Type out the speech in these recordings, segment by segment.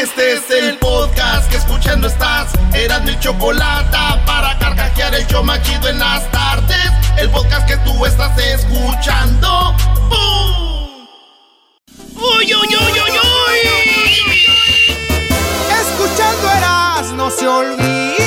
Este es el podcast que escuchando estás. Eran mi chocolate para carcajear el yo machido en las tardes. El podcast que tú estás escuchando. ¡Bum! ¡Uy, uy, uy, uy, uy! Escuchando eras, no se olvidan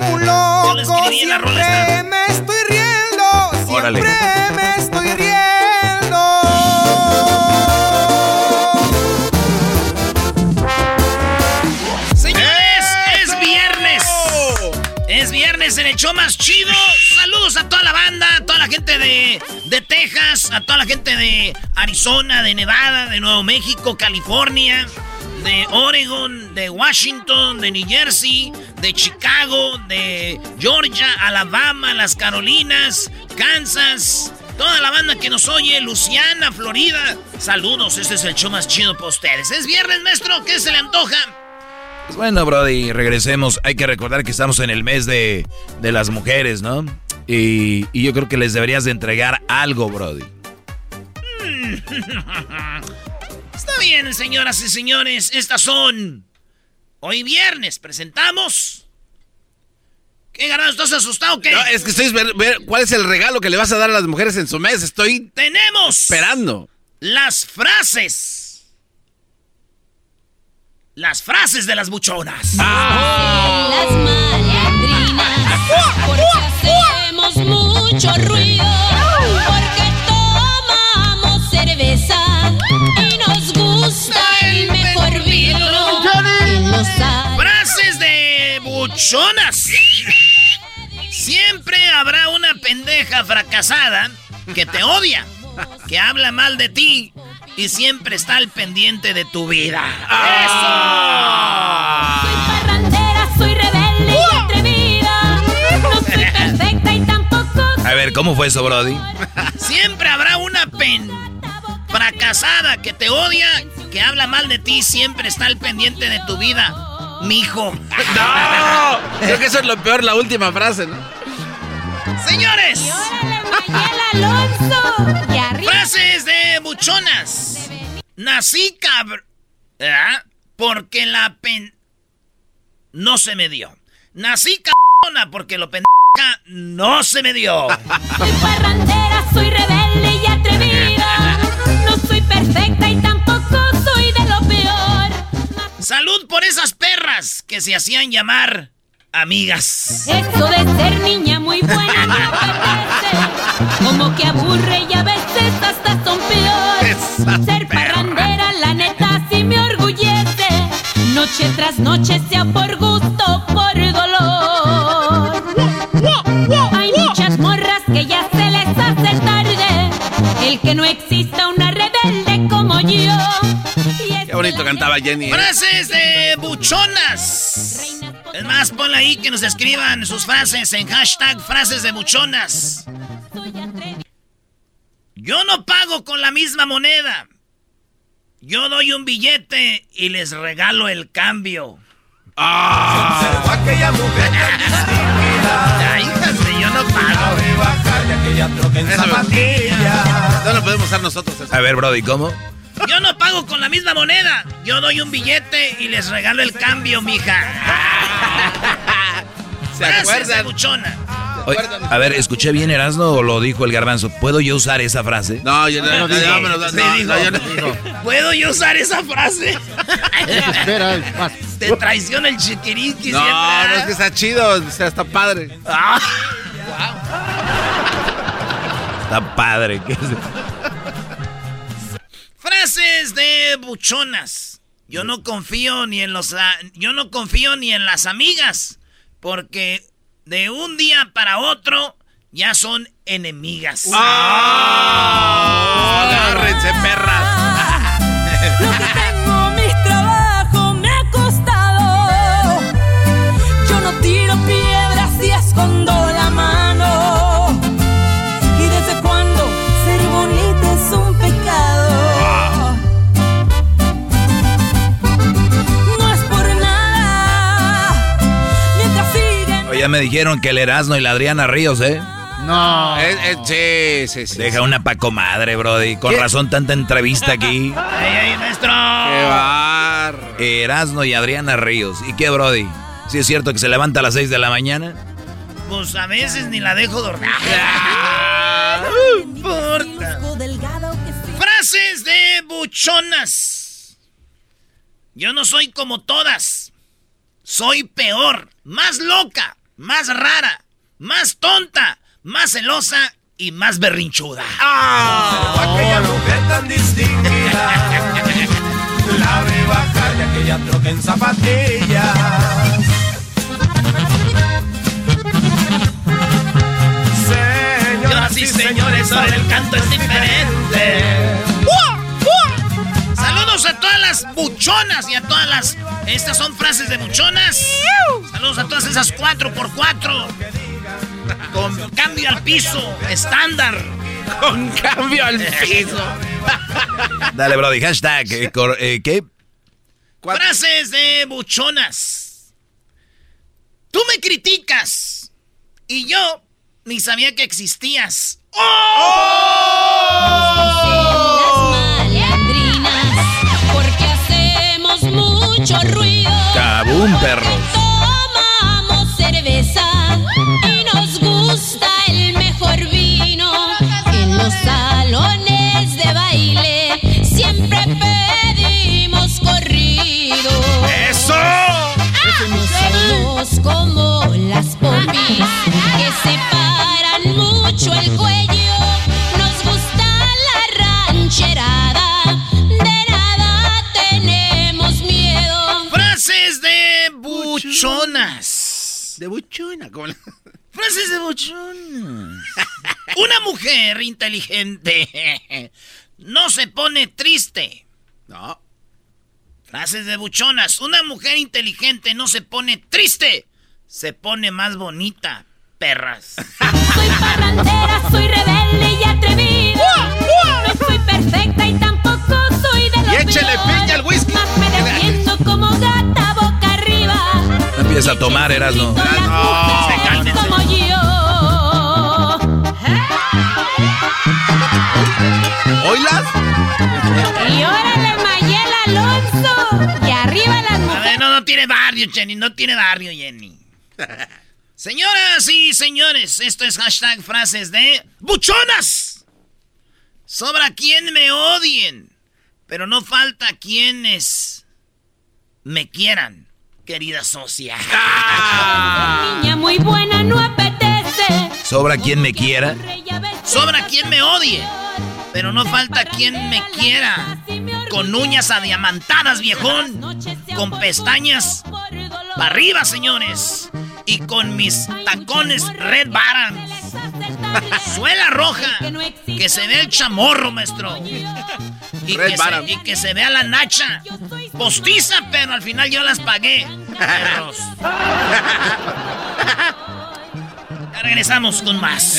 como un loco siempre me estoy riendo. Órale. Siempre me estoy riendo. Señores, es viernes. Es viernes en el show más chido. Saludos a toda la banda, a toda la gente de, de Texas, a toda la gente de Arizona, de Nevada, de Nuevo México, California, de Oregon, de Washington, de New Jersey, de Chicago, de Georgia, Alabama, las Carolinas, Kansas. Toda la banda que nos oye, Luciana, Florida. Saludos, este es el show más chido para ustedes. Es viernes, maestro, ¿qué se le antoja? Pues bueno, Brody, regresemos. Hay que recordar que estamos en el mes de, de las mujeres, ¿no? Y, y yo creo que les deberías de entregar algo, Brody. Está bien, señoras y señores, estas son. Hoy viernes presentamos. ¿Qué ganado? ¿Estás asustado o qué? No, es que estoy ver, ver cuál es el regalo que le vas a dar a las mujeres en su mes. Estoy Tenemos esperando. las frases. Las frases de las buchonas. Las malandrinas, porque hacemos mucho ruido, de buchonas. Siempre habrá una pendeja fracasada que te odia, que habla mal de ti y siempre está al pendiente de tu vida. Soy parrandera, soy rebelde y atrevida. No soy perfecta y tampoco A ver, ¿cómo fue eso, Brody? Siempre habrá una pen fracasada que te odia, que habla mal de ti, siempre está al pendiente de tu vida. Mijo. ¡No! Creo que eso es lo peor, la última frase, ¿no? Señores, Mayela Alonso. Y arriba. frases de buchonas. Nací cabr... ¿Ah? Porque la pen... No se me dio. Nací cabrona porque lo pendeja no se me dio. Soy parrandera, soy rebelde y atrevida. No soy perfecta y Salud por esas perras que se hacían llamar amigas. Eso de ser niña muy buena no parece. Como que aburre y a veces hasta son peor. Ser parrandera, la neta, sí me orgullece. Noche tras noche, sea por gusto por dolor. Hay muchas morras que ya se les hace tarde. El que no exista una rebelde como yo. Qué bonito cantaba Jenny. ¿eh? Frases de buchonas. Es más, ponle ahí que nos escriban sus frases en hashtag frases de buchonas. Yo no pago con la misma moneda. Yo doy un billete y les regalo el cambio. ¡Ah! aquella mujer híjate, yo no pago. No lo podemos usar nosotros. Eso. A ver, Brody, ¿cómo? Yo no pago con la misma moneda. Yo doy un billete y les regalo el cambio, mija. ¿Se acuerdan? buchona. Oye, a ver, ¿escuché bien Erasmo o lo dijo el garbanzo? ¿Puedo yo usar esa frase? No, yo no, no, no, no, no, no, Sí, no, dijo. yo no. ¿Puedo yo usar esa frase? Te traiciona el chiquiriqui No, siempre. ¿ah? no, es que está chido, o sea, está padre. Ah. Está padre. ¿qué es? Frases de buchonas. Yo no confío ni en los a- yo no confío ni en las amigas porque de un día para otro ya son enemigas. ¡Ah! Agárrense, perras. Ya me dijeron que el Erasmo y la Adriana Ríos, ¿eh? No. sí, sí, sí. Deja una pa' comadre, Brody. Con ¿Qué? razón tanta entrevista aquí. ¡Ey, ey, maestro! Qué bar. Erasmo y Adriana Ríos. ¿Y qué, Brody? ¿Sí es cierto que se levanta a las 6 de la mañana? Pues a veces ni la dejo dormir. importa. delgado que sí. Frases de buchonas. Yo no soy como todas. Soy peor, más loca, más rara, más tonta, más celosa y más berrinchuda. Aquella mujer tan distinguida. La ve bajar de aquella troca en zapatillas. Señoras y señores, ahora el canto es diferente. Todas las buchonas y a todas las. Estas son frases de buchonas. Saludos a todas esas 4x4. Con cambio al piso, estándar. Con cambio al piso. Dale, Brody. Hashtag. eh, cor- eh, ¿Qué? Frases de buchonas. Tú me criticas y yo ni sabía que existías. Las Perros. Tomamos cerveza y nos gusta el mejor vino. En los salones de baile siempre pedimos corrido. ¡Eso! Somos como las popis que separan mucho el cuello. Buchonas. De buchona. como la- Frases de buchonas. Una mujer inteligente no se pone triste. No. Frases de buchonas. Una mujer inteligente no se pone triste. Se pone más bonita, perras. Soy parrandera, soy rebelde y atrevida. No soy perfecta y tampoco soy de los Y échele piña al whisky. Más me defiendo como boca Empieza a tomar, como yo. ¿Oilas? Y órale, Mayel Alonso. Y arriba las A mujeres. ver, no, no tiene barrio, Jenny. No tiene barrio, Jenny. Señoras y señores, esto es hashtag frases de buchonas. Sobra quien me odien, pero no falta quienes me quieran, querida socia. Niña muy buena, no apetece. ¿Sobra quien me quiera? Sobra quien me odie, pero no falta quien me quiera. Con uñas adiamantadas, viejón. Con pestañas para arriba, señores. Y con mis tacones Red Baron. Suela roja. Que se vea el chamorro, maestro. Y Red que, se, y que se vea la nacha. Postiza, pero al final yo las pagué. Perros. Ya regresamos con más.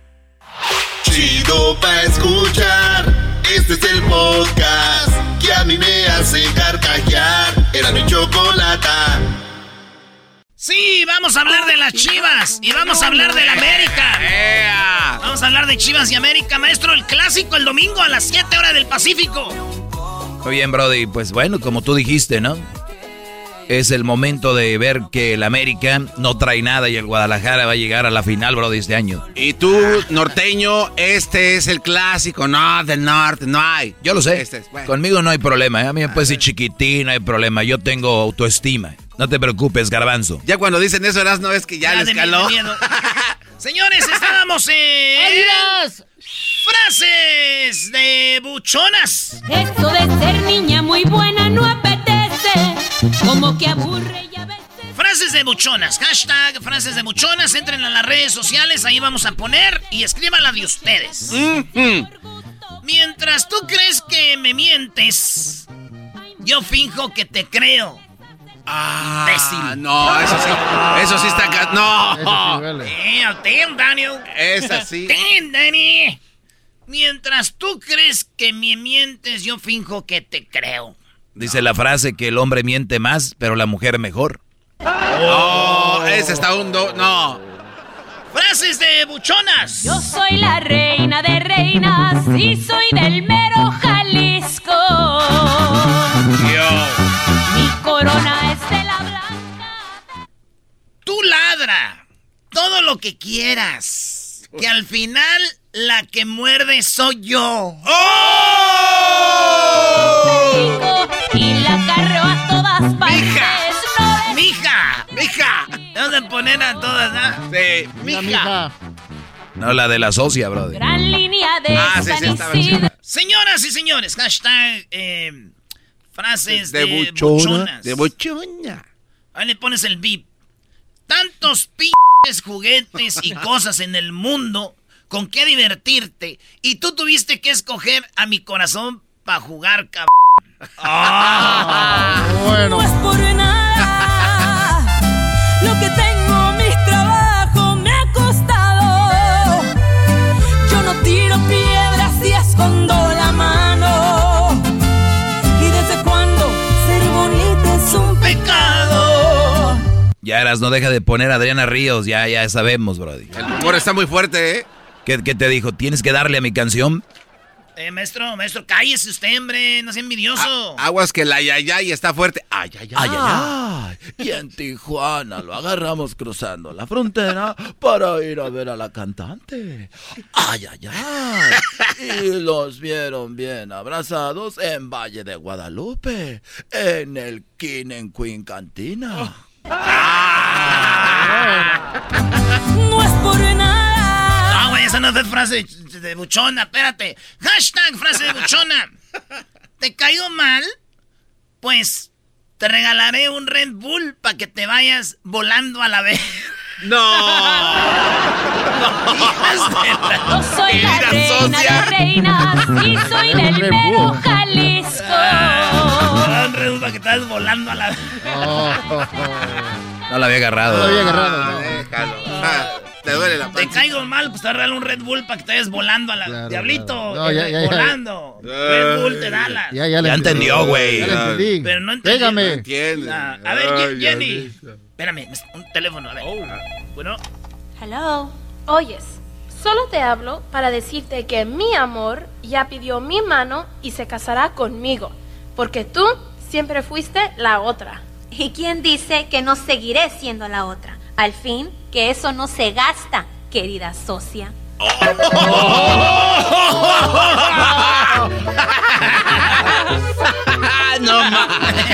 Chido pa' escuchar. Este es el podcast que a mí me hace carcajear. Era mi chocolate. Sí, vamos a hablar de las Chivas y vamos a hablar de la América. Vamos a hablar de Chivas y América, maestro, el clásico el domingo a las 7 horas del Pacífico. Muy bien, Brody. Pues bueno, como tú dijiste, ¿no? Es el momento de ver que el América no trae nada y el Guadalajara va a llegar a la final, Brody, este año. Y tú, norteño, este es el clásico. No, del norte, no hay. Yo lo sé. Este es, bueno. Conmigo no hay problema. ¿eh? A mí me puede decir chiquitín, no hay problema. Yo tengo autoestima. No te preocupes, garbanzo. Ya cuando dicen eso, eras no es que ya, Ya les de caló. miedo. Señores, estábamos en... Frases de buchonas. Eso de ser niña muy buena no apetece, como que aburre y a veces... Frases de buchonas. Hashtag frases de buchonas. Entren a las redes sociales. Ahí vamos a poner y escriban la de ustedes. Mientras tú crees que me mientes, yo finjo que te creo. Ah, Imbécil. no, eso sí. Eso sí está acá. No. Damn, damn, Daniel. Es así. Damn, Danny. Mientras tú crees que me mientes, yo finjo que te creo. Dice la frase que el hombre miente más, pero la mujer mejor. Oh, ese está un do. No. Frases de buchonas. Yo soy la reina de reinas y soy del mero Jalisco. Mi corona es de la blanca. Tú ladra todo lo que quieras. Que al final la que muerde soy yo. México y la carro a todas partes. No ¡Mija! ¡Mija! Vamos a poner a todas, ¿no? Sí. ¡Mija! No, la de la socia, Brody. Gran línea de Ah, sí, San sí, esta Isidro. versión. Señoras y señores, hashtag eh, frases de, De buchona. buchonas. De buchona. Ahí le pones el beep. Tantos pinches juguetes y cosas en el mundo con qué divertirte. Y tú tuviste que escoger a mi corazón para jugar, cabrón. No es por nada. Lo que tengo, mi trabajo me ha costado. Yo no tiro piedras y escondo la mano. ¿Y desde cuándo ser bonita es un pecado? Ya eras, no deja de poner a Adriana Ríos, ya, ya sabemos, Brody. El humor está muy fuerte, ¿eh? ¿Qué, qué te dijo? ¿Tienes que darle a mi canción? Eh, maestro, maestro, cállese usted, hombre. No sea envidioso. A- aguas que la yayay está fuerte. Ay, ay, ay. Ay, ay, ay. Y en Tijuana lo agarramos cruzando la frontera para ir a ver a la cantante. Ay, ay, ay. Y los vieron bien abrazados en Valle de Guadalupe, en el King and Queen Cantina. No es por nada. No, esa no frase de, buchona, espérate. Hashtag frase de buchona. ¿Te cayó mal? Pues te regalaré un Red Bull para que te vayas volando a la vez. No. Yo soy la reina de reinas y soy del mero Jalisco. un Red Bull para que estés volando a la... No la había agarrado. No lo había agarrado. No. déjalo. Ah, te duele la Te panza. caigo mal, pues te un Red Bull para que te vayas volando a la... Claro, Diablito, claro. No, ya, ya, ya. volando. Red Bull te da la... Ya, ya, Ya entendió, güey. Ya entendí. Pero no entendí. Pégame. Entiende. Ah, a ver, Ay, Jenny. Espérame, un teléfono, a ver. Bueno, Hello. Oyes, solo te hablo para decirte que mi amor ya pidió mi mano y se casará conmigo, porque tú siempre fuiste la otra. ¿Y quién dice que no seguiré siendo la otra? Al fin, que eso no se gasta, querida socia. No mames.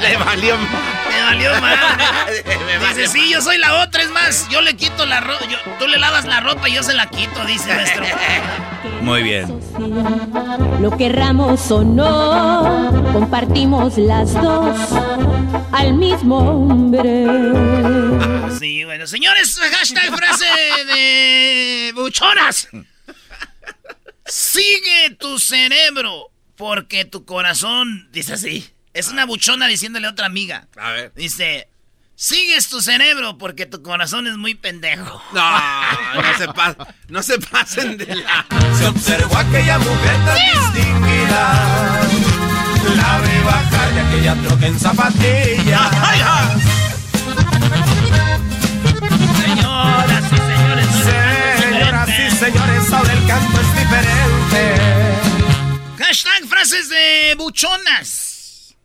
Le valió. me valió madre. Dice, sí, yo soy la otra, es más, yo le quito la ropa, tú le lavas la ropa y yo se la quito, dice nuestro. Muy bien. Lo querramos o no, compartimos las dos al mismo hombre. Sí, bueno, señores, hashtag frase de buchonas. Sigue tu cerebro, porque tu corazón, dice así, es una buchona diciéndole a otra amiga. A ver. Dice, sigues tu cerebro porque tu corazón es muy pendejo. No, no se, pa- no se pasen de la... Se observó aquella mujer tan distinguida. La vi bajar de aquella troca en zapatillas. Señores, ahora el canto es diferente. Hashtag frases de buchonas.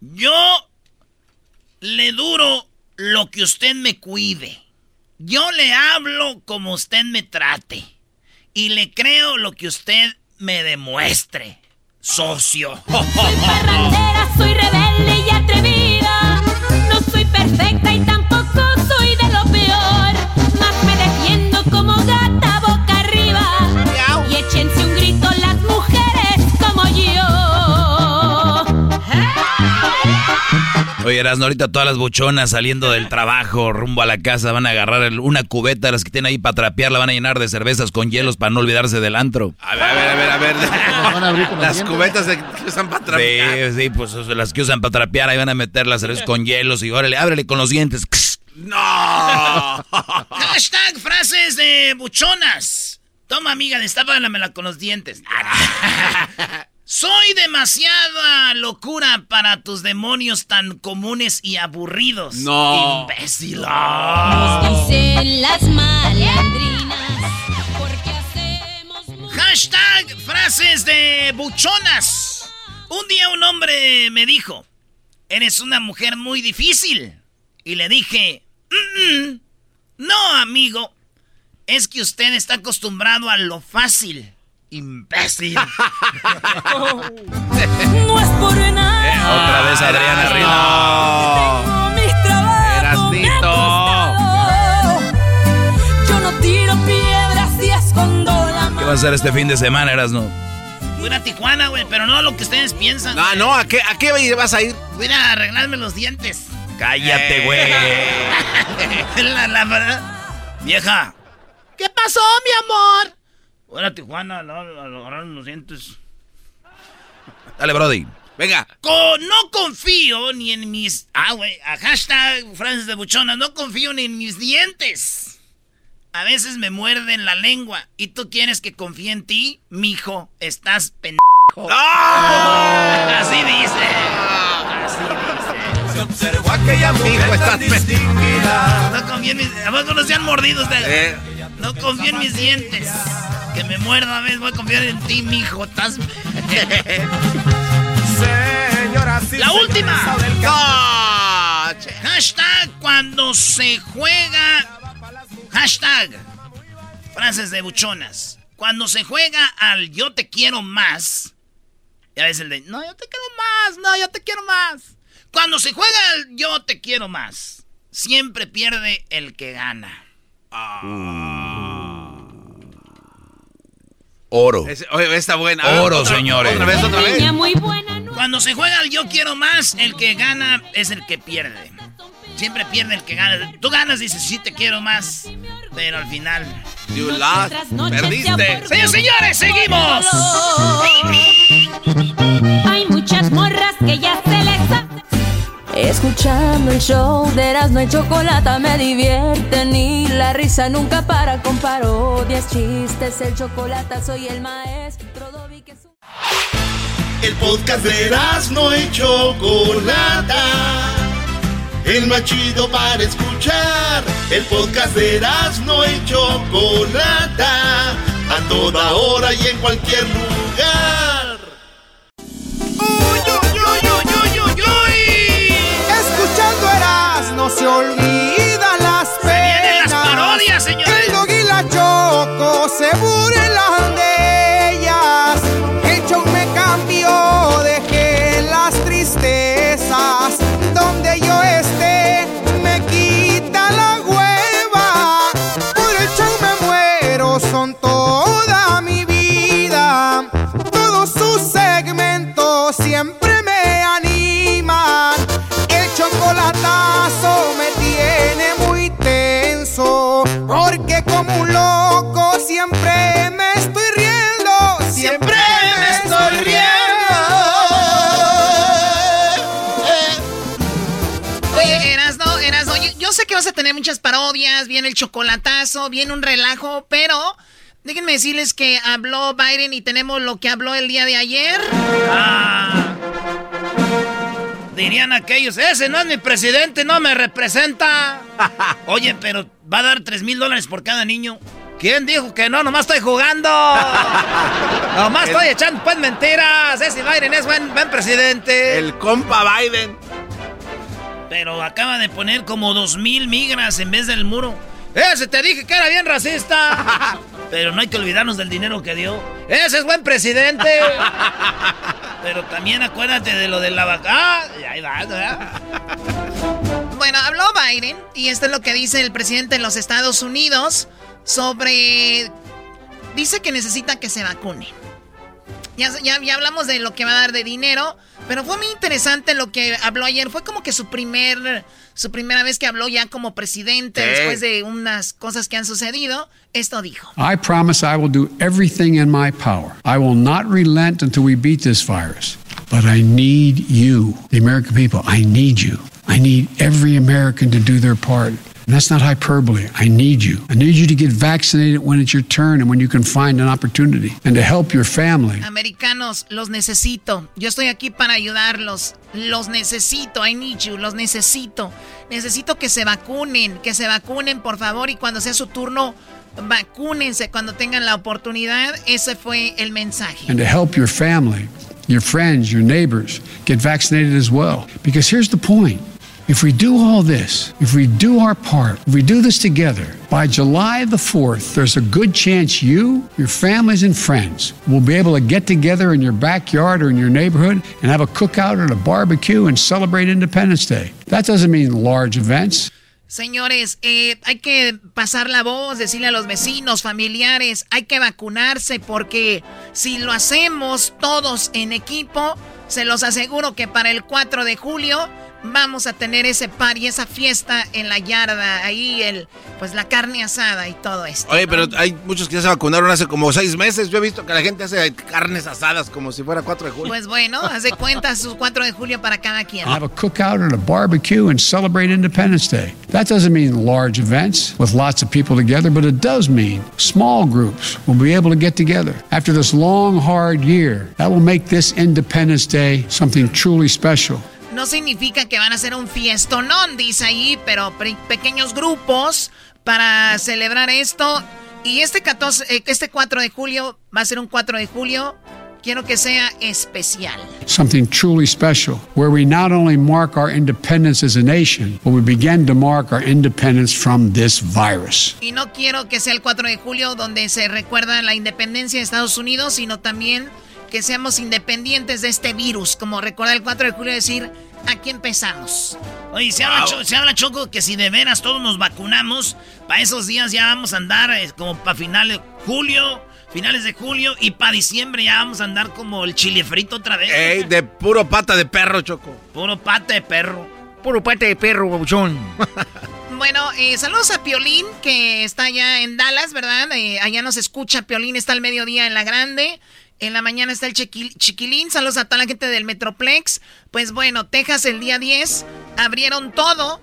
Yo le duro lo que usted me cuide. Yo le hablo como usted me trate. Y le creo lo que usted me demuestre. Socio. Soy parrandera, soy rebelde y atrevida. Oye, Erasno, ahorita todas las buchonas saliendo del trabajo, rumbo a la casa, van a agarrar el- una cubeta, las que tienen ahí para trapear, la van a llenar de cervezas con hielos para no olvidarse del antro. A ver, a ver, a ver, a ver. Van a abrir Las dientes. cubetas de- que usan para trapear. Sí, sí, pues o sea, las que usan para trapear, ahí van a meter las cervezas con hielos y órale, ábrele con los dientes. ¡No! Hashtag frases de buchonas. Toma, amiga, destápamela con los dientes. Soy demasiada locura para tus demonios tan comunes y aburridos. No. Imbécil. Dicen las malandrinas. Porque hacemos mu- Hashtag frases de buchonas. Un día un hombre me dijo, eres una mujer muy difícil. Y le dije, "Mm, mm, no, amigo, es que usted está acostumbrado a lo fácil. Imbécil. No es por nada. Otra vez Adriana. Tengo mis trabajos, me. Yo no tiro piedras y escondo la ¿Qué mano. vas a hacer este fin de semana, Erasno? Voy a Tijuana, güey, pero no lo que ustedes piensan. No, no, ¿a qué, ¿a qué vas a ir? Voy a arreglarme los dientes. Cállate, güey. la, la verdad. Vieja. ¿Qué pasó, mi amor? Voy a ir a Tijuana, no, a agarrar los dientes. Dale, Brody. Venga. No confío ni en mis. Ah, güey. Hashtag frases de buchona. No confío ni en mis dientes. A veces me muerden la lengua. ¿Y tú quieres que confíe en ti? Mijo, estás pendejo. Así dice. Así dice. Se observó aquella mujer Hijo, estás tan pe- distinguida. No confío en mis. ¿A poco no se han mordido ustedes? Eh, No confío en mis dientes. Que me muerda a veces. Voy a confiar en ti, mijo. Estás. Señoras y La última. che. Hashtag cuando se juega. Hashtag. Frases de buchonas. Cuando se juega al yo te quiero más. Ya ves el de. No, yo te quiero más. No, yo te quiero más. Cuando se juega al yo te quiero más. Siempre pierde el que gana. Oro. Oye, está buena. A ver, Oro, otra- señores. Otra vez, otra vez. Muy buena, no Cuando se juega al yo quiero más, el que gana es el que pierde. Siempre pierde el que gana. Tú ganas, dices, sí te quiero más. Pero al final. You lost. Perdiste. Señores, señores, seguimos. Hay muchas morras que ya se les Escuchando el show de Erasmo y Chocolata me divierte ni la risa nunca para con parodias, chistes, el chocolate soy el maestro Dobby que su... El podcast de Erasmo y Chocolata el más chido para escuchar. El podcast de Erasmo y Chocolata a toda hora y en cualquier lugar. Erasmo se olvidan que vas a tener muchas parodias, viene el chocolatazo, viene un relajo, pero déjenme decirles que habló Biden y tenemos lo que habló el día de ayer. Ah. Dirían aquellos, ese no es mi presidente, no me representa. Oye, pero va a dar 3 mil dólares por cada niño. ¿Quién dijo que no? Nomás estoy jugando. Nomás estoy echando pues mentiras. Ese Biden es buen, buen presidente. El compa Biden. Pero acaba de poner como dos mil migras en vez del muro. Ese te dije que era bien racista. Pero no hay que olvidarnos del dinero que dio. Ese es buen presidente. Pero también acuérdate de lo de la vaca. Ah, ahí va, ¿verdad? Bueno, habló Biden y esto es lo que dice el presidente de los Estados Unidos sobre... Dice que necesita que se vacunen. Ya, ya, ya, hablamos de lo que va a dar de dinero, pero fue muy interesante lo que habló ayer. Fue como que su primer, su primera vez que habló ya como presidente sí. después de unas cosas que han sucedido. Esto dijo. I promise I will do everything in my power. I will not relent until we beat this virus. But I need you, the American people. I need you. I need every American to do their part. And that's not hyperbole. I need you. I need you to get vaccinated when it's your turn and when you can find an opportunity and to help your family. Americanos, los necesito. Yo estoy aquí para ayudarlos. Los necesito. I need you. Los necesito. Necesito que se vacunen. Que se vacunen, por favor. Y cuando sea su turno, vacúnense cuando tengan la oportunidad. Ese fue el mensaje. And to help your family, your friends, your neighbors get vaccinated as well. Because here's the point. If we do all this, if we do our part, if we do this together, by July the 4th, there's a good chance you, your families, and friends will be able to get together in your backyard or in your neighborhood and have a cookout or a barbecue and celebrate Independence Day. That doesn't mean large events. Señores, eh, hay que pasar la voz, decirle a los vecinos, familiares, hay que vacunarse porque si lo hacemos todos en equipo, se los aseguro que para el 4 de julio vamos a tener ese par y esa fiesta en la yarda, ahí el, pues la carne asada y todo esto. Oye, pero hay muchos que ya se vacunaron hace como seis meses. Yo he visto que la gente hace carnes asadas como si fuera 4 de julio. Pues bueno, hace cuenta sus 4 de julio para cada quien. Have a cookout and a barbecue and celebrate Independence Day. That doesn't mean large events with lots of people together, but it does mean small groups will be able to get together. After this long, hard year, that will make this Independence Day something truly special. No significa que van a ser un fiestonón, dice ahí, pero pequeños grupos para celebrar esto. Y este, 14, este 4 de julio va a ser un 4 de julio. Quiero que sea especial. Something truly special, where we not only mark our independence as a nation, but we begin to mark our independence from this virus. Y no quiero que sea el 4 de julio donde se recuerda la independencia de Estados Unidos, sino también que seamos independientes de este virus. Como recuerda el 4 de julio decir, aquí empezamos. Oye, se, wow. habla, se habla, Choco, que si de veras todos nos vacunamos, para esos días ya vamos a andar eh, como para finales de julio, finales de julio, y para diciembre ya vamos a andar como el chile frito otra vez. Ey, de puro pata de perro, Choco. Puro pata de perro. Puro pata de perro, babuchón. Bueno, eh, saludos a Piolín, que está allá en Dallas, ¿verdad? Eh, allá nos escucha, Piolín está al mediodía en La Grande. En la mañana está el chiquilín. Saludos a toda la gente del Metroplex. Pues bueno, Texas el día 10 abrieron todo.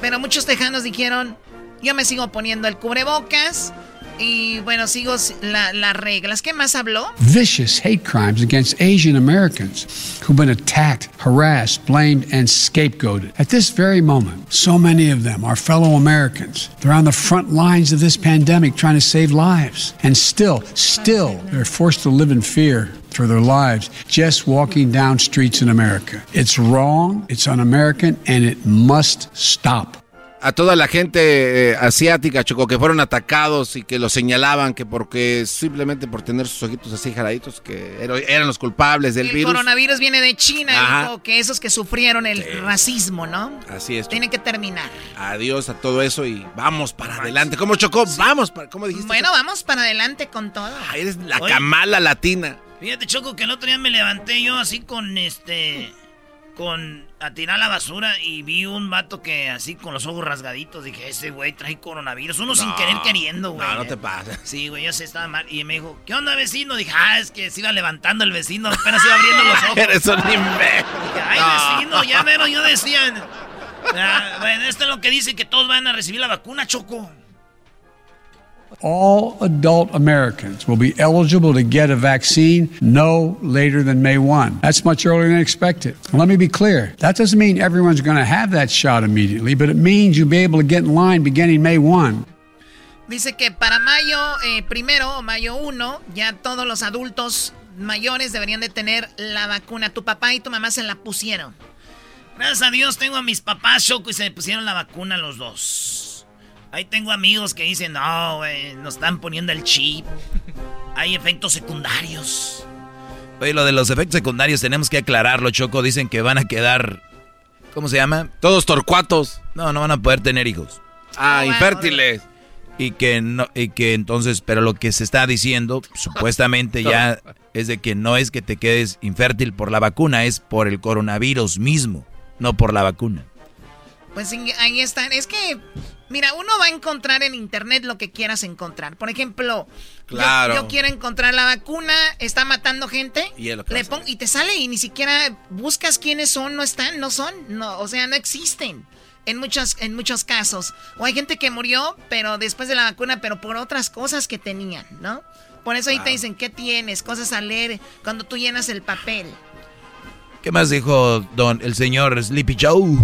Pero muchos tejanos dijeron, yo me sigo poniendo el cubrebocas. Y bueno, sigo la, las reglas. ¿Qué más habló? Vicious hate crimes against Asian Americans who've been attacked, harassed, blamed, and scapegoated. At this very moment, so many of them are fellow Americans. They're on the front lines of this pandemic trying to save lives. And still, still, they're forced to live in fear for their lives just walking down streets in America. It's wrong, it's un American, and it must stop. A toda la gente eh, asiática, Choco, que fueron atacados y que los señalaban que porque simplemente por tener sus ojitos así jaladitos, que eran los culpables del el virus. El coronavirus viene de China, dijo que esos que sufrieron el racismo, ¿no? Así es. Tienen que terminar. Adiós a todo eso y vamos para adelante. ¿Cómo Chocó? Vamos, para, ¿cómo dijiste? Bueno, vamos para adelante con todo. eres la camala latina. Fíjate, Choco, que el otro día me levanté yo así con este con a tirar la basura y vi un vato que así con los ojos rasgaditos. Dije, ese güey trae coronavirus. Uno sin querer queriendo, güey. No, no te pasa. Sí, güey, yo sé, estaba mal. Y me dijo, ¿qué onda, vecino? Dije, ah, es que se iba levantando el vecino, apenas iba abriendo los ojos. Eres un imbécil. Ay, vecino, ya menos yo decía. Ah, bueno, esto es lo que dice que todos van a recibir la vacuna, Choco. All adult Americans will be eligible to get a vaccine no later than May 1. That's much earlier than expected. let me be clear that doesn't mean everyone's going to have that shot immediately, but it means you'll be able to get in line beginning May 1. Dice que para mayo eh, primero o mayo 1 ya todos los adultos mayores deberían de tener la vacuna. Tu papá y tu mamá se la pusieron. Gracias a Dios tengo a mis papás, Choco, y se pusieron la vacuna los dos. Ahí tengo amigos que dicen, no, güey, nos están poniendo el chip. Hay efectos secundarios. Oye, lo de los efectos secundarios tenemos que aclararlo, Choco. Dicen que van a quedar, ¿cómo se llama? Todos torcuatos. No, no van a poder tener hijos. Ah, ah infértiles. Y que no, y que entonces, pero lo que se está diciendo, supuestamente ya, es de que no es que te quedes infértil por la vacuna, es por el coronavirus mismo, no por la vacuna. Pues ahí están. Es que, mira, uno va a encontrar en internet lo que quieras encontrar. Por ejemplo, yo, quiero encontrar la vacuna, está matando gente. Y, le y te sale y ni siquiera buscas quiénes son, no están, no son. No, o sea, no existen. En muchos, en muchos casos. O hay gente que murió, pero después de la vacuna, pero por otras cosas que tenían, ¿no? Por eso ahí te dicen, ¿qué tienes? Cosas a leer cuando tú llenas el papel. ¿Qué más dijo don el señor Sleepy Joe?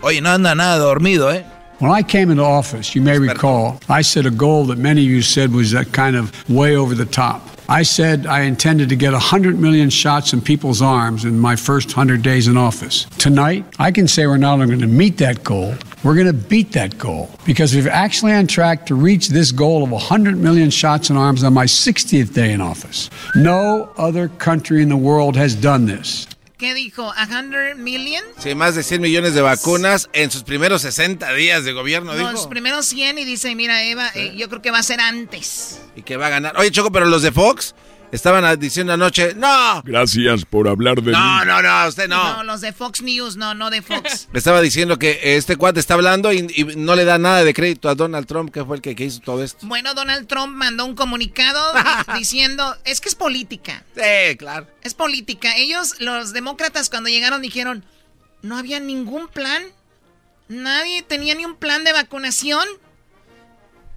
Oye, no anda nada dormido, ¿eh? When I came into office, you may recall, I set a goal that many of you said was that kind of way over the top. I said I intended to get 100 million shots in people's arms in my first 100 days in office. Tonight, I can say we're not only going to meet that goal, we're going to beat that goal because we're actually on track to reach this goal of 100 million shots in arms on my 60th day in office. No other country in the world has done this. ¿Qué dijo? ¿100 million? Sí, más de 100 millones de vacunas en sus primeros 60 días de gobierno, dijo. Los primeros 100 y dice, mira, Eva, eh, yo creo que va a ser antes. Y que va a ganar. Oye, Choco, pero los de Fox Estaban diciendo anoche, no. Gracias por hablar de no, No, no, usted no. No, los de Fox News, no, no de Fox. Le estaba diciendo que este cuate está hablando y, no le da nada de crédito a Donald Trump, que fue el que, hizo todo esto. Bueno, Donald Trump mandó un comunicado diciendo, es que es política. Sí, claro. Es política. Ellos, los demócratas, cuando llegaron dijeron, no había ningún plan. Nadie tenía ni un plan de vacunación.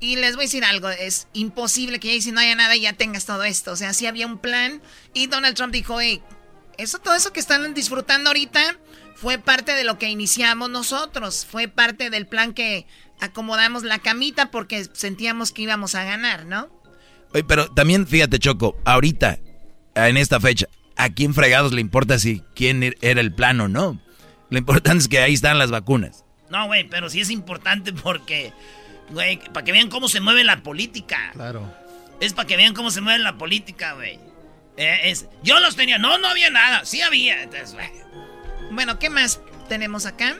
Y les voy a decir algo, es imposible que si no haya nada y ya tengas todo esto. O sea, sí había un plan. Y Donald Trump dijo, hey, eso, todo eso que están disfrutando ahorita fue parte de lo que iniciamos nosotros. Fue parte del plan que acomodamos la camita porque sentíamos que íbamos a ganar, ¿no? Oye, pero también fíjate, Choco, ahorita, en esta fecha, ¿a quién fregados le importa si quién er-, era el plan o no? Lo importante es que ahí están las vacunas. No, güey, pero sí es importante porque Güey, para que vean cómo se mueve la política. Claro. Es para que vean cómo se mueve la política, güey. Eh, es, yo los tenía. No, no había nada. Sí había. bueno, ¿qué más tenemos acá?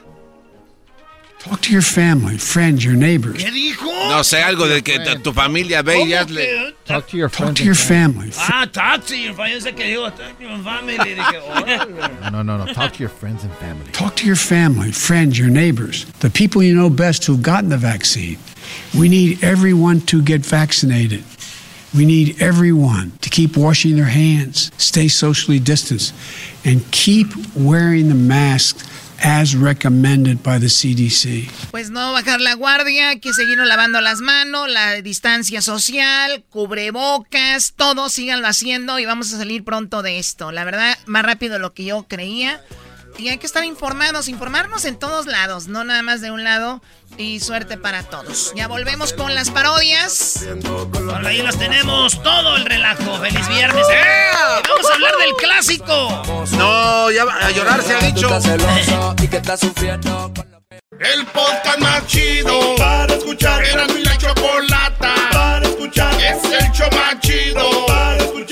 Talk to your family, friends, your neighbors. ¿Qué dijo? No sé, algo de que tu familia ve y hazle. Talk to your Talk to your family. Ah, talk to your family. Sé que dijo, talk to your family. Dije, no, no, no. Talk to your friends and family. Talk to your family, friends, your neighbors, the people you know best who've gotten the vaccine. We need everyone to get vaccinated. We need everyone to keep washing their hands, stay socially distanced, and keep wearing the mask as recommended by the CDC. Pues no bajar la guardia, que seguir lavando las manos, la distancia social, cubrebocas, todo síganlo haciendo y vamos a salir pronto de esto. La verdad, más rápido de lo que yo creía. Y hay que estar informados, informarnos en todos lados, no nada más de un lado. Y suerte para todos. Ya volvemos con las parodias. Por ahí las tenemos, todo el relajo. ¡Feliz viernes! ¡Eh! Y vamos a hablar del clásico. No, ya va- a llorar se ha dicho. El podcast más chido para escuchar. Era mi la chocolata para escuchar. Es el show más chido para escuchar.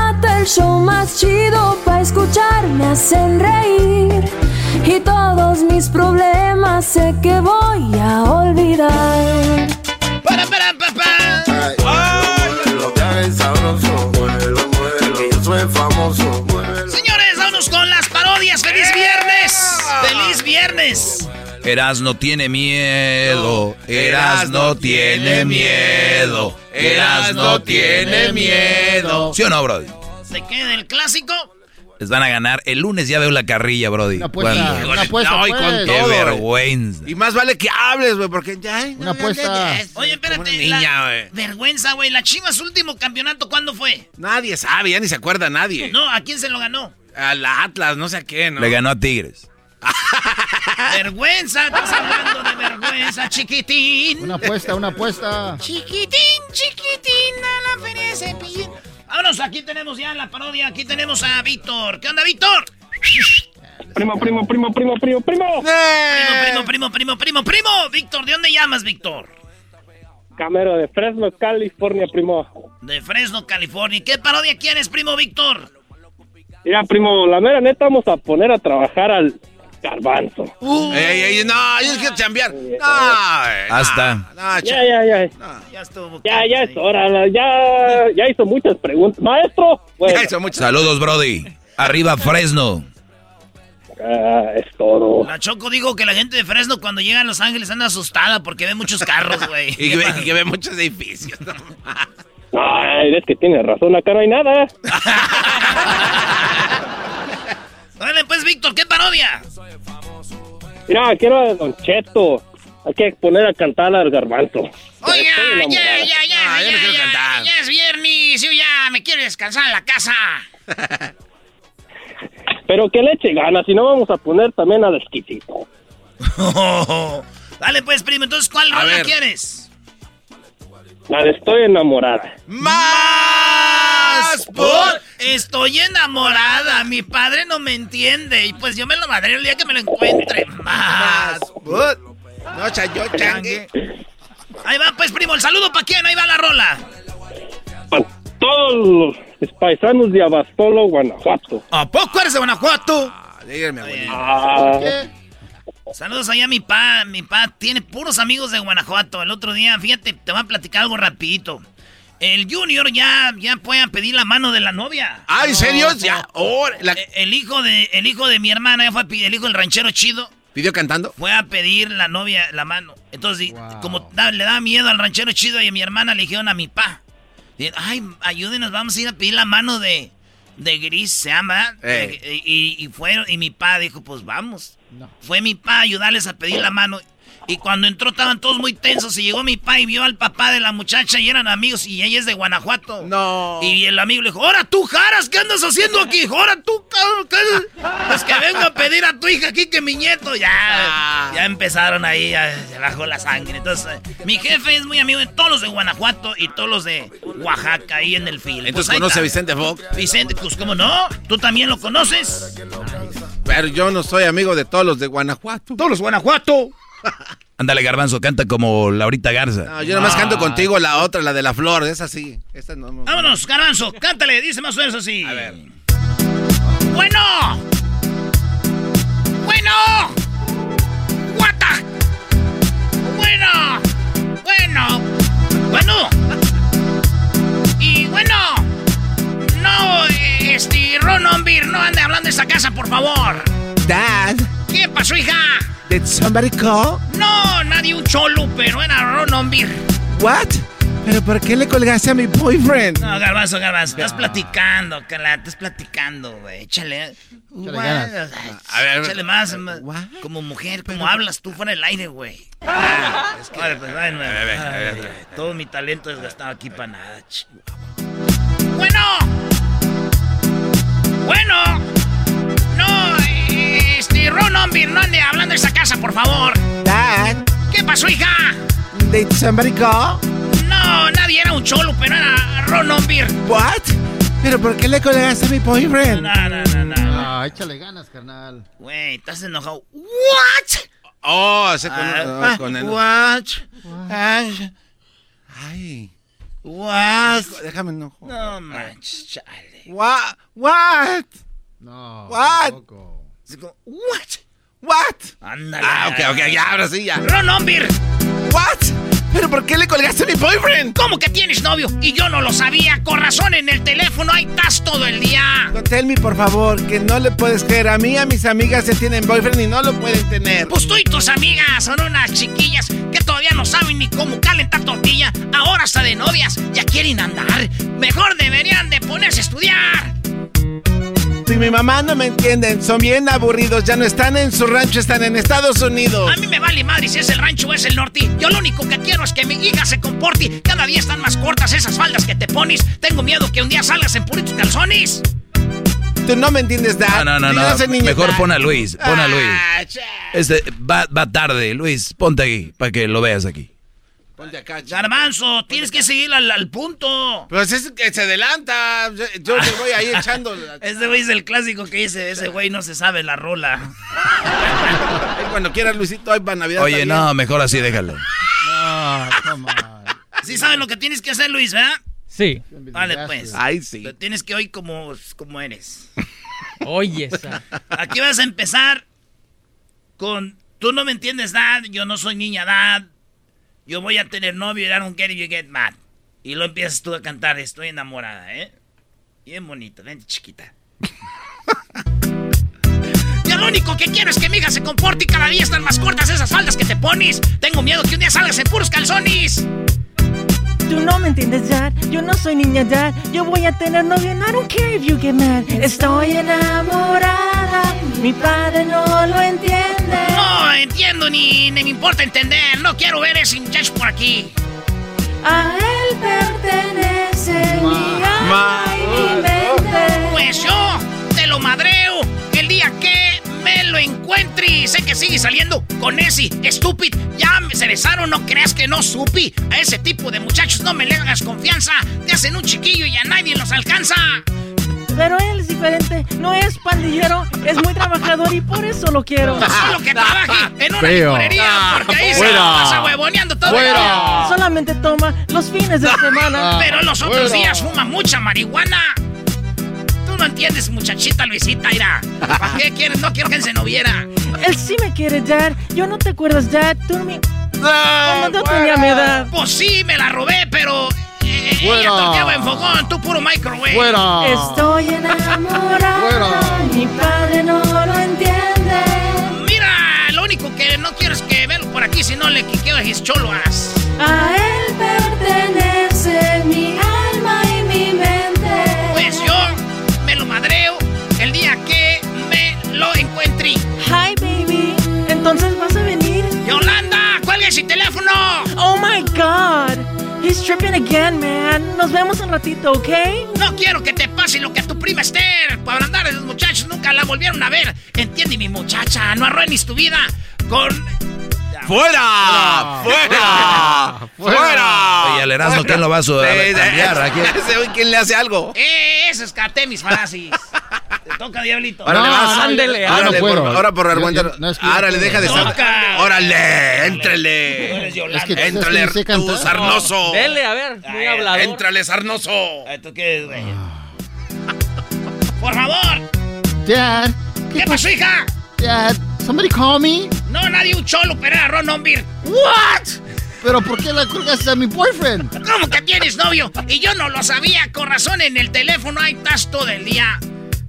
el show más chido para escuchar me hacen reír. Y todos mis problemas sé que voy a olvidar. Para, para, papá. Lo que haga es sabroso. Muévelo, muévelo. Que yo soy famoso. Señores, vámonos con las parodias. ¡Feliz viernes! ¡Feliz viernes! Eras no tiene miedo, Eras no tiene miedo, Eras no tiene miedo. ¿Sí o no, Brody? ¿Se queda el clásico? Les van a ganar. El lunes ya veo la carrilla, Brody. Una apuesta, una apuesta, No, y pues. con Qué todo. vergüenza. Y más vale que hables, güey, porque ya. Una apuesta. Oye, espérate. Niña, la- güey. vergüenza, güey. La Chivas último campeonato, ¿cuándo fue? Nadie sabe, ya ni se acuerda nadie. No, ¿a quién se lo ganó? Al Atlas, no sé a qué, ¿no? Le ganó a Tigres. Vergüenza, estás hablando de vergüenza, chiquitín. Una apuesta, una apuesta. Chiquitín, chiquitín, a la feria de cepillín. Vámonos, aquí tenemos ya la parodia. Aquí tenemos a Víctor. ¿Qué onda, Víctor? Primo, primo, primo, primo, primo, primo. Primo, primo, primo, primo, primo, primo. Víctor, ¿de dónde llamas, Víctor? Camero de Fresno, California, primo. De Fresno, California. ¿Qué parodia quieres, primo Víctor? Mira, primo, la mera neta vamos a poner a trabajar al garbanzo. Ey, ey, no, yo quiero chambear. No, eh, no, Hasta. no, Ya, ya, ya. Ya estuvo. Ya, ya es hora. Ya, ya hizo muchas preguntas. Maestro, bueno, Saludos, Brody. Arriba, Fresno. ah, es todo. La Choco digo que la gente de Fresno cuando llega a Los Ángeles anda asustada porque ve muchos carros, güey. Y que, ve, y que ve muchos edificios. ¿no? Ay, es que tiene razón, acá no hay nada. Dale, pues, Víctor, ¿qué parodia? Mira, quiero a Don Cheto. Hay que poner a cantar al garbanzo. Estoy ya, enamorada. ya, ya, Ah, ya ya, no ya, cantar. ya es viernes, yo ya me quiero descansar en la casa. Pero que le eche ganas, si no vamos a poner también al exquisito. Dale, pues, primo, entonces, ¿cuál A rola ver. quieres? La de estoy enamorada. ¡Más por... Estoy enamorada, mi padre no me entiende y pues yo me lo madré el día que me lo encuentre. Más. No, chayo, changue. Ahí va, pues, primo, el saludo para quién, ahí va la rola. Para todos los paisanos de Abastolo, Guanajuato. ¿A poco eres de Guanajuato? Dígame, abuelito. Ah, Saludos allá a mi pa, mi pa tiene puros amigos de Guanajuato. El otro día, fíjate, te voy a platicar algo rapidito. El Junior ya, ya puede pedir la mano de la novia. Ah, ¿en serio? Ya, oh, la- Eh, El hijo de, el hijo de mi hermana, ya fue a pedir- el hijo del ranchero chido, ¿Pidió cantando? fue a pedir la novia la mano. Entonces, y- como da- le da miedo al ranchero chido y a mi hermana le dijeron a mi pa. Dijeron, Ay, ayúdenos, vamos a ir a pedir la mano de, de Gris, se llama. Eh, Y, y fueron, y mi pa dijo, pues vamos. Fue mi pa a ayudarles a pedir la mano. Y cuando entró estaban todos muy tensos y llegó mi pa y vio al papá de la muchacha y eran amigos y ella es de Guanajuato. No. Y el amigo le dijo, ahora tú, Jaras, ¿qué andas haciendo aquí? Ahora tú, cabrón, ¿qué, Pues que vengo a pedir a tu hija aquí que mi nieto. Ya, ya empezaron ahí, ya se bajó la sangre. Entonces, eh, mi jefe es muy amigo de todos los de Guanajuato y todos los de Oaxaca ahí en el fil. Entonces Pues conoce a. Vicente Fox. Vicente, pues cómo no, tú también lo conoces. Pero yo no soy amigo de todos los de Guanajuato. Todos los Guanajuato. Ándale, Garbanzo, canta como Laurita Garza. No, yo nomás canto contigo la otra, la de la flor, esa sí. Esta no, no- Vámonos, Garbanzo, cántale, dice más o menos así. A ver. Bueno. Bueno. Guata. Bueno. Bueno. Bueno. Y bueno. No, este, Ron Ombir, no ande hablando de esta casa, por favor. Dad, ¿Qué pasó, hija? Did somebody call? No, nadie un cholo, pero era Ron Ombir. What? ¿Pero por qué le colgaste a mi boyfriend? No, garbanzo, garbanzo. Estás platicando, Cala. Estás platicando, güey. Échale. Ganas. ay, A ver, échale más. más. Como mujer, como hablas tú fuera del aire, güey. Es que, Vale, pues, ay, no, ay, todo mi talento desgastado aquí para nada, ch- Bueno. Bueno. Este, Ron Ombir, no ande hablando de esa casa, por favor. Dad, ¿Qué pasó, hija? did somebody call? No, nadie era un cholo, pero era Ron Ombir. What? ¿Pero por qué le colgaste a mi boyfriend? No, no, no, no. Ah, échale ganas, carnal. Güey, estás enojado. ¿What? Oh, ese con, Ah, ah, con el... What? Ay, Ay, What? déjame enojo. No manches, chale. What? What? No. What? tampoco. Así como, What? What? Ándale. Ah, ok, ok, ya, ahora sí, ya. Ron Ombir, What? ¿Pero por qué le colgaste a mi boyfriend? ¿cómo que tienes novio? Y yo no lo sabía. Con razón en el teléfono ahí estás todo el día. No, tell me, por favor, que no le puedes creer. A mí, a mis amigas se tienen boyfriend y no lo pueden tener. Pues tú y tus amigas son unas chiquillas que todavía no saben ni cómo calentar tortilla. Ahora hasta de novias ya quieren andar. Mejor deberían de ponerse a estudiar. Si mi mamá no me entienden, son bien aburridos. Ya no están en su rancho, están en Estados Unidos. A mí me vale madre si es el rancho o es el norte. Yo lo único que quiero es que mi hija se comporte. Cada día están más cortas esas faldas que te pones. Tengo miedo que un día salgas en puritos calzones. Tú no me entiendes, Dad. No, no, no, no. Mejor Dad. pon a Luis, pon a Luis. Ah. Este, va, va tarde, Luis, ponte aquí, para que lo veas aquí. Ponte acá. Garbanzo, tienes que seguir al, al punto. Pues es que se adelanta. Yo, te voy ahí echando. la- Este güey es el clásico que dice, ese güey no se sabe la rola. Cuando quieras, Luisito, ahí para Navidad. Oye, no, mejor así déjalo. No, come on. Sí sabes lo que tienes que hacer, Luis, ¿verdad? Sí. Vale, pues. Ay, sí. Lo tienes que oír como, como eres. Oye, esa. Aquí vas a empezar con... Tú no me entiendes, Dad. Yo no soy niña, Dad. Yo voy a tener novio y I don't get it, you get mad. Y lo empiezas tú a cantar. Estoy enamorada, ¿eh? Bien bonito, vente chiquita. Yo lo único que quiero es que mi hija se comporte y cada día están más cortas esas faldas que te pones. Tengo miedo que un día salgas en puros calzones. Tú no me entiendes, Dad. Yo no soy niña, Dad. Yo voy a tener novio. and I don't care if you get mad. Estoy enamorada. Mi padre no lo entiende. No entiendo ni, ni me importa entender. No quiero ver ese muchacho por aquí. A él pertenece mi alma y mi mente. Pues yo te lo madreo el día que me lo encuentre. Y sé que sigue saliendo con ese estúpido. Ya se besaron, no creas que no supi. A ese tipo de muchachos no me le hagas confianza. Te hacen un chiquillo y a nadie los alcanza. Pero él es diferente. No es pandillero. Es muy trabajador y por eso lo quiero. Solo que trabaje en una Feo. licorería. Porque ahí se la pasa huevoneando todo el día. Solamente toma los fines de semana. Pero los otros Fuera. días fuma mucha marihuana. No entiendes, muchachita Luisita, mira. ¿Para qué quieres? No quiero que se no viera. Él sí me quiere, Dad. Yo no te acuerdas, Dad. Tú me... Yo tenía mi edad. Pues sí, me la robé, pero eh, ella Fuera. torteaba en fogón, tú puro microwave. ¡Fuera! Estoy enamorada. Fuera. Mi padre no lo entiende. Mira, lo único que no quiero es que verlo por aquí, si no le quiqueo a his choloas. A él pertenece God. He's tripping again, man. Nos vemos un ratito, ¿ok? No quiero que te pase lo que a tu prima Esther. Para andar esos muchachos nunca la volvieron a ver. Entiende mi muchacha, no arruines tu vida con... ¡Fuera! ¡Fuera! ¡Fuera! Oye, al Erasmo, ¿quién lo va a cambiar? ¿A quién? ese güey, ¿Quién le hace algo? Eh, eso es Artemis Falacis. Te toca, Diablito. Ahora le vas. ándele, Órale, no puedo. por- ahora por no, yo Ahora no le deja de estar. Toca. Órale, Tú éntrale. tú, sarnoso. Dele, a ver, muy hablador. Éntrale, sarnoso. ¿Tú qué es, güey? Por favor. Dad, ¿Qué pasó, hija? Dad, somebody call me. No, nadie un cholo, pero era Ron Ombir. What? Pero ¿por qué la colgaste a mi boyfriend? ¿Cómo que tienes novio? Y yo no lo sabía. Con razón, en el teléfono hay estás todo el día.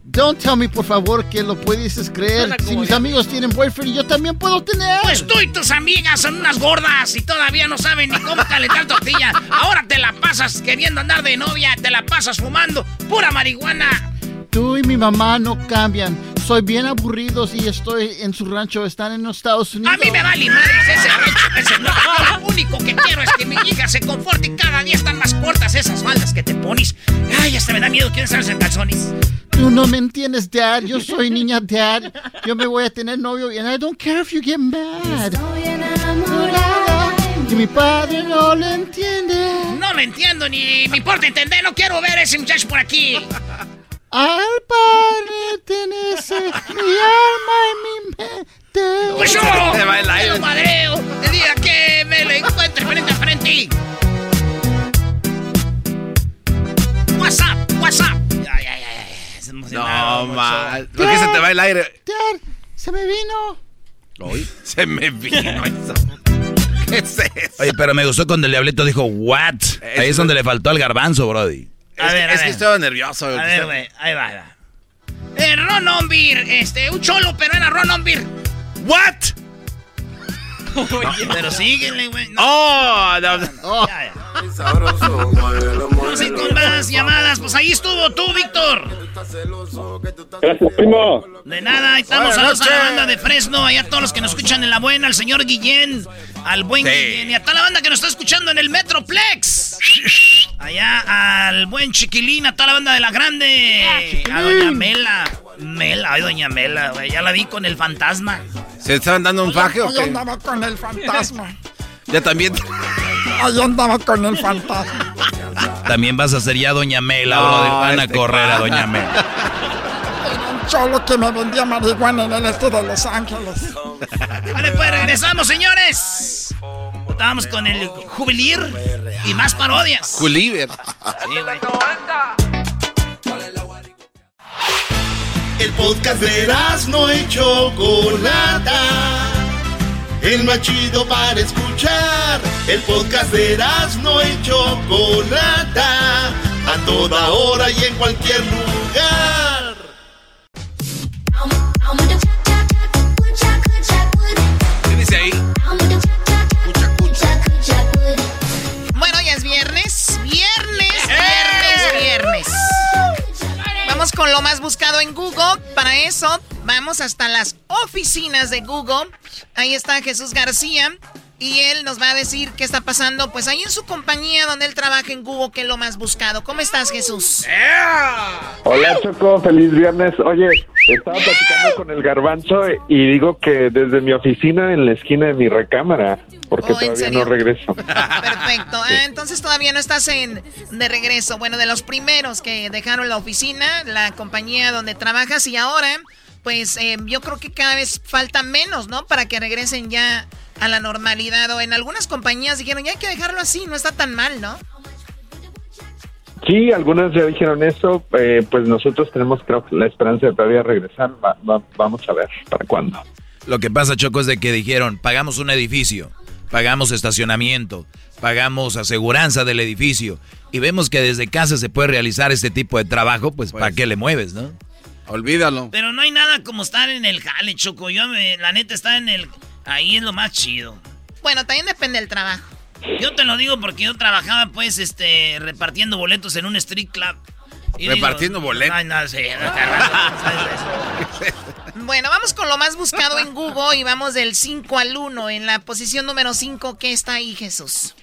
Don't tell me, por favor, que lo puedes creer. Si mis amigos tienen boyfriend, yo también puedo tener. Pues tú y tus amigas son unas gordas y todavía no saben ni cómo calentar tortilla. Ahora te la pasas queriendo andar de novia, te la pasas fumando pura marihuana. Tú y mi mamá no cambian. Soy bien aburridos y estoy en su rancho. Están en los Estados Unidos. A mí me vale madres ese rancho, ese no. Yo Lo único que quiero es que mi hija se conforte y cada día están más cortas esas faldas que te pones. Ay, hasta me da miedo quién sabes en calzones. Tú no me entiendes, Dad. Yo soy niña, Dad. Yo me voy a tener novio and I don't care if you get mad. Y mi padre no lo entiende. No lo entiendo ni me importa entender. No quiero ver a ese muchacho por aquí. Al padre pertenece mi alma y mi mente. Pues yo el me aire. lo madreo el día que me lo encuentre frente a frente. WhatsApp, WhatsApp. Ay, ay, ay, ay. Se emocionaron No, mal. ¿Por qué se te va el aire? Se me vino. Hoy se me vino eso. ¿Qué es eso? Oye, pero me gustó cuando el diablito dijo, ¿what? Ahí es donde le faltó al garbanzo, Brody. A es ver, que, a es que estaba nervioso. A ver, güey, ahí va, ahí va. Eh, Ron Ombir, este, un cholo, pero era Ron Ombir. ¿What? Pero síguele, güey. No, Oh, no, no. Oh, ya, ya. Vamos a ir con más llamadas. Pues ahí estuvo tú, Víctor. Gracias, primo. De nada, ahí estamos. Saludos a la banda de Fresno, allá a todos los que nos escuchan en la buena, al señor Guillén, al buen Sí. Guillén y a toda la banda que nos está escuchando en el Metroplex. Allá al buen Chiquilín, a toda la banda de la grande. A Doña Mela. Mela, ay, Doña Mela, güey, ya la vi con el fantasma. ¿Se estaban dando un faje o Ahí qué? andaba con el fantasma. Ya también. Ahí andaba con el fantasma. También vas a ser ya Doña Mela, No, Brody. Van a este correr a. Doña Mela. Cholo que me vendía marihuana en el este de Los Ángeles. Vale, pues regresamos, señores. Estábamos con el jubilir y más parodias. Güey. El podcast de no y Chocolata. El más chido para escuchar. El podcast de no y Chocolata. A toda hora y en cualquier lugar. Bueno, ya es viernes. Viernes, viernes, viernes. Vamos con lo más buscado en Google. Para eso, vamos hasta las oficinas de Google. Ahí está Jesús García. Y él nos va a decir qué está pasando, pues ahí en su compañía donde él trabaja en Google, que es lo más buscado. ¿Cómo estás, Jesús? Hola Choco, feliz viernes. Oye, estaba platicando con el garbanzo y digo que desde mi oficina en la esquina de mi recámara, porque Oh, ¿en todavía no regreso. Perfecto. Ah, entonces todavía no estás en de regreso. Bueno, de los primeros que dejaron la oficina, la compañía donde trabajas y ahora, pues eh, yo creo que cada vez falta menos, ¿no? Para que regresen ya a la normalidad. O en algunas compañías dijeron, ya hay que dejarlo así, no está tan mal, ¿no? Sí, algunas ya dijeron eso, eh, pues nosotros tenemos creo que la esperanza de todavía regresar. Va- va- vamos a ver para cuándo. Lo que pasa, Choco, es de que dijeron, pagamos un edificio, pagamos estacionamiento, pagamos aseguranza del edificio, y vemos que desde casa se puede realizar este tipo de trabajo, pues, ¿para qué le mueves, no? Olvídalo. Pero no hay nada como estar en el jale, Choco. Yo, me- la neta, estar en el... Ahí es lo más chido. Bueno, también depende del trabajo. Yo te lo digo porque yo trabajaba, pues, este, repartiendo boletos en un street club. Y ¿Repartiendo boletos? Ay, no sé, ¿sabes eso? Bueno, vamos con lo más buscado en Google y vamos del 5 al 1. En la posición número 5, ¿qué está ahí, Jesús?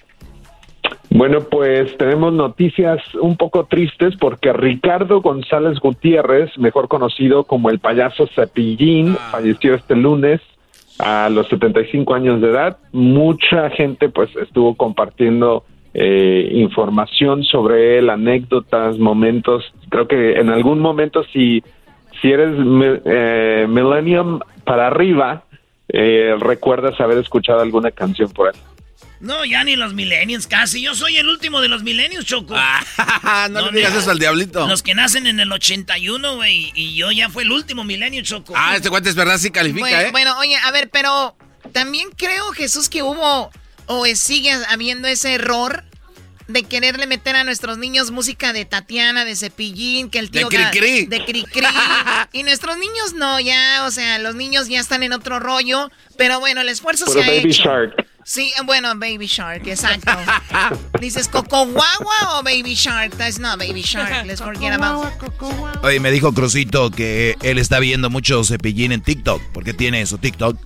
Bueno, pues tenemos noticias un poco tristes porque Ricardo González Gutiérrez, mejor conocido como el payaso Cepillín, falleció este lunes a los 75 años de edad. Mucha gente pues estuvo compartiendo eh, información sobre él, anécdotas, momentos. Creo que en algún momento si, si eres eh, Millennium para arriba, eh, recuerdas haber escuchado alguna canción por él. No, ya ni los millennials casi. Yo soy el último de los millennials, Choco. no, le digas eso al diablito. Los que nacen en el 81, güey. Y yo ya fue el último milenio, Choco. Ah, este cuate es verdad, sí califica, Bueno, ¿eh? bueno, oye, a ver, pero también creo, Jesús, que hubo o sigue habiendo ese error de quererle meter a nuestros niños música de Tatiana, de Cepillín, que el De tío... Ga- Cricri. De Cricri. y nuestros niños no, ya, o sea, los niños ya están en otro rollo. Pero bueno, el esfuerzo se ha Baby hecho. Shark. Sí, bueno, Baby Shark, exacto. Dices Coco Guagua o Baby Shark. That's not Baby Shark. Let's forget about Oye, me dijo Crucito que él está viendo mucho cepillín en TikTok, porque tiene su TikTok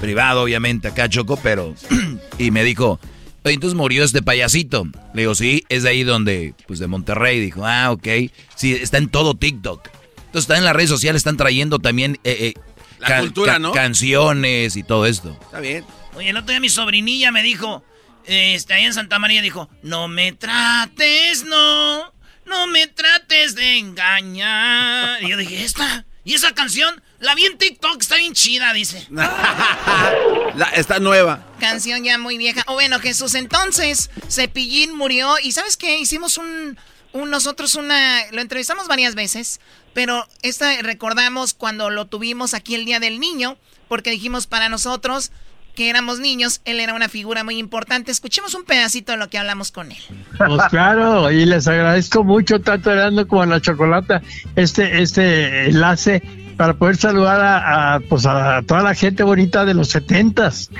privado, obviamente, acá Choco, pero... y me dijo, oye, entonces murió este payasito. Le digo, sí, es de ahí donde, pues de Monterrey. Dijo, ah, ok. Sí, está en todo TikTok. Entonces está en las redes sociales, están trayendo también... eh, eh, La cultura, ¿no? Canciones y todo esto. Está bien. Oye, el otro día mi sobrinilla me dijo, este, ahí en Santa María dijo, no me trates, no, no me trates de engañar. Y yo dije, esta, y esa canción, la vi en TikTok, está bien chida, dice. La- está nueva. Canción ya muy vieja. O bueno, Jesús, entonces, Cepillín murió y ¿sabes qué? Hicimos un, un- nosotros una, lo entrevistamos varias veces, pero esta recordamos cuando lo tuvimos aquí el Día del Niño, porque dijimos para nosotros que éramos niños, él era una figura muy importante. Escuchemos un pedacito de lo que hablamos con él. Pues claro, y les agradezco mucho tanto Erasmo como la Chocolata este, este enlace para poder saludar a, a, pues a toda la gente bonita de los setentas.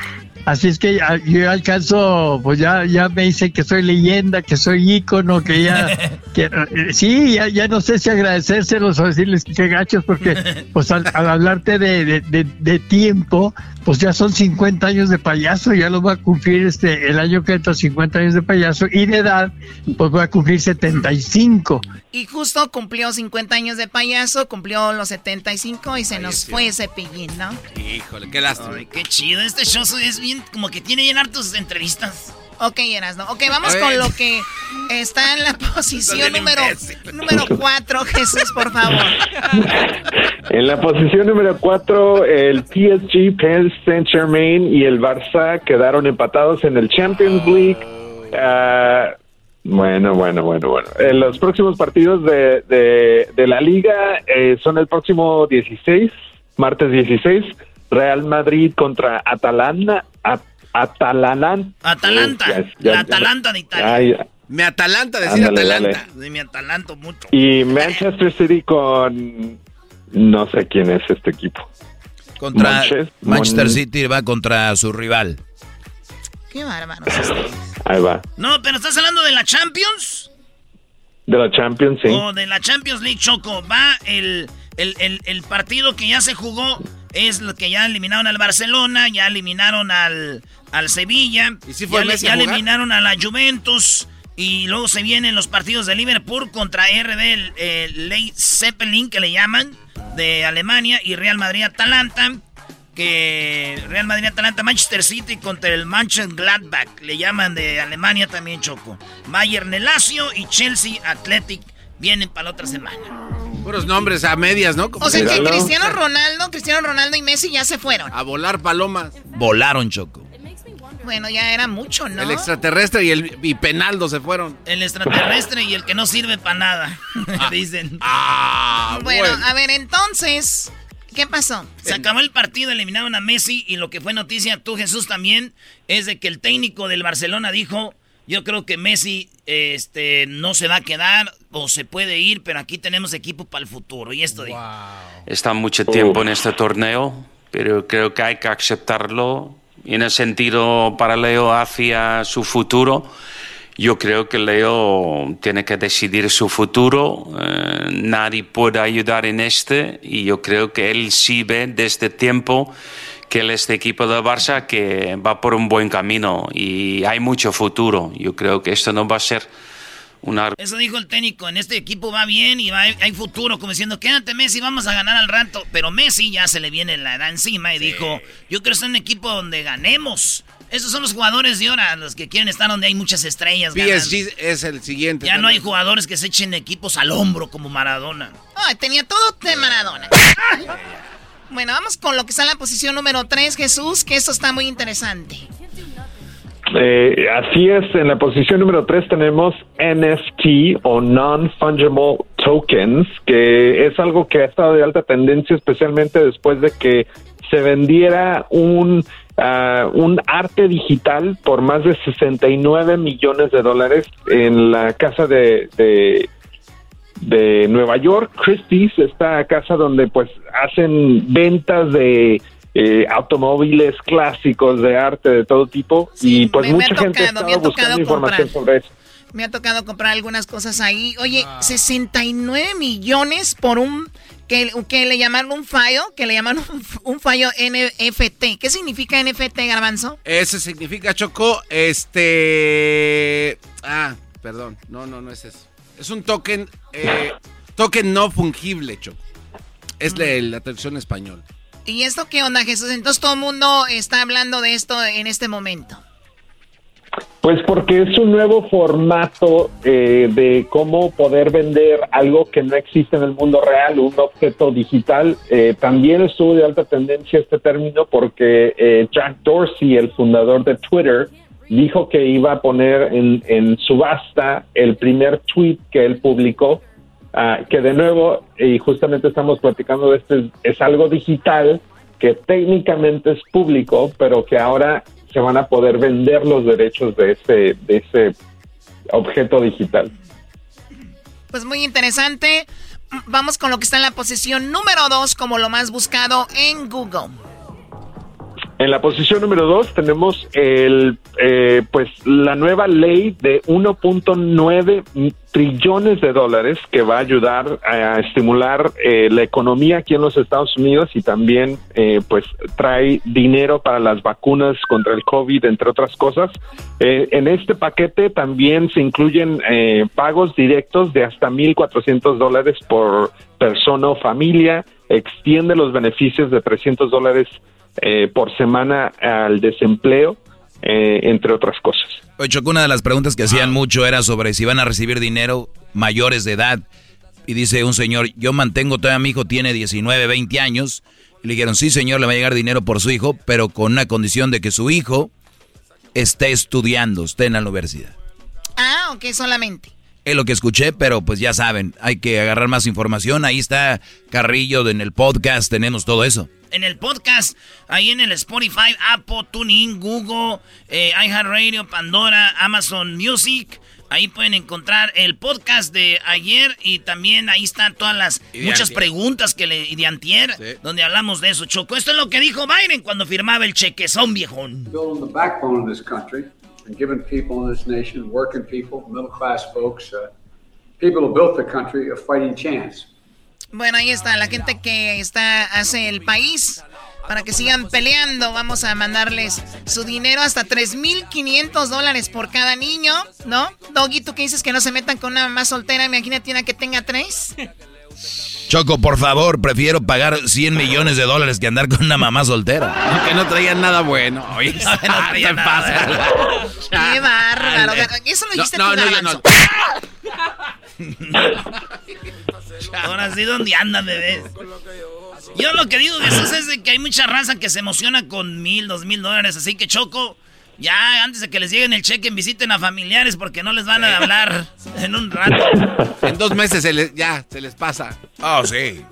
Así es que ya- yo alcanzo, pues ya, ya me dicen que soy leyenda, que soy ícono, que ya, que, eh, sí, ya, ya no sé si agradecérselos o decirles que qué gachos, porque pues al, al hablarte de, de, de- de tiempo, pues ya son 50 años de payaso, ya lo voy a cumplir este, el año que entra 50 años de payaso, y de edad, pues voy a cumplir 75. Y justo cumplió 50 años de payaso, cumplió los 75 y se nos fue ese pillín, ¿no? Híjole, qué lástima. Ay, qué chido, este show es bien, como que tiene bien hartos entrevistas. Ok, Erasno. Ok, vamos con lo que está en la posición número, número 4, Jesús, por favor. En la posición número 4, el PSG, Paris Saint Germain y el Barça quedaron empatados en el Champions League. Ah, bueno, bueno, bueno, bueno. Eh, los próximos partidos de, de, de la liga eh, son el próximo 16, martes 16, Real Madrid contra Atalanta. At-. Atalanta, ya- ya- la Atalanta de Italia. Ay, Me atalanta decir Ándale, Atalanta. Sí, me atalanto mucho. y Manchester City con... No sé quién es este equipo. Contra Manchester Mon- City va contra su rival. Qué ustedes. Ahí va. No, pero estás hablando de la Champions. De la Champions, sí. O de la Champions League, Choco. Va el, el, el- el partido que ya se jugó. Es lo que ya eliminaron al Barcelona, ya eliminaron al, al Sevilla. fue ya, eliminaron a la Juventus. Y luego se vienen los partidos de Liverpool contra RB Ley Zeppelin, que le llaman, de Alemania. Y Real Madrid-Atalanta. Que Real Madrid-Atalanta, Manchester City contra el Manchester Gladbach. Le llaman de Alemania también, Choco. Bayern Lazio y Chelsea Athletic vienen para la otra semana. Puros nombres a medias, ¿no? Como O sea que. Cristiano Ronaldo, Cristiano Ronaldo y Messi ya se fueron. A volar palomas. Volaron, Choco. Bueno, ya era mucho, ¿no? El extraterrestre y el y Penaldo se fueron. El extraterrestre y el que no sirve para nada, dicen. Ah, bueno, bueno. a ver, entonces, ¿qué pasó? Se acabó el partido, eliminaron a Messi y lo que fue noticia, tú Jesús también, es de que el técnico del Barcelona dijo, yo creo que Messi este, no se va a quedar o se puede ir, pero aquí tenemos equipo para el futuro. Y esto dijo. está mucho tiempo en este torneo, pero creo que hay que aceptarlo en el sentido para Leo hacia su futuro. Yo creo que Leo tiene que decidir su futuro, eh, nadie puede ayudar en este y yo creo que él sí ve desde tiempo que el- este equipo de Barça que va por un buen camino y hay mucho futuro. Yo creo que esto no va a ser una... Eso dijo el técnico, en este equipo va bien y va- hay futuro, como diciendo, quédate Messi, vamos a ganar al rato. Pero Messi ya se le viene la edad encima y dijo, yo quiero estar en un equipo donde ganemos. Esos son los jugadores de ahora, los que quieren estar donde hay muchas estrellas. ganando. PSG es el siguiente. Ya no hay jugadores que se echen equipos al hombro como Maradona. Ay, tenía todo de Maradona. Bueno, vamos con lo que está en la posición número 3, Jesús, que eso está muy interesante. Eh, así es, en la posición número 3 tenemos NFT o Non-Fungible Tokens, que es algo que ha estado de alta tendencia, especialmente después de que se vendiera un, ah, un arte digital por más de 69 millones de dólares en la casa de, de, de Nueva York, Christie's, esta casa donde pues hacen ventas de eh, automóviles clásicos de arte de todo tipo y pues me- me ha mucha gente ha tocado, me ha estado tocado buscando información comprar. sobre eso. Me ha tocado comprar algunas cosas ahí. Oye, 69 millones por un... Que, que le llamaron un fallo, que le llamaron un, un fallo NFT. ¿Qué significa NFT, Garbanzo? Ese significa, Choco, este... Ah, perdón. No, no, no es eso. Es un token, eh, token no fungible, Choco. Es la, la traducción español. ¿Y esto qué onda, Jesús? Entonces todo el mundo está hablando de esto en este momento. Pues porque es un nuevo formato eh, de cómo poder vender algo que no existe en el mundo real, un objeto digital. Eh, también estuvo de alta tendencia este término porque eh, Jack Dorsey, el fundador de Twitter, dijo que iba a poner en, subasta el primer tweet que él publicó, ah, que de nuevo, y justamente estamos platicando de esto, es, algo digital que técnicamente es público, pero que ahora se van a poder vender los derechos de ese, de ese objeto digital. Pues muy interesante. Vamos con lo que está en la posición número 2 como lo más buscado en Google. En la posición número dos tenemos el, eh, pues la nueva ley de 1.9 trillones de dólares que va a ayudar a estimular eh, la economía aquí en los Estados Unidos y también eh, pues trae dinero para las vacunas contra el COVID, entre otras cosas. Eh, en este paquete también se incluyen eh, pagos directos de hasta 1.400 dólares por persona o familia, extiende los beneficios de 300 dólares eh, por semana al desempleo, eh, entre otras cosas. Oye, Choco, una de las preguntas que hacían mucho era sobre si van a recibir dinero mayores de edad. Y dice un señor, yo mantengo todavía a mi hijo, tiene 19, 20 años. Y le dijeron, sí señor, le va a llegar dinero por su hijo, pero con una condición de que su hijo esté estudiando, esté en la universidad. Ah, ok, solamente. Es lo que escuché, pero pues ya saben, hay que agarrar más información. Ahí está Carrillo en el podcast, tenemos todo eso. En el podcast, ahí en el Spotify, Apple, TuneIn, Google, eh, iHeartRadio, Pandora, Amazon Music. Ahí pueden encontrar el podcast de ayer y también ahí están todas las muchas antier. preguntas que le y de antier, donde hablamos de eso, Choco. Esto es lo que dijo Biden cuando firmaba el chequezón, viejón. building the backbone of this country and giving people in this nation, working people, middle class folks, uh, people who built the country, a fighting chance. Bueno, ahí está la gente que está hace el país para que sigan peleando. Vamos a mandarles su dinero hasta 3.500 dólares por cada niño, ¿no? Doggy, ¿tú qué dices que no se metan con una mamá soltera? Imagínate una que tenga tres. Choco, por favor, prefiero pagar 100 millones de dólares que andar con una mamá soltera. Que no traían nada bueno. Oye, No te nada. Qué bárbaro. Eso lo No, dijiste no, tú, no, yo Garbanzo. Ahora sí, ¿dónde andan, bebés? Yo lo que digo, Jesús, es de que hay mucha raza que se emociona con mil, dos mil dólares. Así que, Choco, ya antes de que les lleguen el cheque, visiten a familiares porque no les van a hablar en un rato. En dos meses se les, ya, se les pasa. Oh, sí.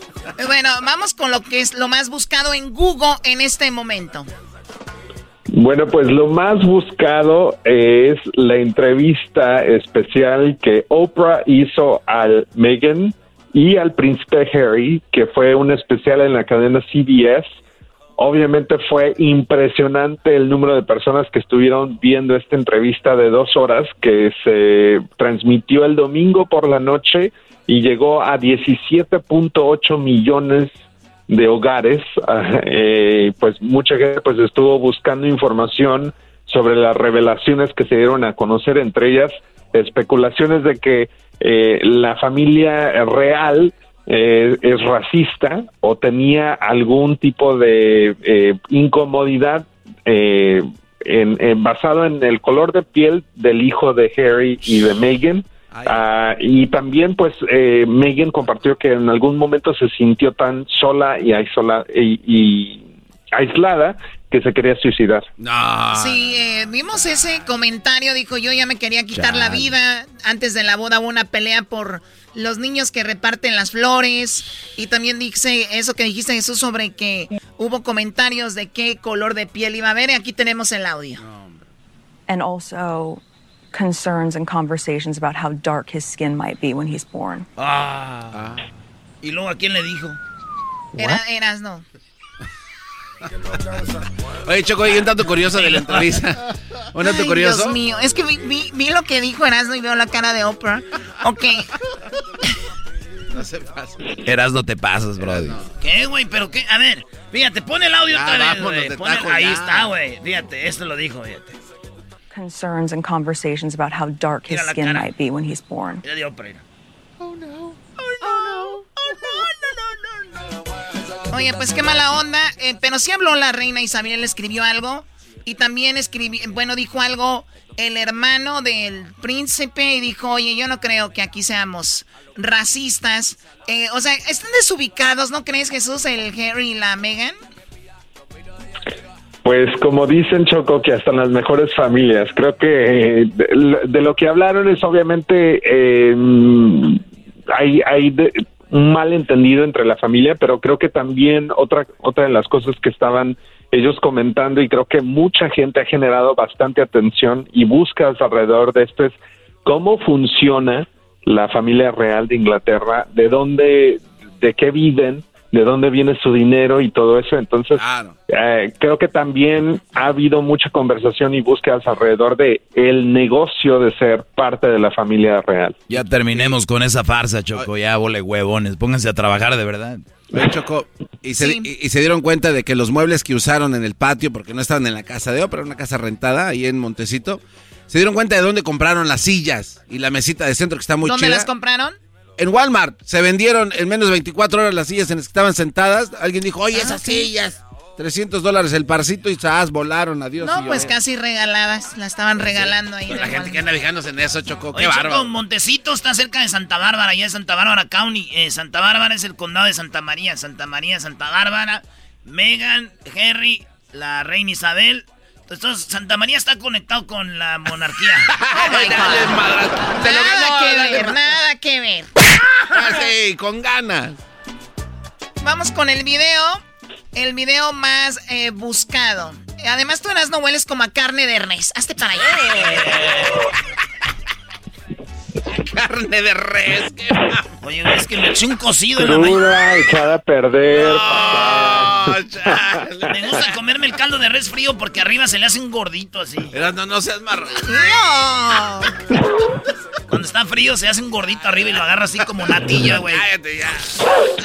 Bueno, vamos con lo que es lo más buscado en Google en este momento. Bueno, pues lo más buscado es la entrevista especial que Oprah hizo al Meghan y al príncipe Harry, que fue un especial en la cadena CBS. Obviamente fue impresionante el número de personas que estuvieron viendo esta entrevista de dos horas que se transmitió el domingo por la noche y llegó a 17.8 millones de hogares, eh, pues mucha gente pues estuvo buscando información sobre las revelaciones que se dieron a conocer, entre ellas especulaciones de que eh, la familia real eh, es racista o tenía algún tipo de eh, incomodidad eh, en, en- basado en el color de piel del hijo de Harry y de Meghan. Ah, y también, pues, eh, Meghan compartió que en algún momento se sintió tan sola y, aisola- y, y aislada que se quería suicidar. Sí, eh, vimos ese comentario, dijo yo ya me quería quitar la vida. Antes de la boda hubo una pelea por los niños que reparten las flores. Y también dice eso que dijiste Jesús sobre que hubo comentarios de qué color de piel iba a haber. Y aquí tenemos el audio. and also concerns and conversations about how dark his skin might be when he's born. Ah. ¿Y luego a quién le dijo? Era, eras no. Oye, Choco, hay un dato curioso de la entrevista. Un dato Ay, curioso. Dios mío, es que vi, vi- vi lo que dijo Erasmo y veo la cara de Oprah. Ok. No se pasa. Eras no te pasas, brody. ¿Qué, güey? ¿Pero qué? A ver, fíjate, pon el audio Ya, otra vez, vámonos güey. de Pon el- tajo Ahí ya. está, güey. Fíjate, esto lo dijo, fíjate. Concerns and conversations about how dark his skin cara. might be when he's born. Mira de Oprah, mira. Oye, pues qué mala onda. eh, pero sí habló la reina Isabel, escribió algo. Y también escribió, bueno, dijo algo el hermano del príncipe y dijo, oye, yo no creo que aquí seamos racistas. Eh, o sea, están desubicados, ¿no crees, Jesús, el Harry y la Meghan? Pues como dicen Choco, que hasta en las mejores familias. Creo que eh, de, de lo que hablaron es obviamente eh, hay, hay de- un malentendido entre la familia, pero creo que también otra, otra de las cosas que estaban ellos comentando y creo que mucha gente ha generado bastante atención y búsquedas alrededor de esto es cómo funciona la familia real de Inglaterra, de dónde, de qué viven, de dónde viene su dinero y todo eso. Entonces, eh, creo que también ha habido mucha conversación y búsquedas alrededor de el negocio de ser parte de la familia real. Ya terminemos con esa farsa, Choco. Ya, vole huevones. Pónganse a trabajar de verdad. Oye, Choco, y se, y, y se dieron cuenta de que los muebles que usaron en el patio, porque no estaban en la casa de Oprah, era una casa rentada ahí en Montecito, se dieron cuenta de dónde compraron las sillas y la mesita de centro que está muy ¿Dónde chida. las compraron? En Walmart se vendieron en menos de 24 horas las sillas en las que estaban sentadas. Alguien dijo, oye, Ah, esas sí. sillas. 300 dólares el parcito y ¡zas! volaron, adiós. No, Y yo, pues eh, casi regaladas. La estaban regalando ahí. La gente que anda fijándose en eso, Choco, qué bárbaro. Montecito está cerca de Santa Bárbara, ya es Santa Bárbara County. Eh, Santa Bárbara es el condado de Santa María. Santa María, Santa Bárbara, Megan, Harry, la reina Isabel. Entonces, Santa María está conectado con la monarquía. Oh lo Nada ganó, que dale, ver, nada que ver. Ah, sí, con ganas. Vamos con el video. El video más eh, buscado. Además, tú eras no hueles como a carne de res. Hazte para allá. Carne de res. Oye, es que me eché un cocido en la mañana. Echada a perder. Me gusta comerme el caldo de res frío porque arriba se le hace un gordito así. No, no seas marrano. No. Cuando está frío se hace un gordito arriba y lo agarras así como natilla, güey. Cállate ya.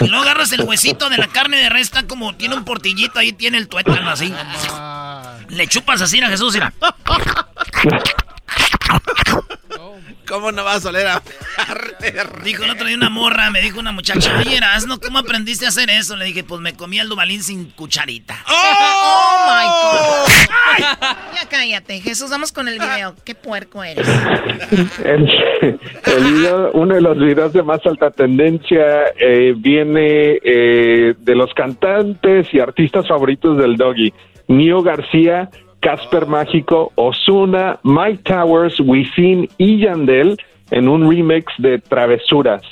Y luego agarras el huesito de la carne de res, está como, tiene un portillito ahí, tiene el tuétano así. Le chupas así a Jesús, mira. ¿Cómo no vas a oler a Dijo el otro día una morra, me dijo una muchacha, oye, Erasno, ¿cómo aprendiste a hacer eso? Le dije, pues me comía el dubalín sin cucharita. Oh my God. Ya cállate, Jesús. Vamos con el video. Qué puerco eres. El, el video- uno de los videos de más alta tendencia eh, viene eh, de los cantantes y artistas favoritos del Doggy. Nio García, Casper Mágico, Osuna, Mike Towers, Wisin y Yandel en un remix de Travesuras.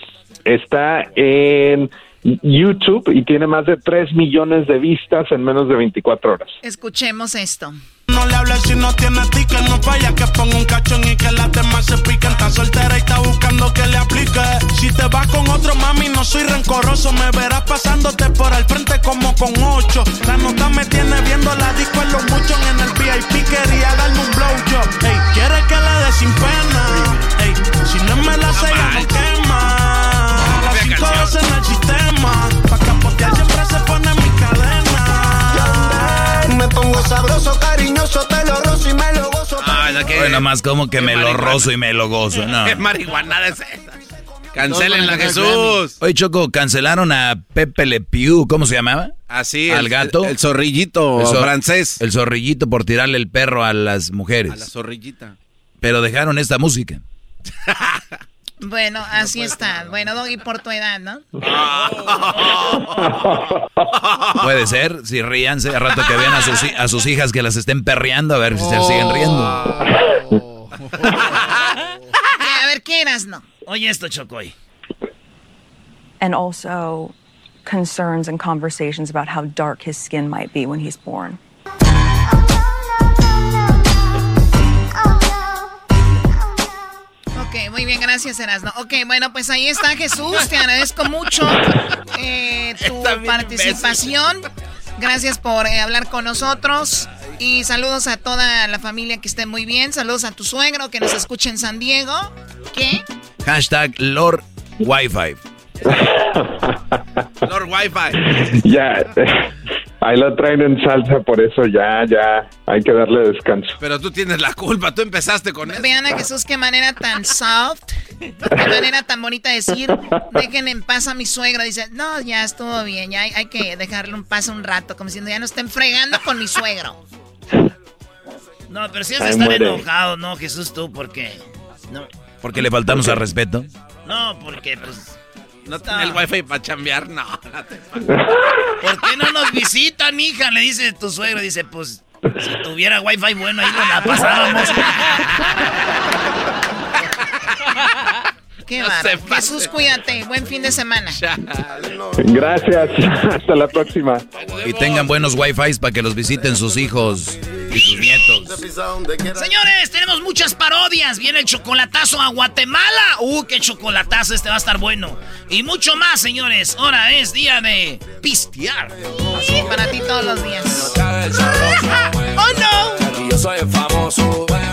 Está en YouTube y tiene más de 3 millones de vistas en menos de 24 horas. Escuchemos esto. No le hables si no tiene ticket, no falla que ponga un cachón y que las demás se piquen. Está soltera y está buscando que le aplique. Si te vas con otro mami, no soy rencoroso. Me verás pasándote por el frente como con ocho. La nota me tiene viendo la disco en los muchos en el VIP. Quería darme un blowjob. Ey, quiere que le dé sin pena. Ey, si no me la sella, no quema todos en el sistema. Pa' capotear siempre se pone mi cadena. Me pongo sabroso, cariñoso, te lo rozo y me lo gozo. Ah, Ay, no, que, nomás como que me lo rozo y me lo gozo, ¿no? ¿Qué marihuana es esa? Cancelenla, Jesús. Oye, Choco, cancelaron a Pepe Le Pew, ¿cómo se llamaba? Así, al el, gato. El, el zorrillito el zor francés. El zorrillito por tirarle el perro a las mujeres. A la zorrillita. Pero dejaron esta música. Bueno, así está. Bueno, Doggy, por tu edad, ¿no? Puede ser, si ríanse, a rato que vean a sus, a sus hijas que las estén perreando, a ver si se siguen riendo. a ver, ¿qué eras, no? Oye esto, Chocoy. And also concerns and conversations about how dark his skin might be when he's born. Ok, muy bien, gracias, Erasno. Ok, bueno, pues ahí está Jesús. Te agradezco mucho eh, tu participación. Gracias por eh, hablar con nosotros. Y saludos a toda la familia que esté muy bien. Saludos a tu suegro que nos escucha en San Diego. ¿Qué? Hashtag Lord Wi-Fi. Lord Wi-Fi. Ya, ahí lo traen en salsa, por eso ya, ya, hay que darle descanso. Pero tú tienes la culpa, tú empezaste con eso. Vean a Jesús qué manera tan soft, qué manera tan bonita de decir, dejen en paz a mi suegro. Dice, no, ya estuvo bien, ya hay, hay que dejarle un paso un rato, como diciendo, ya no estén fregando con mi suegro. No, pero si de Ay, estar muere. enojado, ¿no, Jesús, tú? Porque... No, Porque le faltamos al respeto. no porque, pues... No tiene el wifi para chambear, no. ¿Por qué no nos visitan, hija? Le dice tu suegro. Dice, pues, si tuviera wifi bueno, ahí nos la pasábamos. Qué No. Jesús, cuídate, buen fin de semana. Gracias, hasta la próxima. Y tengan buenos Wi-Fi para que los visiten sus hijos y sus nietos. Señores, tenemos muchas parodias. Viene el chocolatazo a Guatemala. Uh, qué chocolatazo, este va a estar bueno. Y mucho más, señores. Ahora es día de pistear. Sí, para ti todos los días. ¡Oh, no! Yo soy famoso.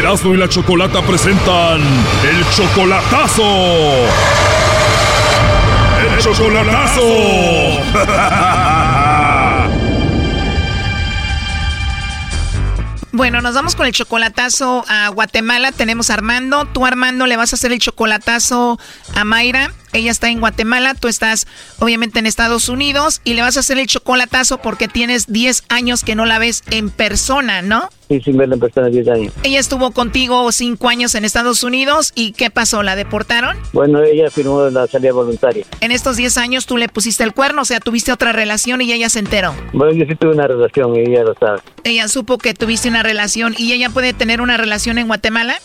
Erasmo y la Chocolata presentan el chocolatazo. El chocolatazo. Bueno, nos vamos con el chocolatazo a Guatemala. Tenemos a Armando. Tú, Armando, le vas a hacer el chocolatazo a Mayra. Ella está en Guatemala. Tú estás, obviamente, en Estados Unidos. Y le vas a hacer el chocolatazo porque tienes 10 años que no la ves en persona, ¿no? Sí, sin verla en persona 10 años. Ella estuvo contigo 5 años en Estados Unidos. ¿Y qué pasó? ¿La deportaron? Bueno, ella firmó la salida voluntaria. En estos 10 años tú le pusiste el cuerno, o sea, tuviste otra relación y ella se enteró. Bueno, yo sí tuve una relación y ella lo sabe. Ella supo que tuviste una relación y ella puede tener una relación en Guatemala,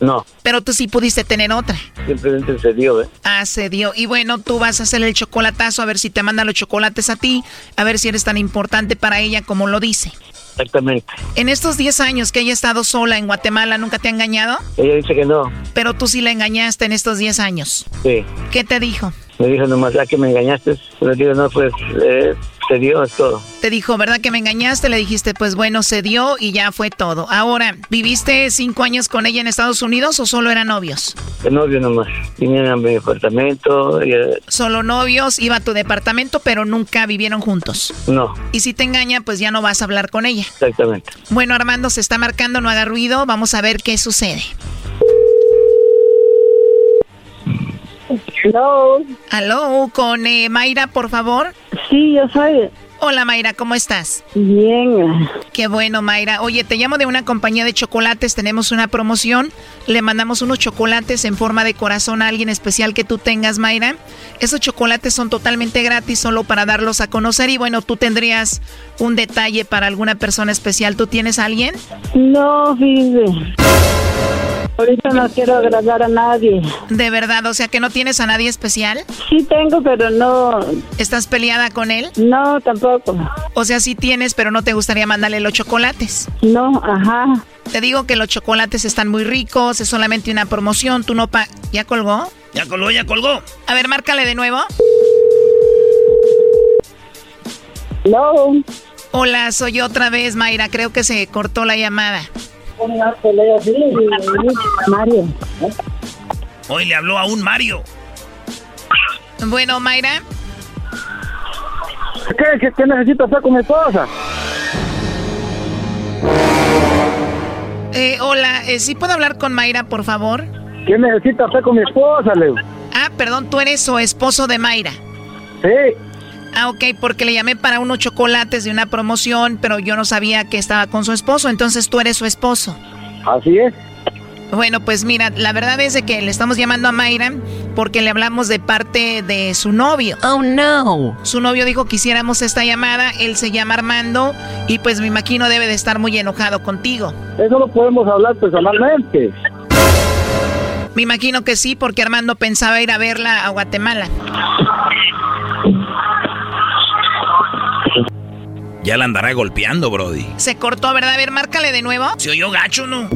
No, pero tú sí pudiste tener otra. simplemente se dio, ¿eh? Ah, se dio. Y bueno, tú vas a hacer el chocolatazo a ver si te manda los chocolates a ti, a ver si eres tan importante para ella como lo dice. Exactamente. En estos 10 años que ella ha estado sola en Guatemala, ¿nunca te ha engañado? Ella dice que no. Pero tú sí la engañaste en estos 10 años. Sí. ¿Qué te dijo? Me dijo nomás, ya que me engañaste. Le digo, no, pues, eh, se dio, es todo. Te dijo, ¿verdad que me engañaste? Le dijiste, pues bueno, se dio y ya fue todo. Ahora, ¿viviste cinco años con ella en Estados Unidos o solo eran novios? De novio nomás. Vinieron a mi apartamento. Y, eh, Solo novios, iba a tu departamento, pero nunca vivieron juntos. no, Y si te engaña, pues ya no vas a hablar con ella. exactamente. Bueno, Armando, se está marcando, no haga ruido. Vamos a ver qué sucede. Hello. Aló, con eh, Mayra, por favor. Sí, yo soy. Hola, Mayra, ¿cómo estás? Bien. Qué bueno, Mayra. Oye, te llamo de una compañía de chocolates. Tenemos una promoción. Le mandamos unos chocolates en forma de corazón a alguien especial que tú tengas, Mayra. Esos chocolates son totalmente gratis, solo para darlos a conocer. Y bueno, tú tendrías un detalle para alguna persona especial. ¿Tú tienes a alguien? No, fíjese. Ahorita no quiero agradar a nadie. De verdad, o sea que no tienes a nadie especial. Sí tengo, pero no. ¿Estás peleada con él? No, tampoco. O sea, sí tienes, pero no te gustaría mandarle los chocolates. No, ajá. Te digo que los chocolates están muy ricos, es solamente una promoción, tú no pa... ¿Ya colgó? Ya colgó, ya colgó. A ver, márcale de nuevo. No. Hola, soy otra vez, Mayra. Creo que se cortó la llamada. Mario. Hoy le habló a un Mario. Bueno, Mayra. ¿Qué, qué, qué necesito hacer con mi esposa? Eh, hola, eh, ¿sí puedo hablar con Mayra, por favor? ¿Qué necesito hacer con mi esposa, Leo? Ah, perdón, tú eres su esposo de Mayra. Sí. Ah, ok, porque le llamé para unos chocolates de una promoción, pero yo no sabía que estaba con su esposo, entonces tú eres su esposo. Así es. Bueno, pues mira, la verdad es de que le estamos llamando a Mayra porque le hablamos de parte de su novio. Oh, no. Su novio dijo que hiciéramos esta llamada, él se llama Armando y pues me imagino debe de estar muy enojado contigo. Eso lo podemos hablar personalmente. Me imagino que sí, porque Armando pensaba ir a verla a Guatemala. Ya la andará golpeando, Brody. Se cortó, ¿verdad? A ver, márcale de nuevo. Se oyó gacho, ¿no?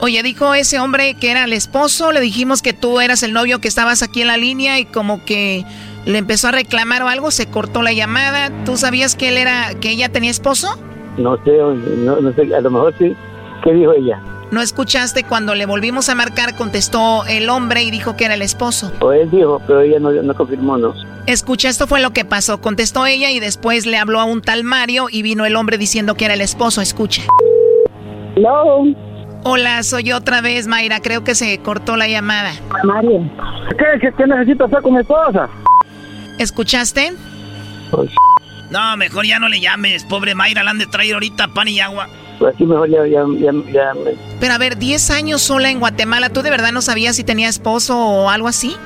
Oye, dijo ese hombre que era el esposo, le dijimos que tú eras el novio que estabas aquí en la línea y como que le empezó a reclamar o algo, se cortó la llamada. ¿Tú sabías que él era, que ella tenía esposo? No sé, no, no sé, a lo mejor sí. ¿Qué dijo ella? ¿No escuchaste cuando le volvimos a marcar? Contestó el hombre y dijo que era el esposo. O él dijo, pero ella no, no confirmó, ¿no? Escucha, esto fue lo que pasó. Contestó ella y después le habló a un tal Mario y vino el hombre diciendo que era el esposo. Escucha. No. Hola, soy otra vez, Mayra. Creo que se cortó la llamada. Mario. ¿Qué, qué, qué necesito hacer con mi esposa? ¿Escuchaste? No, mejor ya no le llames. Pobre Mayra, la han de traer ahorita pan y agua. Pues aquí mejor ya, ya, ya, ya me- Pero a ver, 10 años sola en Guatemala, ¿tú de verdad no sabías si tenía esposo o algo así?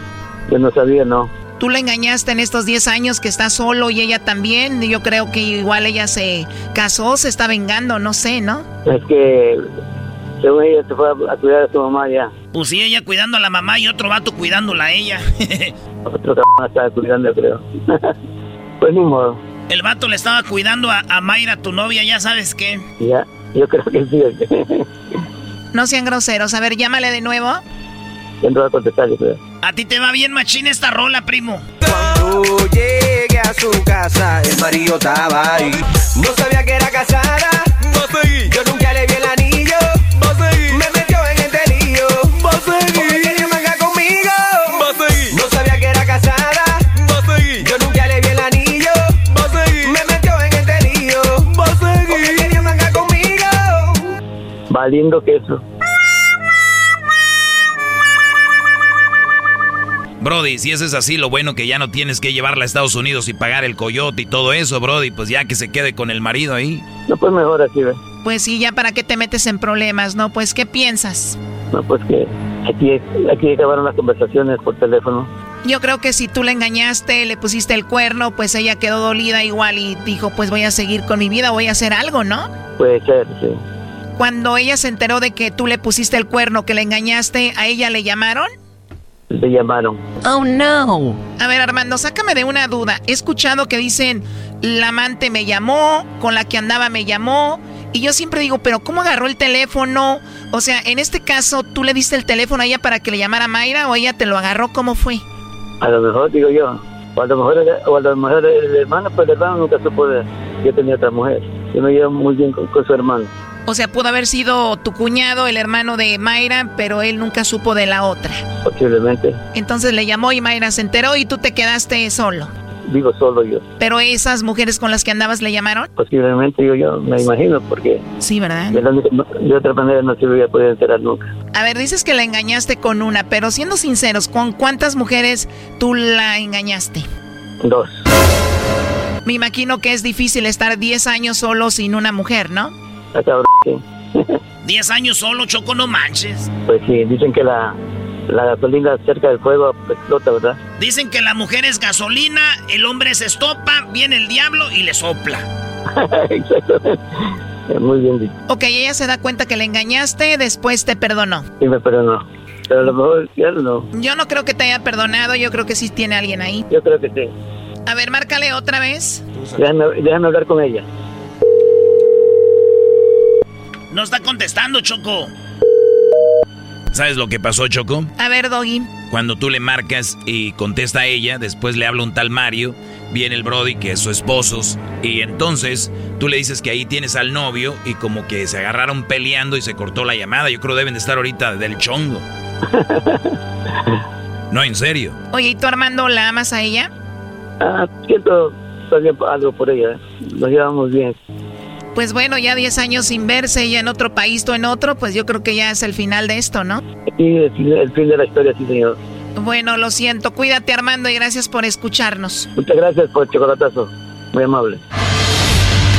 yo no sabía, no. Tú la engañaste en estos 10 años que está solo y ella también. Yo creo que igual ella se casó, se está vengando, no sé, ¿no? Es que según ella se fue a, a cuidar a su mamá ya. Pues sí, ella cuidando a la mamá y otro vato cuidándola a ella. Otro cabrón estaba cuidando, creo. pues ni modo. El vato le estaba cuidando a, a Mayra, tu novia, ya sabes qué. Ya, yo creo que sí. No sean groseros. A ver, llámale de nuevo. ya no va a contestar, yo creo. A ti te va bien machín esta rola, primo. Cuando llegué a su casa, el marido estaba ahí. No sabía que era casada. Yo nunca Valiendo queso. Brody, si eso es así, lo bueno que ya no tienes que llevarla a Estados Unidos y pagar el coyote y todo eso, Brody, pues ya que se quede con el marido ahí. No, pues mejor así, ¿ves? Pues sí, ya para qué te metes en problemas, ¿no? Pues, ¿qué piensas? No, pues que aquí, aquí acabaron las conversaciones por teléfono. Yo creo que si tú la engañaste, le pusiste el cuerno, pues ella quedó dolida igual y dijo, pues voy a seguir con mi vida, voy a hacer algo, ¿no? Puede ser, sí. Cuando ella se enteró de que tú le pusiste el cuerno, que la engañaste, ¿a ella le llamaron? Le llamaron. Oh, no. A ver, Armando, sácame de una duda. He escuchado que dicen, la amante me llamó, con la que andaba me llamó, y yo siempre digo, pero ¿cómo agarró el teléfono? O sea, en este caso, ¿tú le diste el teléfono a ella para que le llamara Mayra o ella te lo agarró? ¿Cómo fue? A lo mejor, digo yo. O a lo mejor, o a lo mejor el hermano, pues el hermano nunca supo de que yo tenía otra mujer. Yo me llevo muy bien con, con su hermano. O sea, pudo haber sido tu cuñado, el hermano de Mayra, pero él nunca supo de la otra. Posiblemente. Entonces le llamó y Mayra se enteró y tú te quedaste solo. Digo solo yo. Pero esas mujeres con las que andabas le llamaron. Posiblemente, digo yo, me imagino, porque Sí, ¿verdad? de, la de otra manera no se hubiera podido enterar nunca. A ver, dices que la engañaste con una, pero siendo sinceros, ¿con cuántas mujeres tú la engañaste? Dos. Me imagino que es difícil estar 10 años solo sin una mujer, ¿no? Está cabrón, sí. 10 años solo, Choco, no manches. Pues sí, dicen que la, la gasolina cerca del fuego explota, ¿verdad? Dicen que la mujer es gasolina, el hombre se estopa, viene el diablo y le sopla. Exactamente. Muy bien dicho. Ok, ella se da cuenta que le engañaste, después te perdonó. Y me perdonó. Pero a lo mejor ya no. Yo no creo que te haya perdonado, yo creo que sí tiene alguien ahí. Yo creo que sí. A ver, márcale otra vez. Déjame, déjame hablar con ella. No está contestando, Choco. ¿Sabes lo que pasó, Choco? A ver, Doggy. Cuando tú le marcas y contesta a ella, después le habla un tal Mario, viene el Brody, que es su esposo, y entonces tú le dices que ahí tienes al novio y como que se agarraron peleando y se cortó la llamada. Yo creo deben de estar ahorita del chongo. No, en serio. Oye, ¿y tú Armando la amas a ella? Ah, siento algo por ella. Nos llevamos bien. Pues bueno, ya 10 años sin verse, ella en otro país, tú en otro, pues yo creo que ya es el final de esto, ¿no? Sí, fin, el fin de la historia, sí, señor. Bueno, lo siento. Cuídate, Armando, y gracias por escucharnos. Muchas gracias por el chocolatazo. Muy amable.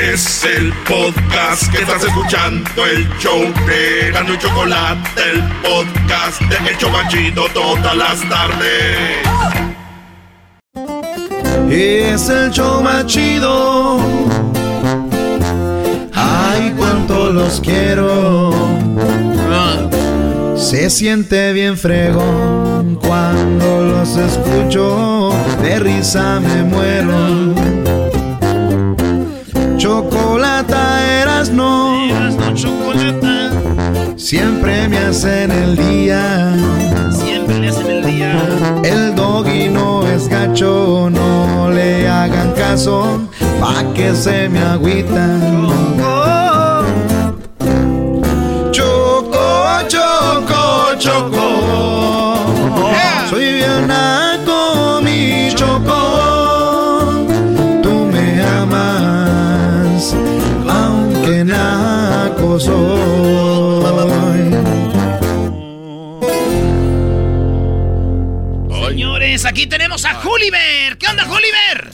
Es el podcast que estás escuchando, el show de y Chocolate, el podcast de El Chobachito todas las tardes. Es el show más chido. Ay, cuánto los quiero. Se siente bien fregón cuando los escucho. De risa me muero. Chocolata eras no. Siempre me hacen el día. Siempre le hacen el día. El doggy no es gacho, no le hagan caso, pa' que se me agüita. Choco, Señores, aquí tenemos a Juliver. ¿Qué onda, Juliver?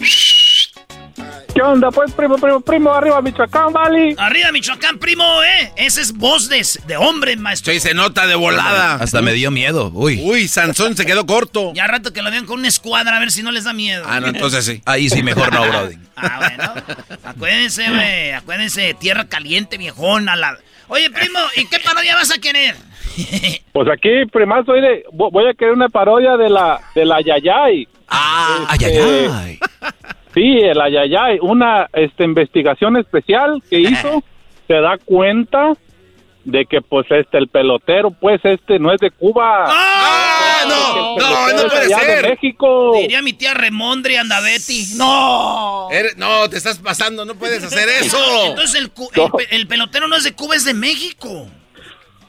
¿Qué onda, pues, primo, primo, primo? Arriba, Michoacán, Valley. Arriba, Michoacán, primo, ¿eh? Ese es voz de, de hombre, maestro. Sí, se nota de volada. Hasta me dio miedo. Uy. Uy, Sansón se quedó corto. Ya rato que lo vean con una escuadra a ver si no les da miedo. Ah, no, entonces sí. Ahí sí, mejor no, Brody. Ah, bueno. Acuérdense, güey. Acuérdense, tierra caliente, viejón. A la... Oye, primo, ¿y qué parodia vas a querer? Pues aquí, primazo, oye, vo- voy a querer una parodia de la, de la Yayay. Ah, Este, ayayay. Sí, el Ayayay, una este, investigación especial que hizo, se da cuenta de que pues este el pelotero pues este no es de Cuba. ¡Ah! no, no, no puede ser. de México. Diría mi tía Remondri Andabetti. ¡No! Eres- no, te estás pasando, no puedes hacer eso. Entonces el, el pelotero no es de Cuba, es de México.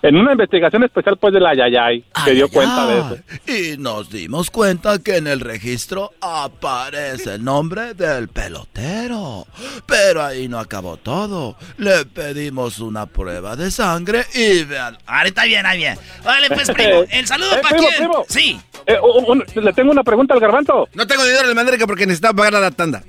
En una investigación especial pues de la Ayayay se dio cuenta de eso. Y nos dimos cuenta que en el registro aparece el nombre del pelotero. Pero ahí no acabó todo. Le pedimos una prueba de sangre y vean. Ahorita bien, ahí bien. Vale, pues, primo. ¿El saludo Eh, para primo, quién? primo. Sí. Eh, un- un- le tengo una pregunta al garbanzo. No tengo dinero de Mandrica porque necesitaba pagar la tanda.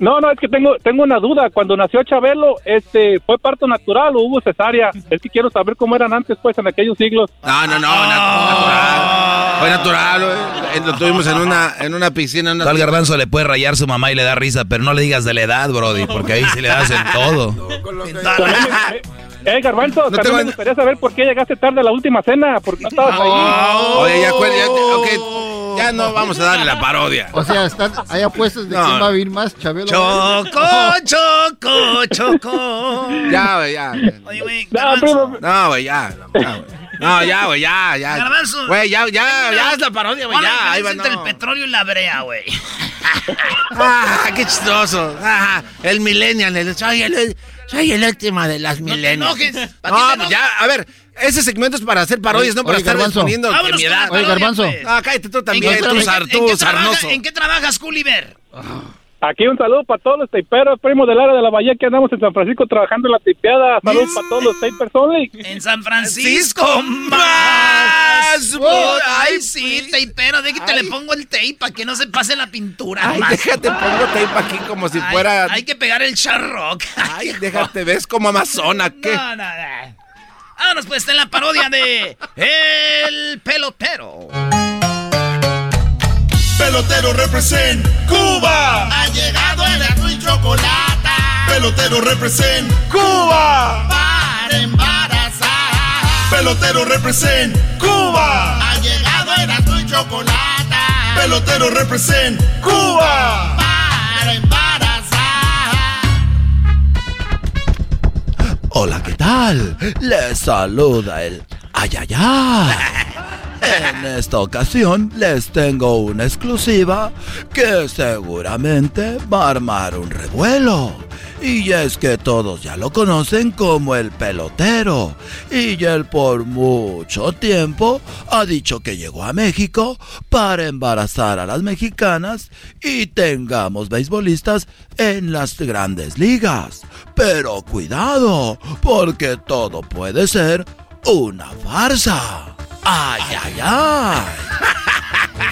No, no, es que tengo tengo una duda. Cuando nació Chabelo, este, ¿fue parto natural o hubo cesárea? Es que quiero saber cómo eran antes, pues, en aquellos siglos. No, no, no, nat- natural. Fue natural. Eh, Lo tuvimos en una, en una piscina. una- Tal garbanzo le puede rayar su mamá y le da risa, pero no le digas de la edad, Brody, porque ahí sí le das en todo. Eh, Garbanzo, también tengo- me gustaría saber por qué llegaste tarde a la última cena, porque no estabas ahí. Oye, ya, ya, ok, ya no vamos a darle la parodia. O sea, están, hay apuestas de No. quién va a vivir más, Chabelo. Choco, choco, choco. Ya, güey, ya. Oye, güey, No, No, güey, ya. No. No, ya, güey, ya, ya. Garbanzo. Güey, ya, ya, ya es la parodia, güey, ¿Cuál es ya. la Ahí va, entre no. el petróleo y la brea, güey? Ah, qué chistoso. Ah, el millennial, el- el, soy el último de las No te millennials. enojes. ¿Para No, pues ya, a ver, ese segmento es para hacer parodias, no para Oye, estar Garbanzo. respondiendo que mi edad. Oye, Garbanzo. pues. Ah, cállate tú ¿En también, tú, en qué- en tú qué trabaja- sarnoso. ¿En qué trabajas, Gulliver? Aquí un saludo para todos los teiperos, primo del área de la Bahía que andamos en San Francisco trabajando en la tipeada. Saludos para todos los tapers only. En San Francisco más. Ay, sí, pero déjate, le pongo el tape para que no se pase la pintura. Ay, déjate, pongo tape aquí como si fuera... Hay que pegar el charrock. Ay, déjate, ves como Amazona, ¿qué? No, no, no. Vámonos pues en la parodia de El Pelotero. Pelotero represent Cuba. Ha llegado el azul y chocolate. Pelotero represent Cuba. Para embarazar. Pelotero represent Cuba. Ha llegado el azul y chocolate. Pelotero represent Cuba. Para embarazar. Hola, ¿qué tal? Les saluda el Ayayay. En esta ocasión les tengo una exclusiva que seguramente va a armar un revuelo. Y es que todos ya lo conocen como el pelotero. Y él por mucho tiempo ha dicho que llegó a México para embarazar a las mexicanas y tengamos beisbolistas en las grandes ligas. Pero cuidado, porque todo puede ser una farsa. ¡Ay, ay, ay!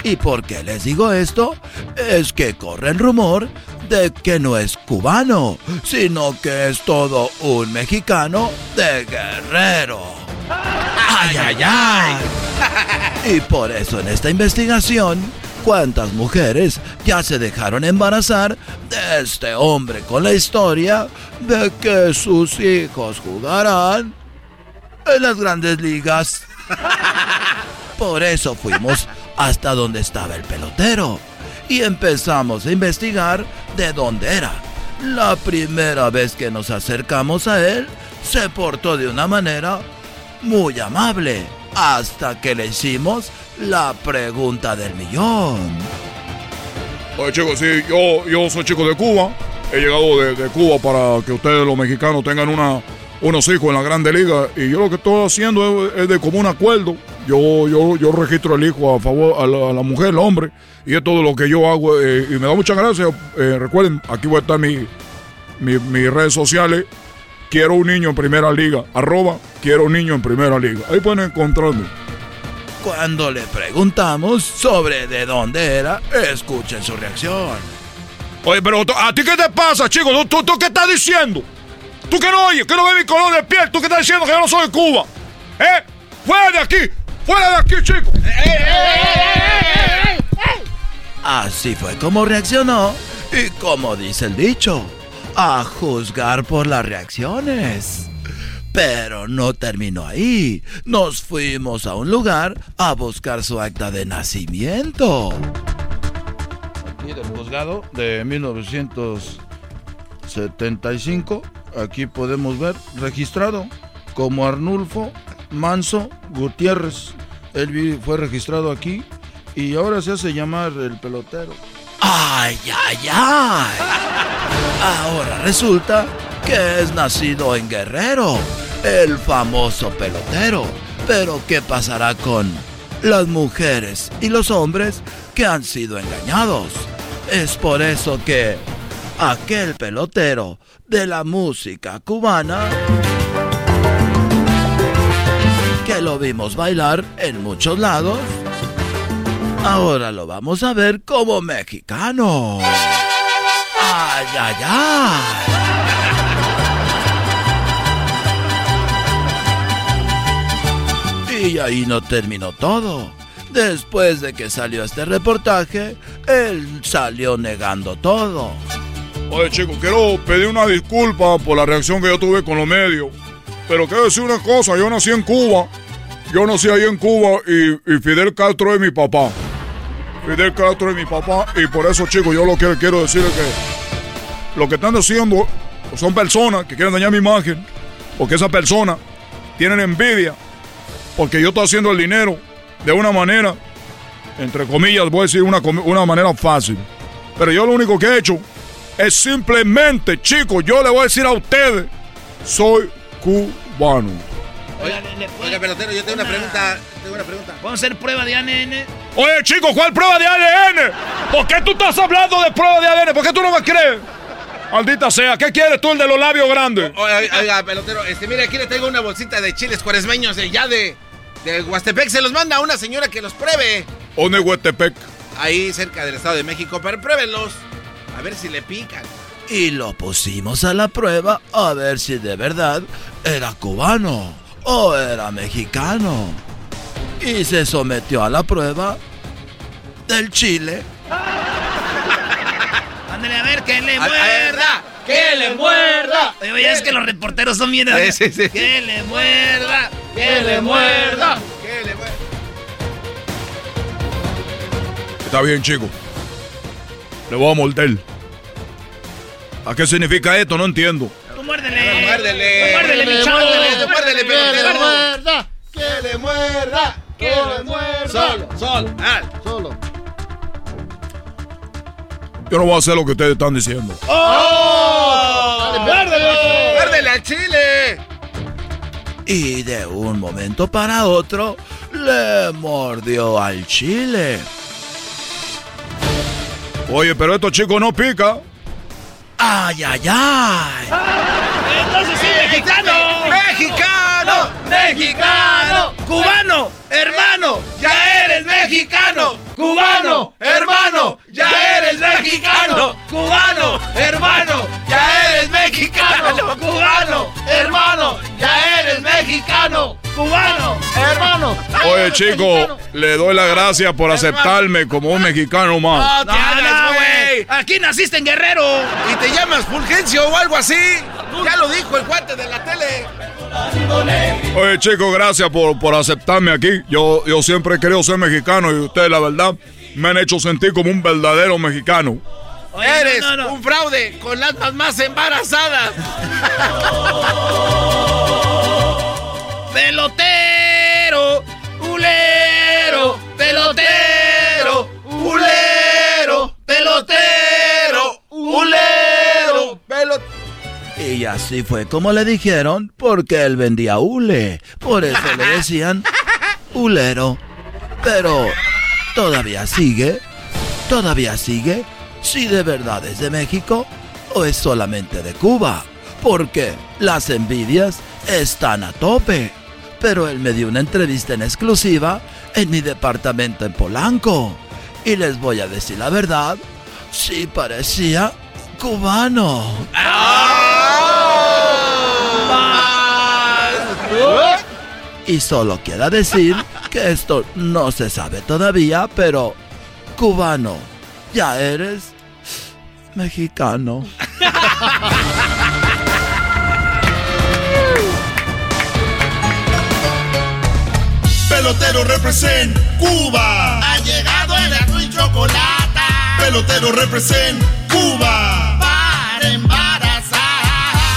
¿Y por qué les digo esto? Es que corre el rumor de que no es cubano, sino que es todo un mexicano de guerrero. ¡Ay, ay, ay! Y por eso en esta investigación, ¿cuántas mujeres ya se dejaron embarazar de este hombre con la historia de que sus hijos jugarán en las grandes ligas? Por eso fuimos hasta donde estaba el pelotero y empezamos a investigar de dónde era. La primera vez que nos acercamos a él, se portó de una manera muy amable, hasta que le hicimos la pregunta del millón. Oye chicos, sí, yo, yo soy chico de Cuba, he llegado de, de Cuba para que ustedes los mexicanos tengan una, unos hijos en la Grande Liga y yo lo que estoy haciendo es, es de común acuerdo. Yo, yo, yo registro el hijo a favor a la, a la mujer, el hombre, y es todo lo que yo hago. eh, y me da muchas gracias. Eh, recuerden, aquí voy a estar mi, mi- mis redes sociales. Quiero un niño en primera liga. Arroba, quiero un niño en primera liga. Ahí pueden encontrarme. Cuando le preguntamos sobre de dónde era, escuchen su reacción. Oye, pero ¿a ti qué te pasa, chico? ¿Tú, tú, tú qué estás diciendo? ¿Tú que no oyes? ¿Que no ves mi color de piel? ¿Tú qué estás diciendo que yo no soy de Cuba? ¿Eh? ¡Fuera de aquí! ¡Fuera de aquí, chico! Así fue como reaccionó y como dice el dicho, a juzgar por las reacciones. Pero no terminó ahí. Nos fuimos a un lugar a buscar su acta de nacimiento. Aquí del juzgado de 1975, aquí podemos ver registrado como Arnulfo Manso Gutiérrez. Él fue registrado aquí y ahora se hace llamar el pelotero. ¡Ay, ay, ay! Ahora resulta que es nacido en Guerrero, el famoso pelotero. Pero ¿qué pasará con las mujeres y los hombres que han sido engañados? Es por eso que aquel pelotero de la música cubana que lo vimos bailar en muchos lados, ahora lo vamos a ver como mexicano. ¡Ay, ay, ay! Y ahí no terminó todo. Después de que salió este reportaje, él salió negando todo. Oye, chicos, quiero pedir una disculpa por la reacción que yo tuve con los medios. Pero quiero decir una cosa, yo nací en Cuba. Yo nací ahí en Cuba y, Fidel Castro es mi papá. Fidel Castro es mi papá y por eso, chicos, yo lo que quiero decir es que lo que están haciendo son personas que quieren dañar mi imagen. Porque esas personas tienen envidia. Porque yo estoy haciendo el dinero de una manera, entre comillas, voy a decir una, una manera fácil. Pero yo lo único que he hecho es simplemente, chicos, yo le voy a decir a ustedes, soy cubano. Oiga, oiga, pelotero, yo tengo una pregunta. Tengo una pregunta. Vamos a hacer prueba de ADN. Oye, chicos, ¿cuál prueba de ADN? ¿Por qué tú estás hablando de prueba de ADN? ¿Por qué tú no me crees? Maldita sea, ¿qué quieres tú el de los labios grandes? Oiga, oiga, pelotero, este, mire, aquí le tengo una bolsita de chiles cuaresmeños de ya de. De Huastepec se los manda a una señora que los pruebe. Huetepec. Ahí cerca del Estado de México, pero pruébenlos. A ver si le pican. Y lo pusimos a la prueba a ver si de verdad era cubano o era mexicano. Y se sometió a la prueba del chile. Ándale a ver que le muerda. ¡Que le muerda! Oye, es que los reporteros son bien. Sí, sí, sí. ¡Que le muerda! ¡Que le muerda! ¡Que le muerda! Está bien, chico. Le voy a morder. ¿A qué significa esto? No entiendo. Tú muérdele. Muérdele. Tú muérdele, mi chavo. Muérdele, muérdele, ¡Que le pelotero. muerda! ¡Que le muerda! ¡Que le muerda! Solo, solo. Ah. Solo. Yo no voy a hacer lo que ustedes están diciendo. ¡Oh! Dale, muérdele. ¡Muérdele al chile! Y de un momento para otro le mordió al chile. Oye, pero esto chicos no pica. ¡Ay, ay, ay! Entonces sí, mexicano. ¡Mexicano! ¡Mexicano! ¡Cubano! ¡Hermano! ¡Ya eres mexicano! ¡Cubano! ¡Hermano! ¡Ya eres mexicano! ¡Cubano! ¡Hermano! ¡Ya eres mexicano! ¡Cubano! ¡Hermano! ¡Ya eres mexicano! ¡Cubano! Hermano. Oye, chico, le doy las gracias por aceptarme como un mexicano más. ¡No güey! Aquí naciste en Guerrero. ¿Y te llamas Fulgencio o algo así? Ya lo dijo el guante de la tele. Oye, chicos, gracias por, por aceptarme aquí. Yo, yo siempre he querido ser mexicano y ustedes, la verdad, me han hecho sentir como un verdadero mexicano. Oye, Eres no, no, no. un fraude con las mamás embarazadas. Pelotero, ulero, pelotero, ulero, pelotero, ulero, pelotero. Y así fue como le dijeron, porque él vendía hule. Por eso le decían hulero. Pero, ¿todavía sigue? ¿Todavía sigue? Si de verdad es de México o es solamente de Cuba. Porque las envidias están a tope. Pero él me dio una entrevista en exclusiva en mi departamento en Polanco. Y les voy a decir la verdad, sí parecía cubano. Y solo queda decir que esto no se sabe todavía, pero cubano, ya eres mexicano. Pelotero represent Cuba. Ha llegado el azul y chocolate Pelotero represent Cuba. para embarazar.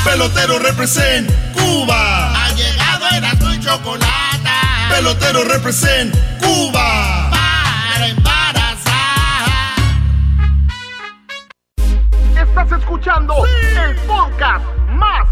Pelotero represent Cuba. Ha llegado el azul y chocolate Pelotero represent Cuba. para embarazar. Estás escuchando el podcast más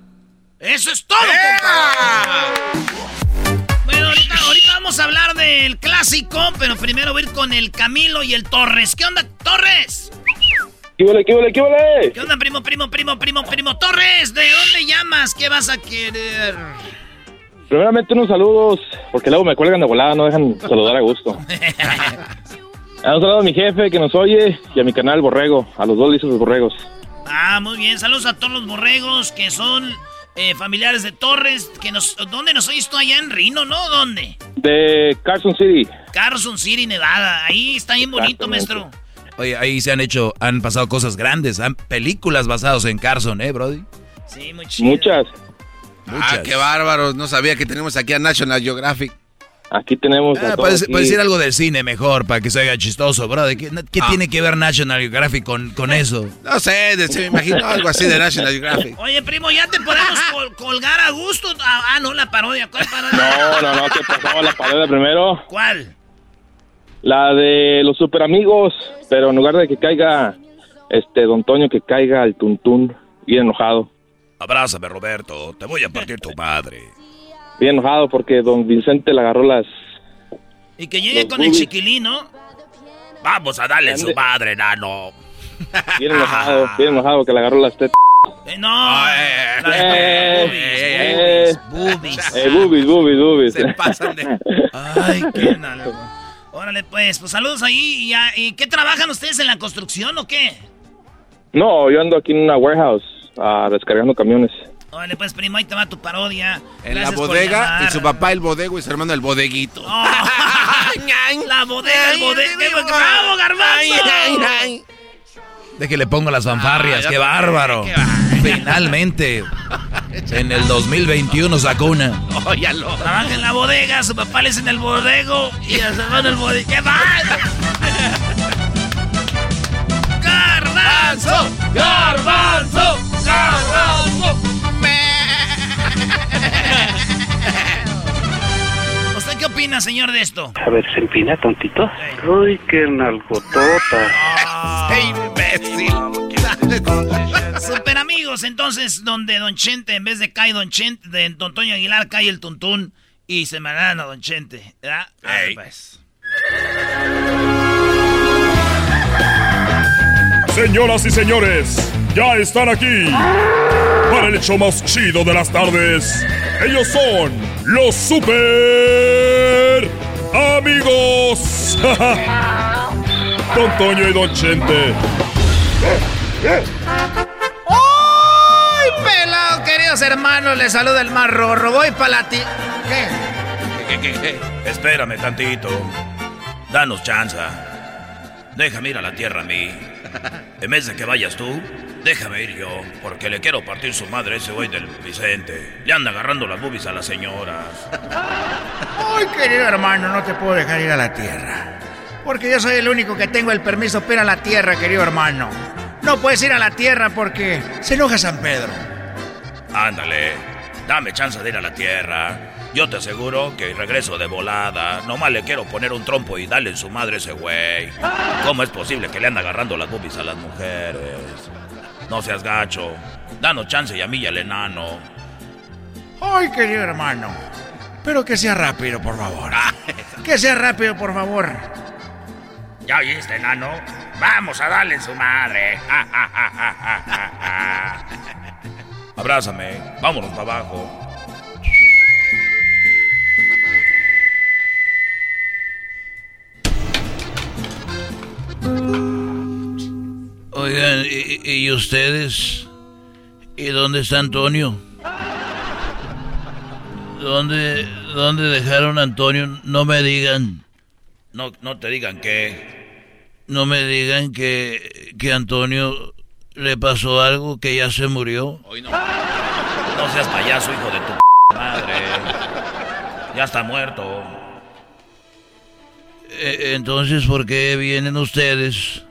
Eso es todo, compa. Bueno, ahorita, ahorita vamos a hablar del clásico, pero primero voy a ir con el Camilo y el Torres. ¿Qué onda, Torres? ¿Qué vale, qué vale, qué vale? ¿Qué onda, primo, primo, primo, primo, primo Torres? ¿De dónde llamas? ¿Qué vas a querer? Primeramente unos saludos, porque luego me cuelgan de volada, no dejan saludar a gusto. Ah, Un saludo a mi jefe que nos oye y a mi canal Borrego, a los dos listos de Borregos. Ah, muy bien. Saludos a todos los borregos que son eh, familiares de Torres. Que nos, ¿Dónde nos oíste allá en Rino, no? ¿Dónde? De Carson City. Carson City, Nevada. Ahí está bien bonito, maestro. Oye, ahí se han hecho, han pasado cosas grandes, han películas basadas en Carson, ¿eh, Brody? Sí, muy chido. Muchas. Ah, qué bárbaros. No sabía que tenemos aquí a National Geographic. Aquí tenemos. Ah, puedes, puedes decir algo del cine mejor para que se oiga chistoso, Brody. ¿Qué, qué tiene que ver National Geographic con, con eso? No sé, de- se me imagino algo así de National Geographic. Oye, primo, ya te podemos col- colgar a gusto. Ah, ah, no, la parodia. ¿Cuál parodia? No, no, no, ¿qué pasó? La parodia primero. ¿Cuál? La de los super amigos, pero en lugar de que caiga este Don Toño, que caiga el tuntún, bien enojado. Abrázame, Roberto, te voy a partir tu madre. Bien enojado porque Don Vicente le agarró las. Y que llegue con el boobies. chiquilín, ¿no? Vamos a darle su madre, nano. Bien enojado, bien enojado que le agarró las tetas. Eh, no. Las Eh, boobies, eh, boobies, Eh, boobies, boobies, boobies. Se pasan de... Ay, qué nalgo. Órale, pues, pues saludos ahí. ¿Y, a- y qué trabajan ustedes en la construcción o qué? No, yo ando aquí en una warehouse ah, descargando camiones. Órale, pues, primo, ahí te va tu parodia. En Gracias la bodega y su papá el bodego y su hermano el bodeguito. La bodega, el bodega. ¡Bravo, garbanzo! De que le pongo las fanfarrias, Ah, qué ya- bárbaro. Finalmente, en el 2021 sacó una. Óyalo. Trabaja en la bodega, su papá le es en el bodego y a su hermano el bodego. ¡Qué mal! ¡Garbanzo! ¡Garbanzo! ¡Garbanzo! ¿Usted qué opina, señor, de esto? A ver, se empina tontito. Uy, qué nalgotota. ¡Qué imbécil! Super amigos, entonces, donde Don Chente, en vez de cae Don Chente, de Don Toño Aguilar, cae el Tuntún y se me dan a Don Chente. ¿verdad? Ah, pues. Señoras y señores, ya están aquí para el hecho más chido de las tardes. Ellos son los super amigos. Don Toño y Don Chente. ¡Ay, pelado, queridos hermanos! Les saluda el más rorro. Voy para la ti... ¿Qué? Espérame tantito. Danos chanza. Déjame ir a la tierra a mí. En vez de que vayas tú, déjame ir yo. Porque le quiero partir su madre a ese güey del Vicente. Le anda agarrando las boobies a las señoras. Ay, querido hermano, no te puedo dejar ir a la tierra. Porque yo soy el único que tengo el permiso para ir a la tierra, querido hermano. No puedes ir a la tierra porque se enoja San Pedro. Ándale, dame chance de ir a la tierra. Yo te aseguro que regreso de volada. Nomás le quiero poner un trompo y darle en su madre ese güey. ¿Cómo es posible que le anda agarrando las boobies a las mujeres? No seas gacho. Danos chance y a mí y al enano. Ay, querido hermano. Pero que sea rápido, por favor. Que sea rápido, por favor. ¿Ya oíste, enano? Vamos a darle en su madre. Abrázame. Vámonos para abajo. Oigan, ¿y, ustedes? ¿Y dónde está Antonio? ¿Dónde, ¿Dónde dejaron a Antonio? No me digan. No, no te digan que. No me digan que, que Antonio le pasó algo, que ya se murió. Hoy no. No seas payaso, hijo de tu madre. Ya está muerto. Eh, Entonces, ¿por qué vienen ustedes?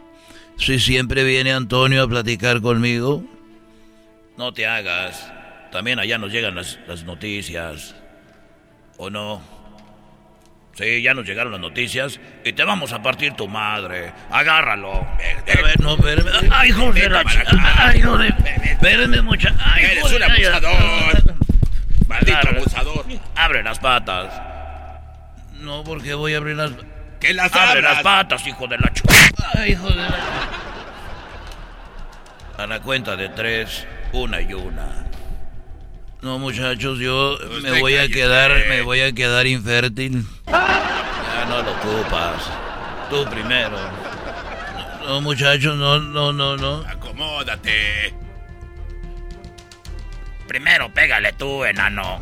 Si siempre viene Antonio a platicar conmigo. No te hagas. También allá nos llegan las, las noticias. ¿O no? Sí, ya nos llegaron las noticias y te vamos a partir tu madre. Agárralo. A ver, no, espérame. Ay, hijo de la Ay, hijo de... Espérenme, mucha... Ay, Eres un abusador. Maldito abusador. Abre las patas. No, porque voy a abrir las... Que las Abre abras. las patas, hijo de la ch... Ay, hijo de la... A la cuenta de tres, una y una. No, muchachos, yo Usted me voy a quedar, me voy a quedar infértil. Ya no lo ocupas. Tú primero. No, muchachos, no, no, no, no. Acomódate. Primero pégale tú, enano.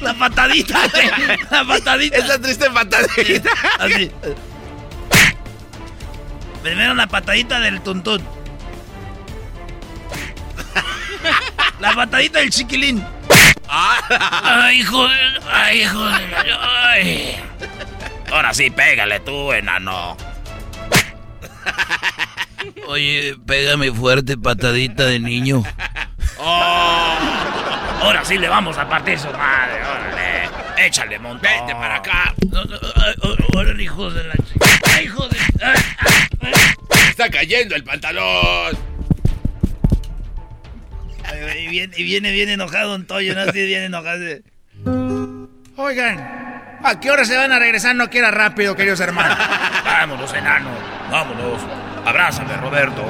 La patadita, La patadita. Esa triste patadita. Así. Primero la patadita del tuntún. La patadita del chiquilín. Ay, hijo de. Ay, hijo de. Ay. Ahora sí, pégale tú, enano. Oye, pégame fuerte, patadita de niño. Oh. Ahora sí le vamos a partir su madre, órale. Échale, montón. Vete para acá. Órale, hijo de la chica. Hijo de. Está cayendo el pantalón. Y viene, y viene bien enojado Don Toyo, ¿no? Así viene enojado. Oigan, ¿a qué hora se van a regresar? No quiera rápido, queridos hermanos. Vámonos, enano. Vámonos. Abrázame, Roberto.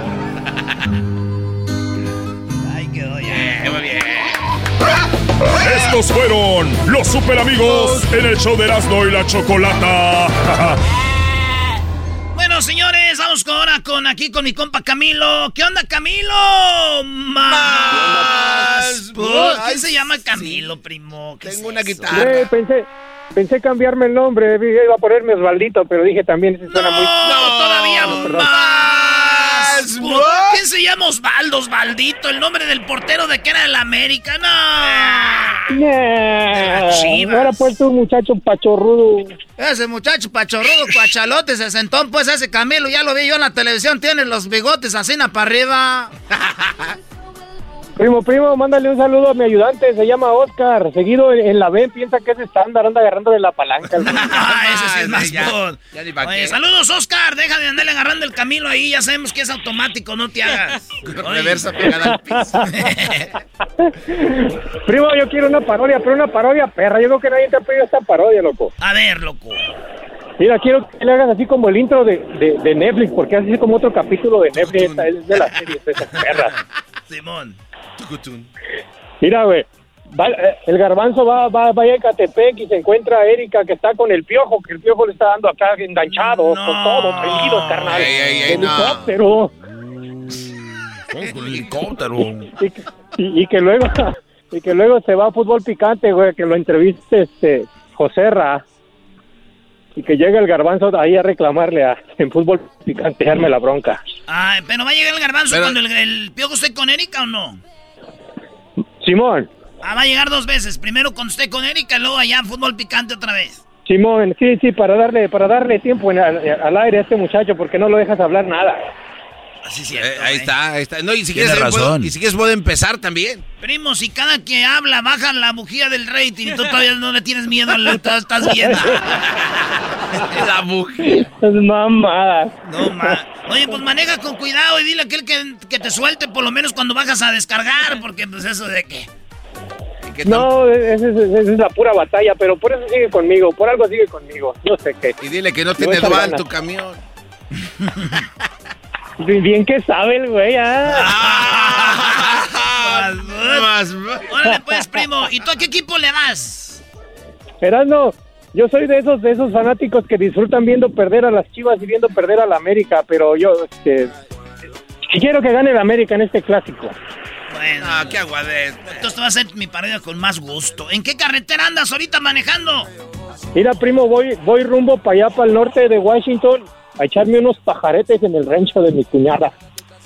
Muy bien. Estos fueron los super amigos en el show de Erasmo y la Chocolata. Bueno, señores, vamos ahora con aquí con mi compa Camilo. ¿Qué onda, Camilo? Más. ¿Quién se llama Camilo, primo? ¿Qué Tengo es una eso? guitarra. Eh, pensé, pensé cambiarme el nombre, iba a ponerme Osvaldito, pero dije también ese suena muy... No, todavía perdón. más. ¿Quién se llama Osvaldo Osvaldito? El nombre del portero de que era el América. No. Nah, Chivas. ahora pues tú muchacho pachorrudo. Ese muchacho pachorrudo, cuachalote, se sentó, pues ese Camilo, ya lo vi yo en la televisión, tiene los bigotes así na para arriba. Primo, primo, mándale un saludo a mi ayudante, se llama Oscar. Seguido en, la B, piensa que es estándar, anda agarrándole la palanca. Ah, ese sí es más ya, bon. ya ni Oye, saludos, Oscar. Deja de andarle agarrando el camino ahí. Ya sabemos que es automático, no te hagas. Reversa pegada al piso. primo, yo quiero una parodia, pero una parodia perra. Yo creo que nadie te ha pedido esta parodia, loco. A ver, loco. Mira, quiero que le hagas así como el intro de, de, de Netflix, porque así como otro capítulo de Netflix, esta es de las series esas perras. Simón. Mira, güey. va- eh, el garbanzo va, va, va a Ecatepec y se encuentra a Erika que está con el piojo, que el piojo le está dando acá enganchado, con todo, prendido, carnal. Ey, ey, ey, no. Helicóptero. Con helicóptero. Y, que- y- y que luego y que luego se va a fútbol picante, güey, que lo entreviste este José Ra. Y que llega el garbanzo ahí a reclamarle a, en fútbol picante, darme la bronca. Ay, pero va a llegar el garbanzo Pero- cuando el, el piojo esté con Erika o no. Simón, Ah, va a llegar dos veces. Primero cuando esté con Erika, luego allá fútbol picante otra vez. Simón, sí, sí, para darle, para darle tiempo en- al, al aire a este muchacho, porque no lo dejas hablar nada. Así es Eh, cierto. ahí eh. está, ahí está. No, y si Tiene quieres, puedo- razón. y si quieres puedo empezar también. Primo, si cada que habla bajan la bujía del rating y tú todavía no le tienes miedo, al- estás viendo. La mujer. Es mamadas. No, ma. Oye, pues maneja con cuidado y dile a aquel que, que te suelte por lo menos cuando bajas a descargar, porque pues eso de que... Que No, esa es, esa es la pura batalla, pero por eso sigue conmigo, por algo sigue conmigo. Yo sé que. Y dile que no tiene dual ganas. tu camión. Bien bien que sabe el güey, ah. Más- Órale pues, primo. ¿Y tú a qué equipo le das? Erasno, yo soy de esos de esos fanáticos que disfrutan viendo perder a las Chivas y viendo perder a la América, pero yo este quiero que gane la América en este clásico. Bueno, Ah, qué aguadez. entonces va a ser mi parodia con más gusto. ¿En qué carretera andas ahorita manejando? Mira, primo, voy voy rumbo para allá para el norte de Washington a echarme unos pajaretes en el rancho de mi cuñada.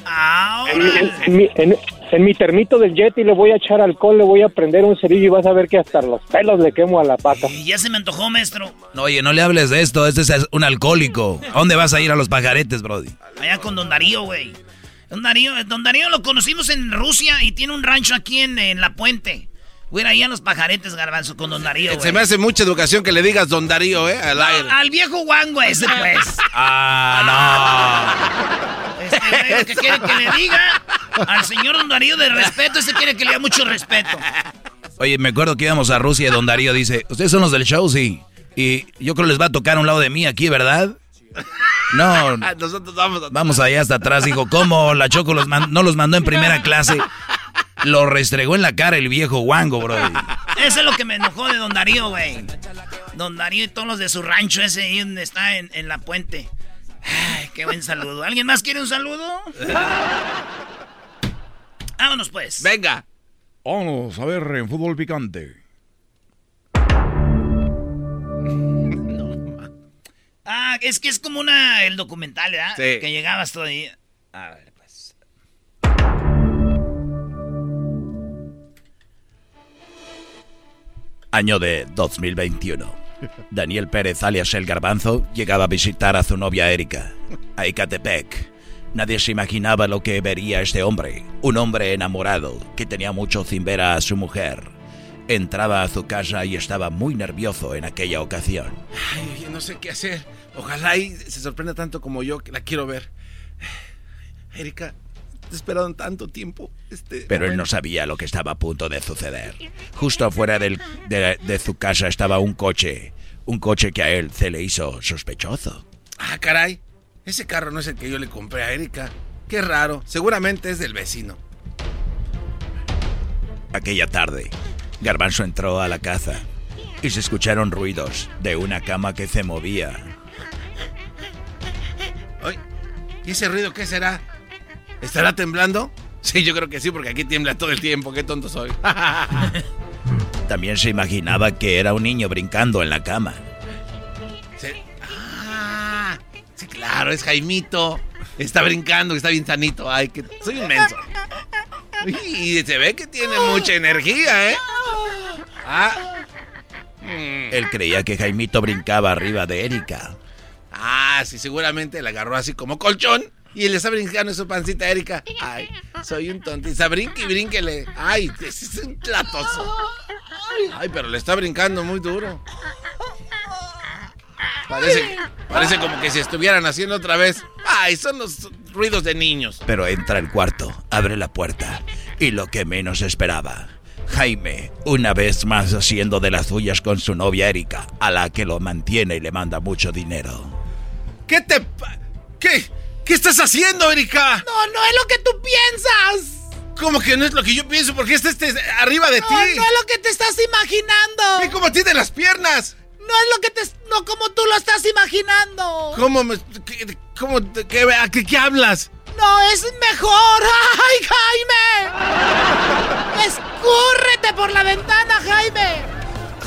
Ah, En, en- en en- mi termito del Yeti le voy a echar alcohol, le voy a prender un cerillo y vas a ver que hasta los pelos le quemo a la pata. Y ya se me antojó, maestro. No, oye, no le hables de esto, este es un alcohólico. ¿A dónde vas a ir a los pajaretes, Brody? Allá con Don Darío, güey. Don Darío, Don Darío lo conocimos en Rusia y tiene un rancho aquí en, en La Puente. Ir ahí a los pajaretes, garbanzo, con Don Darío, güey. Se me hace mucha educación que le digas don Darío, ¿eh? Al aire. Al viejo guango ese, pues. Ah, Este lo que quiere que le diga al señor Don Darío de respeto, ese quiere que le dé mucho respeto. Oye, me acuerdo que íbamos a Rusia y don Darío dice, ¿ustedes son los del show? Sí. Y yo creo les va a tocar a un lado de mí aquí, ¿verdad? No, Nosotros vamos a... vamos allá hasta atrás. Dijo, ¿cómo? La Choco los man- no los mandó en primera clase. Lo restregó en la cara el viejo guango, Brody. Eso es lo que me enojó de Don Darío, güey. Don Darío y todos los de su rancho ese ahí donde está en, en la puente. Ay, qué buen saludo. ¿Alguien más quiere un saludo? Vámonos pues. Venga. Vámonos a ver en fútbol picante. Ah, es que es como una el documental, ¿verdad? Sí. Que llegabas todo ahí. A ver, pues. Año de 2021. Daniel Pérez, alias El Garbanzo, llegaba a visitar a su novia Erika, a Icatepec. Nadie se imaginaba lo que vería este hombre, un hombre enamorado que tenía mucho sin ver a su mujer. Entraba a su casa y estaba muy nervioso en aquella ocasión. Ay, no sé qué hacer. Ojalá y se sorprenda tanto como yo, que la quiero ver. Erika, esperado tanto tiempo. Este Pero él no sabía lo que estaba a punto de suceder. Justo afuera del- de, de su casa estaba un coche, un coche que a él se le hizo sospechoso. Ah, caray. Ese carro no es el que yo le compré a Erika. Qué raro. Seguramente es del vecino. Aquella tarde, Garbanzo entró a la casa y se escucharon ruidos de una cama que se movía. ¿y ese ruido qué será? ¿Estará temblando? Sí, yo creo que sí, porque aquí tiembla todo el tiempo. Qué tonto soy. También se imaginaba que era un niño brincando en la cama. Sí. Ah, sí, claro, es Jaimito. Está brincando, está bien sanito. Ay, que soy inmenso. Y se ve que tiene mucha energía, ¿eh? Ah. Él creía que Jaimito brincaba arriba de Erika. Ah, sí, seguramente la agarró así como colchón. Y le está brincando en su pancita a Erika. Ay, soy un tontista. Brinque y brínquele. Ay, es un platoso. Ay, pero le está brincando muy duro. Parece, parece como que si estuvieran haciendo otra vez. Ay, son los ruidos de niños. Pero entra al cuarto, abre la puerta y lo que menos esperaba. Jaime, una vez más haciendo de las suyas con su novia Erika, a la que lo mantiene y le manda mucho dinero. ¿Qué te... pa- ¿Qué? ¿Qué estás haciendo, Erika? No, no es lo que tú piensas. ¿Cómo que no es lo que yo pienso? ¿Por qué está este arriba de No, ti? no es lo que te estás imaginando. ¿Y cómo tiene las piernas? No es lo que te... No como tú lo estás imaginando. ¿Cómo me... qué- ¿Cómo... qué, a qué, qué hablas? No, es mejor. ¡Ay, Jaime! ¡Escúrrete por la ventana, Jaime!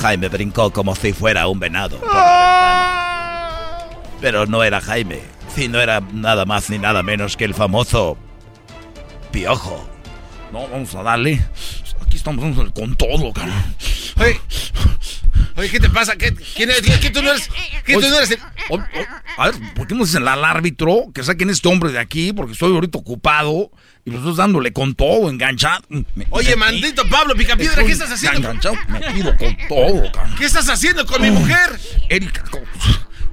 Jaime brincó como si fuera un venado. por la ventana. Pero no era Jaime, sino era nada más ni nada menos que el famoso Piojo. No, vamos a darle. Aquí estamos con todo, cabrón. Oye, oye, ¿qué te pasa? ¿Qué, quién eres? ¿Qué tú no eres? ¿Qué tú no eres? el- O- o- a ver, ¿por qué no dicen al árbitro que saquen este hombre de aquí? Porque estoy ahorita ocupado y estoy dándole con todo, enganchado. Me- Oye, me- maldito Pablo Picapiedra, ¿qué estás haciendo? Enganchado, metido con todo, cabrón. ¿Qué estás haciendo con mi mujer? Erika, co-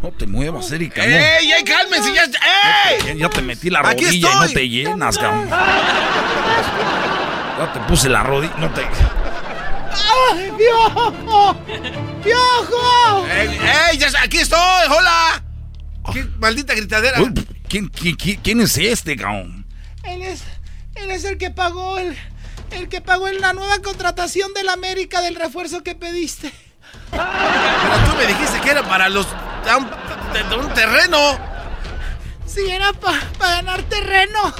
no te muevas, Erika, no. ¡Ey, ey, cálmense! ¡Ya, ey! Ya, te metí la Aquí rodilla y no te llenas, cabrón. Ya te puse la rodilla, no te... ¡Ay, piojo! ¡Piojo! ¡Ey, ey! Ya, aquí estoy! ¡Hola! ¡Qué maldita gritadera! Uy, ¿Quién, quién, quién- quién es este, cabrón? Él es, él es el que pagó el, el que pagó en la nueva contratación del América del refuerzo que pediste. Pero tú me dijiste que era para los... de un, de- de un terreno. Si era para ganar terreno.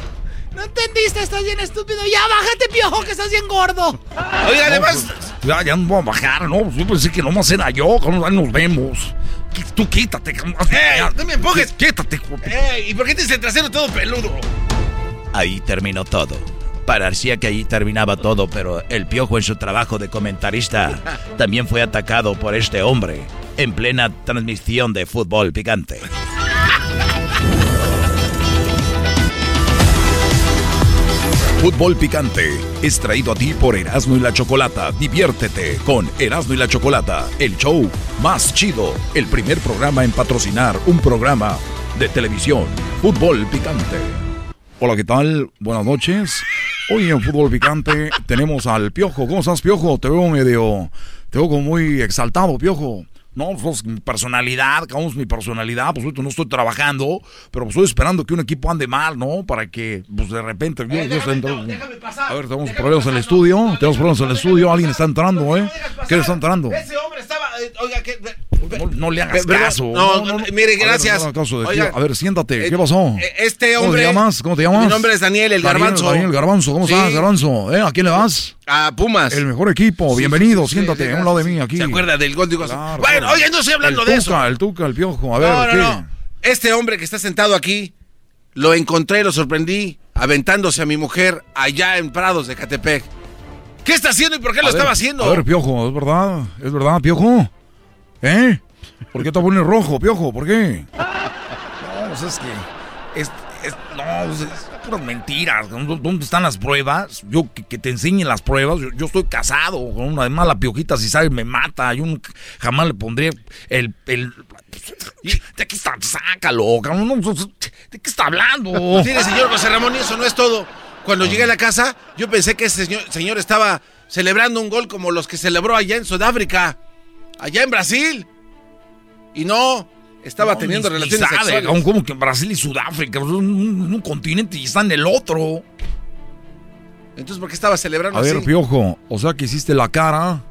¿No entendiste? Estás bien estúpido. Ya, bájate, piojo, que estás bien gordo. Oiga, además... No, pues, ya, ya no voy a bajar, ¿no? Yo pensé que nomás era yo, ahí nos vemos. Tú quítate. ¡Ey, no me empujes! Quítate, ¡Ey! ¿Y por qué tienes el trasero todo peludo? Ahí terminó todo. Parecía que ahí terminaba todo, pero el piojo en su trabajo de comentarista también fue atacado por este hombre en plena transmisión de fútbol picante. Fútbol Picante es traído a ti por Erasmo y la Chocolata. Diviértete con Erasmo y la Chocolata, el show más chido, el primer programa en patrocinar un programa de televisión. Fútbol Picante. Hola, ¿qué tal? Buenas noches. Hoy en Fútbol Picante tenemos al Piojo. ¿Cómo estás, Piojo? Te veo medio... Te veo como muy exaltado, Piojo. No, pues mi personalidad, cabrón, mi personalidad, pues ahorita no estoy trabajando, pero pues estoy esperando que un equipo ande mal, ¿no? Para que, pues de repente... yo- yo estoy entrando- A ver, tenemos problemas en el estudio, tenemos problemas en el estudio, alguien está entrando, ¿eh? ¿Quién está entrando? Ese hombre estaba... no, le hagas caso. no, no, mire, A ver, gracias. Oiga, a ver, siéntate. eh, ¿Qué pasó? eh, Este ¿Cómo hombre- te llamas? ¿Cómo te llamas? Mi nombre es Daniel, el Daniel, Garbanzo. Daniel Garbanzo. ¿Cómo Sí. estás, Garbanzo? ¿Eh? ¿A quién le vas? A Pumas. El mejor equipo. Bienvenido. sí, siéntate a un lado de mí aquí. ¿Se acuerda del gol? Digo, Claro, bueno, claro. oye, no estoy hablando el de tuca, eso. El Tuca, el Piojo. A ver, no, no, ¿qué? no. Este hombre que está sentado aquí, lo encontré, lo sorprendí, aventándose a mi mujer allá en Prados de Catepec. ¿Qué está haciendo y por qué lo ver, estaba haciendo? A ver, Piojo, ¿es verdad? ¿Es verdad, Piojo? ¿Eh? ¿Por qué te pones rojo, Piojo? ¿Por qué? No, pues es que... Es, es- no, pues es puras mentiras. ¿Dó- ¿Dónde están las pruebas? Yo que, que te enseñen las pruebas. Yo, yo estoy casado con una además la piojita, si sabe, me mata. Yo nunca- jamás le pondré el... el ¿De qué está? Sácalo, cabrón. No, ¿De qué está hablando? Mire, señor José Ramón, y eso no es todo. Cuando llegué a la casa, yo pensé que ese señor, señor estaba celebrando un gol como los que celebró allá en Sudáfrica, allá en Brasil. Y no, estaba No, teniendo ni- ni relaciones sabe, sexuales. cabrón, como que Brasil y Sudáfrica son un, un continente y están en el otro. Entonces, ¿por qué estaba celebrando A ver? Piojo, o sea que hiciste la cara,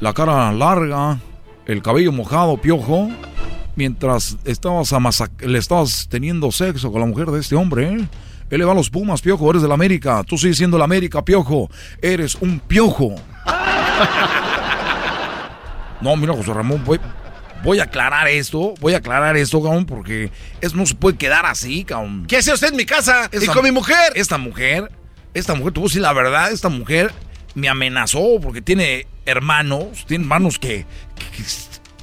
la cara larga, el cabello mojado, Piojo, mientras estabas amasa- le estabas teniendo sexo con la mujer de este hombre, ¿eh? Él le va a los Pumas, Piojo, eres del América, tú sigues siendo el América, Piojo, eres un Piojo. No, mira, José Ramón, voy, voy a aclarar esto, voy a aclarar esto, cabrón, porque eso no se puede quedar así, cabrón. ¿Qué hace usted en mi casa? y Esta- con mi mujer. Esta mujer, esta mujer, te voy a decir la verdad, esta mujer me amenazó porque tiene hermanos, tiene hermanos que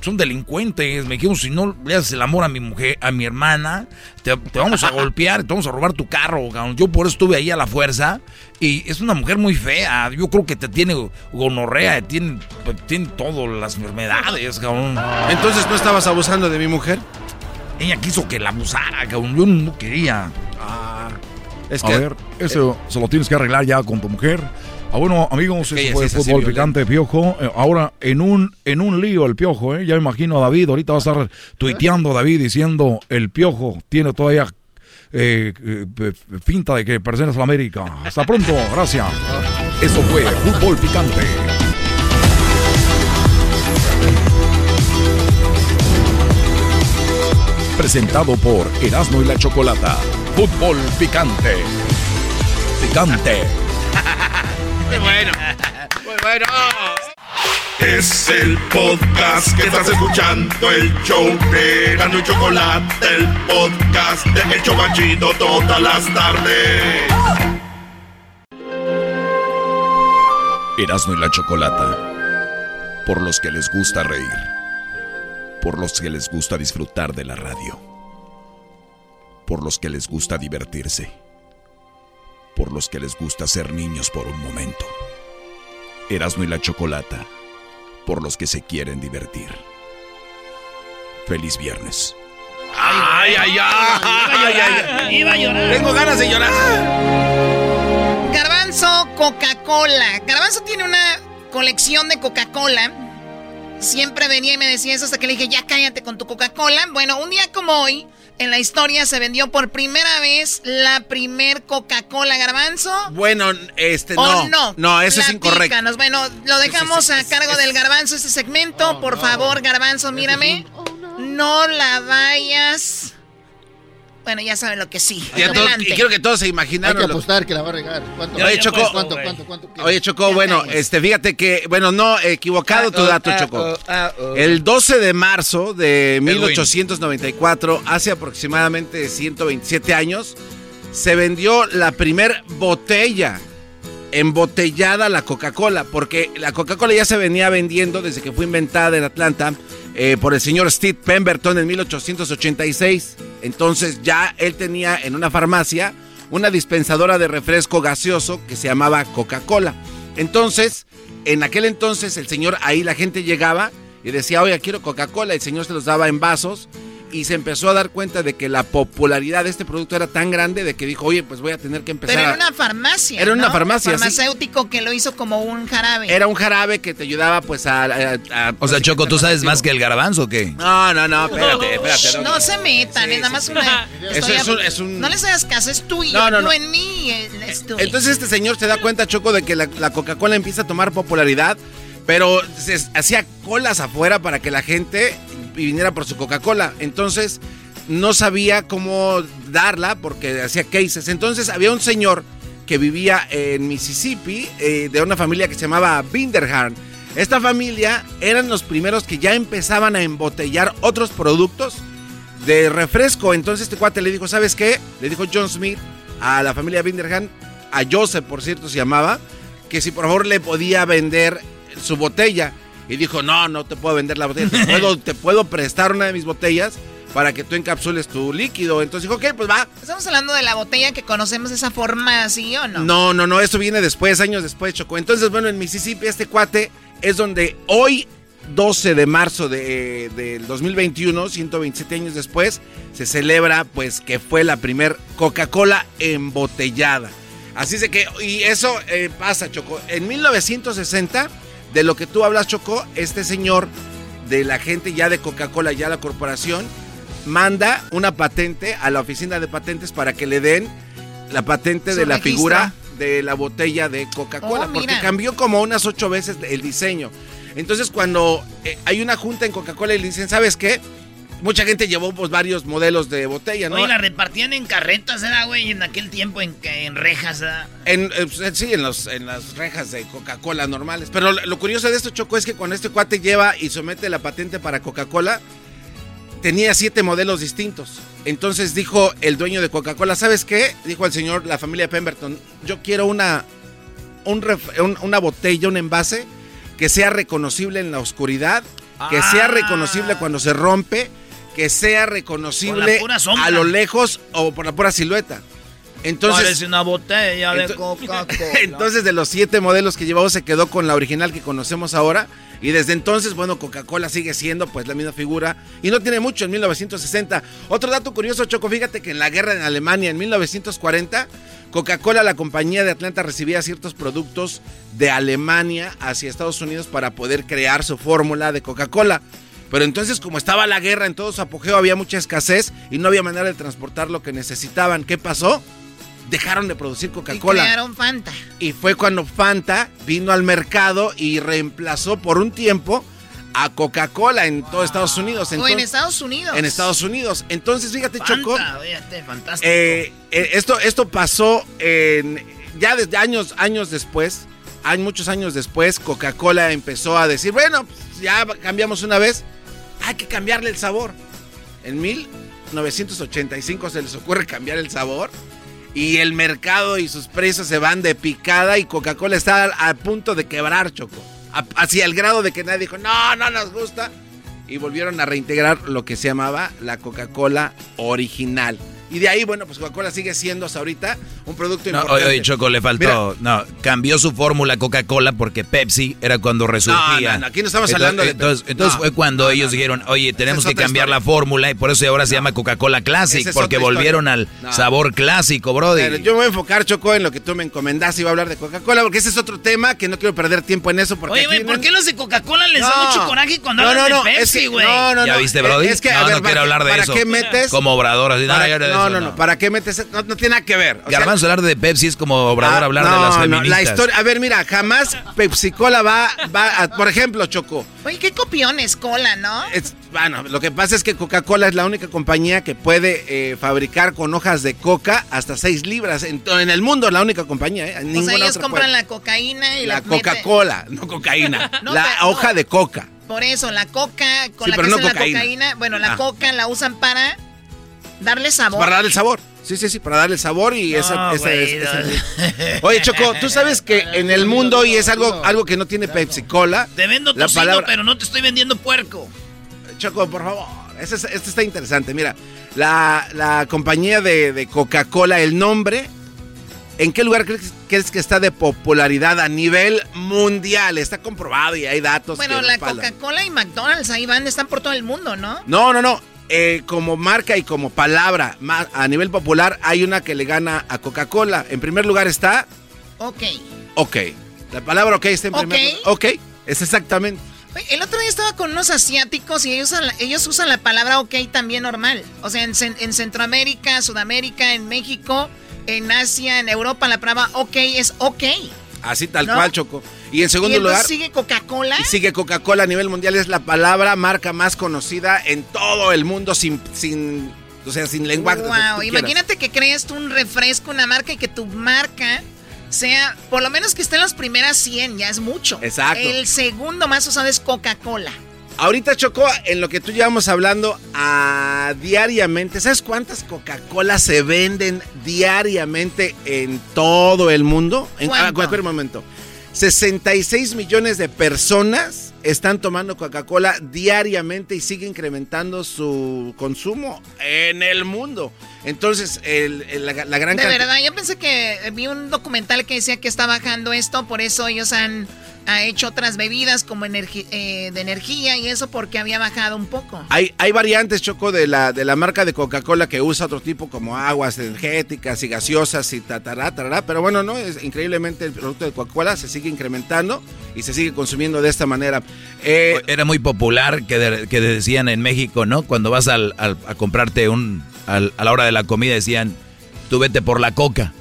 son delincuentes. Me dijeron, si no le haces el amor a mi mujer, a mi hermana, te, te vamos a golpear, te vamos a robar tu carro. cabrón. Yo por eso estuve ahí a la fuerza. Y es una mujer muy fea. Yo creo que te tiene gonorrea, tiene, tiene todas las enfermedades, cabrón. Entonces, ¿no estabas abusando de mi mujer? Ella quiso que la abusara, cabrón. Yo no quería. Ah, es a ver, eso se lo tienes que arreglar ya con tu mujer. Ah, bueno, amigos, eso fue es fútbol picante, Piojo. Eh, ahora, en un, en un lío el Piojo, ¿eh? Ya me imagino a David, ahorita va a estar tuiteando David diciendo, el Piojo tiene todavía eh, eh, finta de que perteneces a la América. Hasta pronto, gracias. Eso fue fútbol picante. Presentado por Erasmo y la Chocolata. Fútbol picante. Picante. Bueno. Muy bueno. Es el podcast que estás escuchando, el show de Gano y Chocolate, el podcast de El Chobachito todas las tardes. Erasmo y la Chocolata. Por los que les gusta reír. Por los que les gusta disfrutar de la radio. Por los que les gusta divertirse. Por los que les gusta ser niños por un momento. Erasmo y la Chocolata. Por los que se quieren divertir. Feliz viernes. Ay, ay, ay. ay, ay, ay. Iba a llorar. Tengo ganas de llorar. Garbanzo, Coca-Cola. Garbanzo tiene una colección de Coca-Cola. Siempre venía y me decía eso hasta que le dije, ya cállate con tu Coca-Cola. Bueno, un día como hoy, en la historia se vendió por primera vez la primer Coca-Cola Garbanzo. Bueno, este ¿O no. no? No, eso es incorrecto. Bueno, lo dejamos a cargo del Garbanzo este segmento. por favor, Garbanzo, mírame. No la vayas. Bueno, ya saben lo que sí. Adelante. y quiero que todos se Hay imaginaron. que lo- apostar que la va a regar. ¿Cuánto? Oye, Choco. ¿Cuánto, cuánto, cuánto? Oye, Choco, bueno, este, fíjate que, bueno, no, equivocado tu Ah, dato, ah, Choco. ah, ah. El 12 de marzo de 1894, hace aproximadamente 127 años, se vendió la primer botella embotellada la Coca-Cola, porque la Coca-Cola ya se venía vendiendo desde que fue inventada en Atlanta eh, por el señor Steve Pemberton en 1886. Entonces ya él tenía en una farmacia una dispensadora de refresco gaseoso que se llamaba Coca-Cola. Entonces, en aquel entonces el señor ahí la gente llegaba y decía, oye, quiero Coca-Cola, el señor se los daba en vasos y se empezó a dar cuenta de que la popularidad de este producto era tan grande de que dijo, oye, pues voy a tener que empezar Pero era a... una farmacia. Era una farmacia, sí. Farmacéutico que lo hizo como un jarabe. Era un jarabe que te ayudaba pues a... a- a- O sea, Choco, ¿tú sabes más que el garbanzo o qué? No, no, no, espérate, espérate. No, no. se metan, es nada más una. Eso estoy es a- un- es un- No les hagas caso, es tuyo. No, no, no. en mí es tuyo. Entonces este señor se da cuenta, Choco, de que la, la Coca-Cola empieza a tomar popularidad, pero se hacía colas afuera para que la gente viniera por su Coca-Cola. Entonces no sabía cómo darla porque hacía cases. Entonces había un señor que vivía en Mississippi eh, de una familia que se llamaba Binderhand. Esta familia eran los primeros que ya empezaban a embotellar otros productos de refresco. Entonces este cuate le dijo, ¿sabes qué? Le dijo John Smith a la familia Binderhand, a Joseph por cierto se llamaba, que si por favor le podía vender su botella. Y dijo, no, no te puedo vender la botella, te puedo, te puedo prestar una de mis botellas para que tú encapsules tu líquido. Entonces dijo, ok, pues va. Estamos hablando de la botella que conocemos de esa forma así o no. No, no, no, eso viene después, años después, Chocó. Entonces, bueno, en Mississippi este cuate es donde hoy, 12 de marzo de, del 2021, 127 años después, se celebra pues que fue la primer Coca-Cola embotellada. Así es de que, y eso eh, pasa, Choco. En 1960, de lo que tú hablas, Choco, este señor de la gente ya de Coca-Cola, ya la corporación, manda una patente a la oficina de patentes para que le den la patente de la figura de la botella de Coca-Cola, Oh, porque cambió como unas ocho veces el diseño. Entonces, cuando eh, hay una junta en Coca-Cola y le dicen, ¿sabes qué? Mucha gente llevó pues, varios modelos de botella, ¿no? Oye, la repartían en carretas, ¿verdad, güey? En aquel tiempo en, en rejas, ¿verdad? En, eh, pues, sí, en, los, en las rejas de Coca-Cola normales. Pero lo, lo curioso de esto, Choco, es que cuando este cuate lleva y somete la patente para Coca-Cola, tenía siete modelos distintos. Entonces dijo el dueño de Coca-Cola, ¿sabes qué? Dijo el señor, la familia Pemberton, yo quiero una, un ref- un- una botella, un envase que sea reconocible en la oscuridad, que Ah. sea reconocible cuando se rompe, que sea reconocible a lo lejos o por la pura silueta. Entonces, Parece una botella de Coca-Cola. entonces, de los siete modelos que llevamos, se quedó con la original que conocemos ahora. Y desde entonces, bueno, Coca-Cola sigue siendo pues la misma figura. Y no tiene mucho, en 1960. Otro dato curioso, Choco, fíjate que en la guerra en Alemania, en 1940, Coca-Cola, la compañía de Atlanta, recibía ciertos productos de Alemania hacia Estados Unidos para poder crear su fórmula de Coca-Cola. Pero entonces, como estaba la guerra en todo su apogeo, había mucha escasez y no había manera de transportar lo que necesitaban. ¿Qué pasó? Dejaron de producir Y Coca-Cola. crearon Fanta. Y fue cuando Fanta vino al mercado y reemplazó por un tiempo a Coca-Cola en todo Estados Unidos. o en Estados Unidos. en Estados Unidos. Entonces, fíjate, Choco. Fanta, fíjate, fantástico. eh, eh, esto, esto pasó en, ya desde años, años después. Hay muchos años después, Coca-Cola empezó a decir, bueno, pues, ya cambiamos una vez, hay que cambiarle el sabor. En 1985 se les ocurre cambiar el sabor y el mercado y sus precios se van de picada y Coca-Cola está a, punto de quebrar, Choco. Hacia el grado de que nadie dijo, no, no nos gusta. Y volvieron a reintegrar lo que se llamaba la Coca-Cola original. Y de ahí, bueno, pues Coca-Cola sigue siendo hasta ahorita un producto No, importante. oye, oye, Choco, le faltó. No, cambió su fórmula Coca-Cola porque Pepsi era cuando resurgía. No, no, no, aquí no estamos Entonces- hablando de Entonces, Pepsi. entonces No, fue cuando ellos dijeron, oye, tenemos es que cambiar historia. la fórmula y por eso ahora se llama Coca-Cola Classic, es porque volvieron al No. sabor clásico, brody. Pero yo me voy a enfocar, Choco, en lo que tú me encomendaste y voy a hablar de Coca-Cola, porque ese es otro tema que no quiero perder tiempo en eso. Porque Oye, güey, ¿por qué los de Coca-Cola les da mucho coraje cuando No, hablan no, no, de es Pepsi, que- güey? no, no, ¿Ya no, viste, eh, Brody? es que, no, ver, no quiero ¿para- hablar de para eso. qué metes? Como Obrador, así, no, no, no, ¿para qué metes? No, no tiene nada que ver. o sea, Garbanzo, hablar de Pepsi es como Obrador Ah, hablar de las no, feministas. la historia, a ver, mira, jamás Pepsi Cola va, va a- por ejemplo, Choco. Oye, qué copiones, cola, ¿no? Es, bueno, lo que pasa es que Coca-Cola es la única compañía que puede eh, fabricar con hojas de coca hasta 6 libras. En, en el mundo es la única compañía, ¿eh? O Ninguna sea, ellos compran puede. la cocaína y La la, Coca-Cola, no cocaína. No, la pero- hoja no. de coca. Por eso, la coca con Sí, la que no hacen la cocaína. cocaína, bueno, la Ah. coca la usan para darle sabor. Para darle el sabor. Sí, sí, sí, para darle el sabor y esa, No, esa no. Oye, Choco, tú sabes que en el mundo, y es algo, algo que no tiene Pepsi Cola. Te vendo la tocino, palabra- pero no te estoy vendiendo puerco. Choco, por favor. Este, es- este está interesante. Mira, la, la compañía de, de Coca-Cola, el nombre, ¿en qué lugar crees, crees que está de popularidad a nivel mundial? Está comprobado y hay datos. Bueno, que la. Coca-Cola y McDonald's ahí van, están por todo el mundo, ¿no? No, no, no. Eh, como marca y como palabra a nivel popular, hay una que le gana a Coca-Cola. En primer lugar está Ok. OK. La palabra OK está en Ok. primer lugar. OK, es exactamente. El otro día estaba con unos asiáticos y ellos usan, la, ellos usan la palabra ok también normal. O sea, en, en Centroamérica, Sudamérica, en México, en Asia, en Europa, la palabra ok es ok. Así tal cual, Choco. Y en segundo ¿Y lugar... sigue Coca-Cola? Y sigue Coca-Cola a nivel mundial. Es la palabra, marca más conocida en todo el mundo sin... sin o sea, sin lenguaje. Wow, imagínate que crees tú un refresco, una marca y que tu marca sea, por lo menos que esté en las primeras 100, ya es mucho. Exacto. El segundo más usado es Coca-Cola. Ahorita, Choco, en lo que tú llevamos hablando a diariamente, ¿sabes cuántas Coca-Cola se venden diariamente en todo el mundo? En a cualquier momento. 66 millones de personas están tomando Coca-Cola diariamente y sigue incrementando su consumo en el mundo. Entonces, la, gran... De verdad, yo pensé que vi un documental que decía que está bajando esto, por eso ellos han ha hecho otras bebidas como eh, de energía y eso porque había bajado un poco. Hay, hay variantes, Choco, de la, de la marca de Coca-Cola que usa otro tipo como aguas energéticas y gaseosas y tatará, tarará, pero bueno, no, es increíblemente el producto de Coca-Cola se sigue incrementando y se sigue consumiendo de esta manera. Eh, Era muy popular que, que, decían en México, ¿no? Cuando vas al, a comprarte un, a la hora de la comida decían, tú vete por la coca.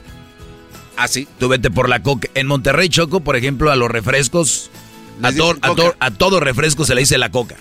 Ah, sí. Tú vete por la coca. En Monterrey, Choco, por ejemplo, a los refrescos, a, a, todo refresco se le dice la coca.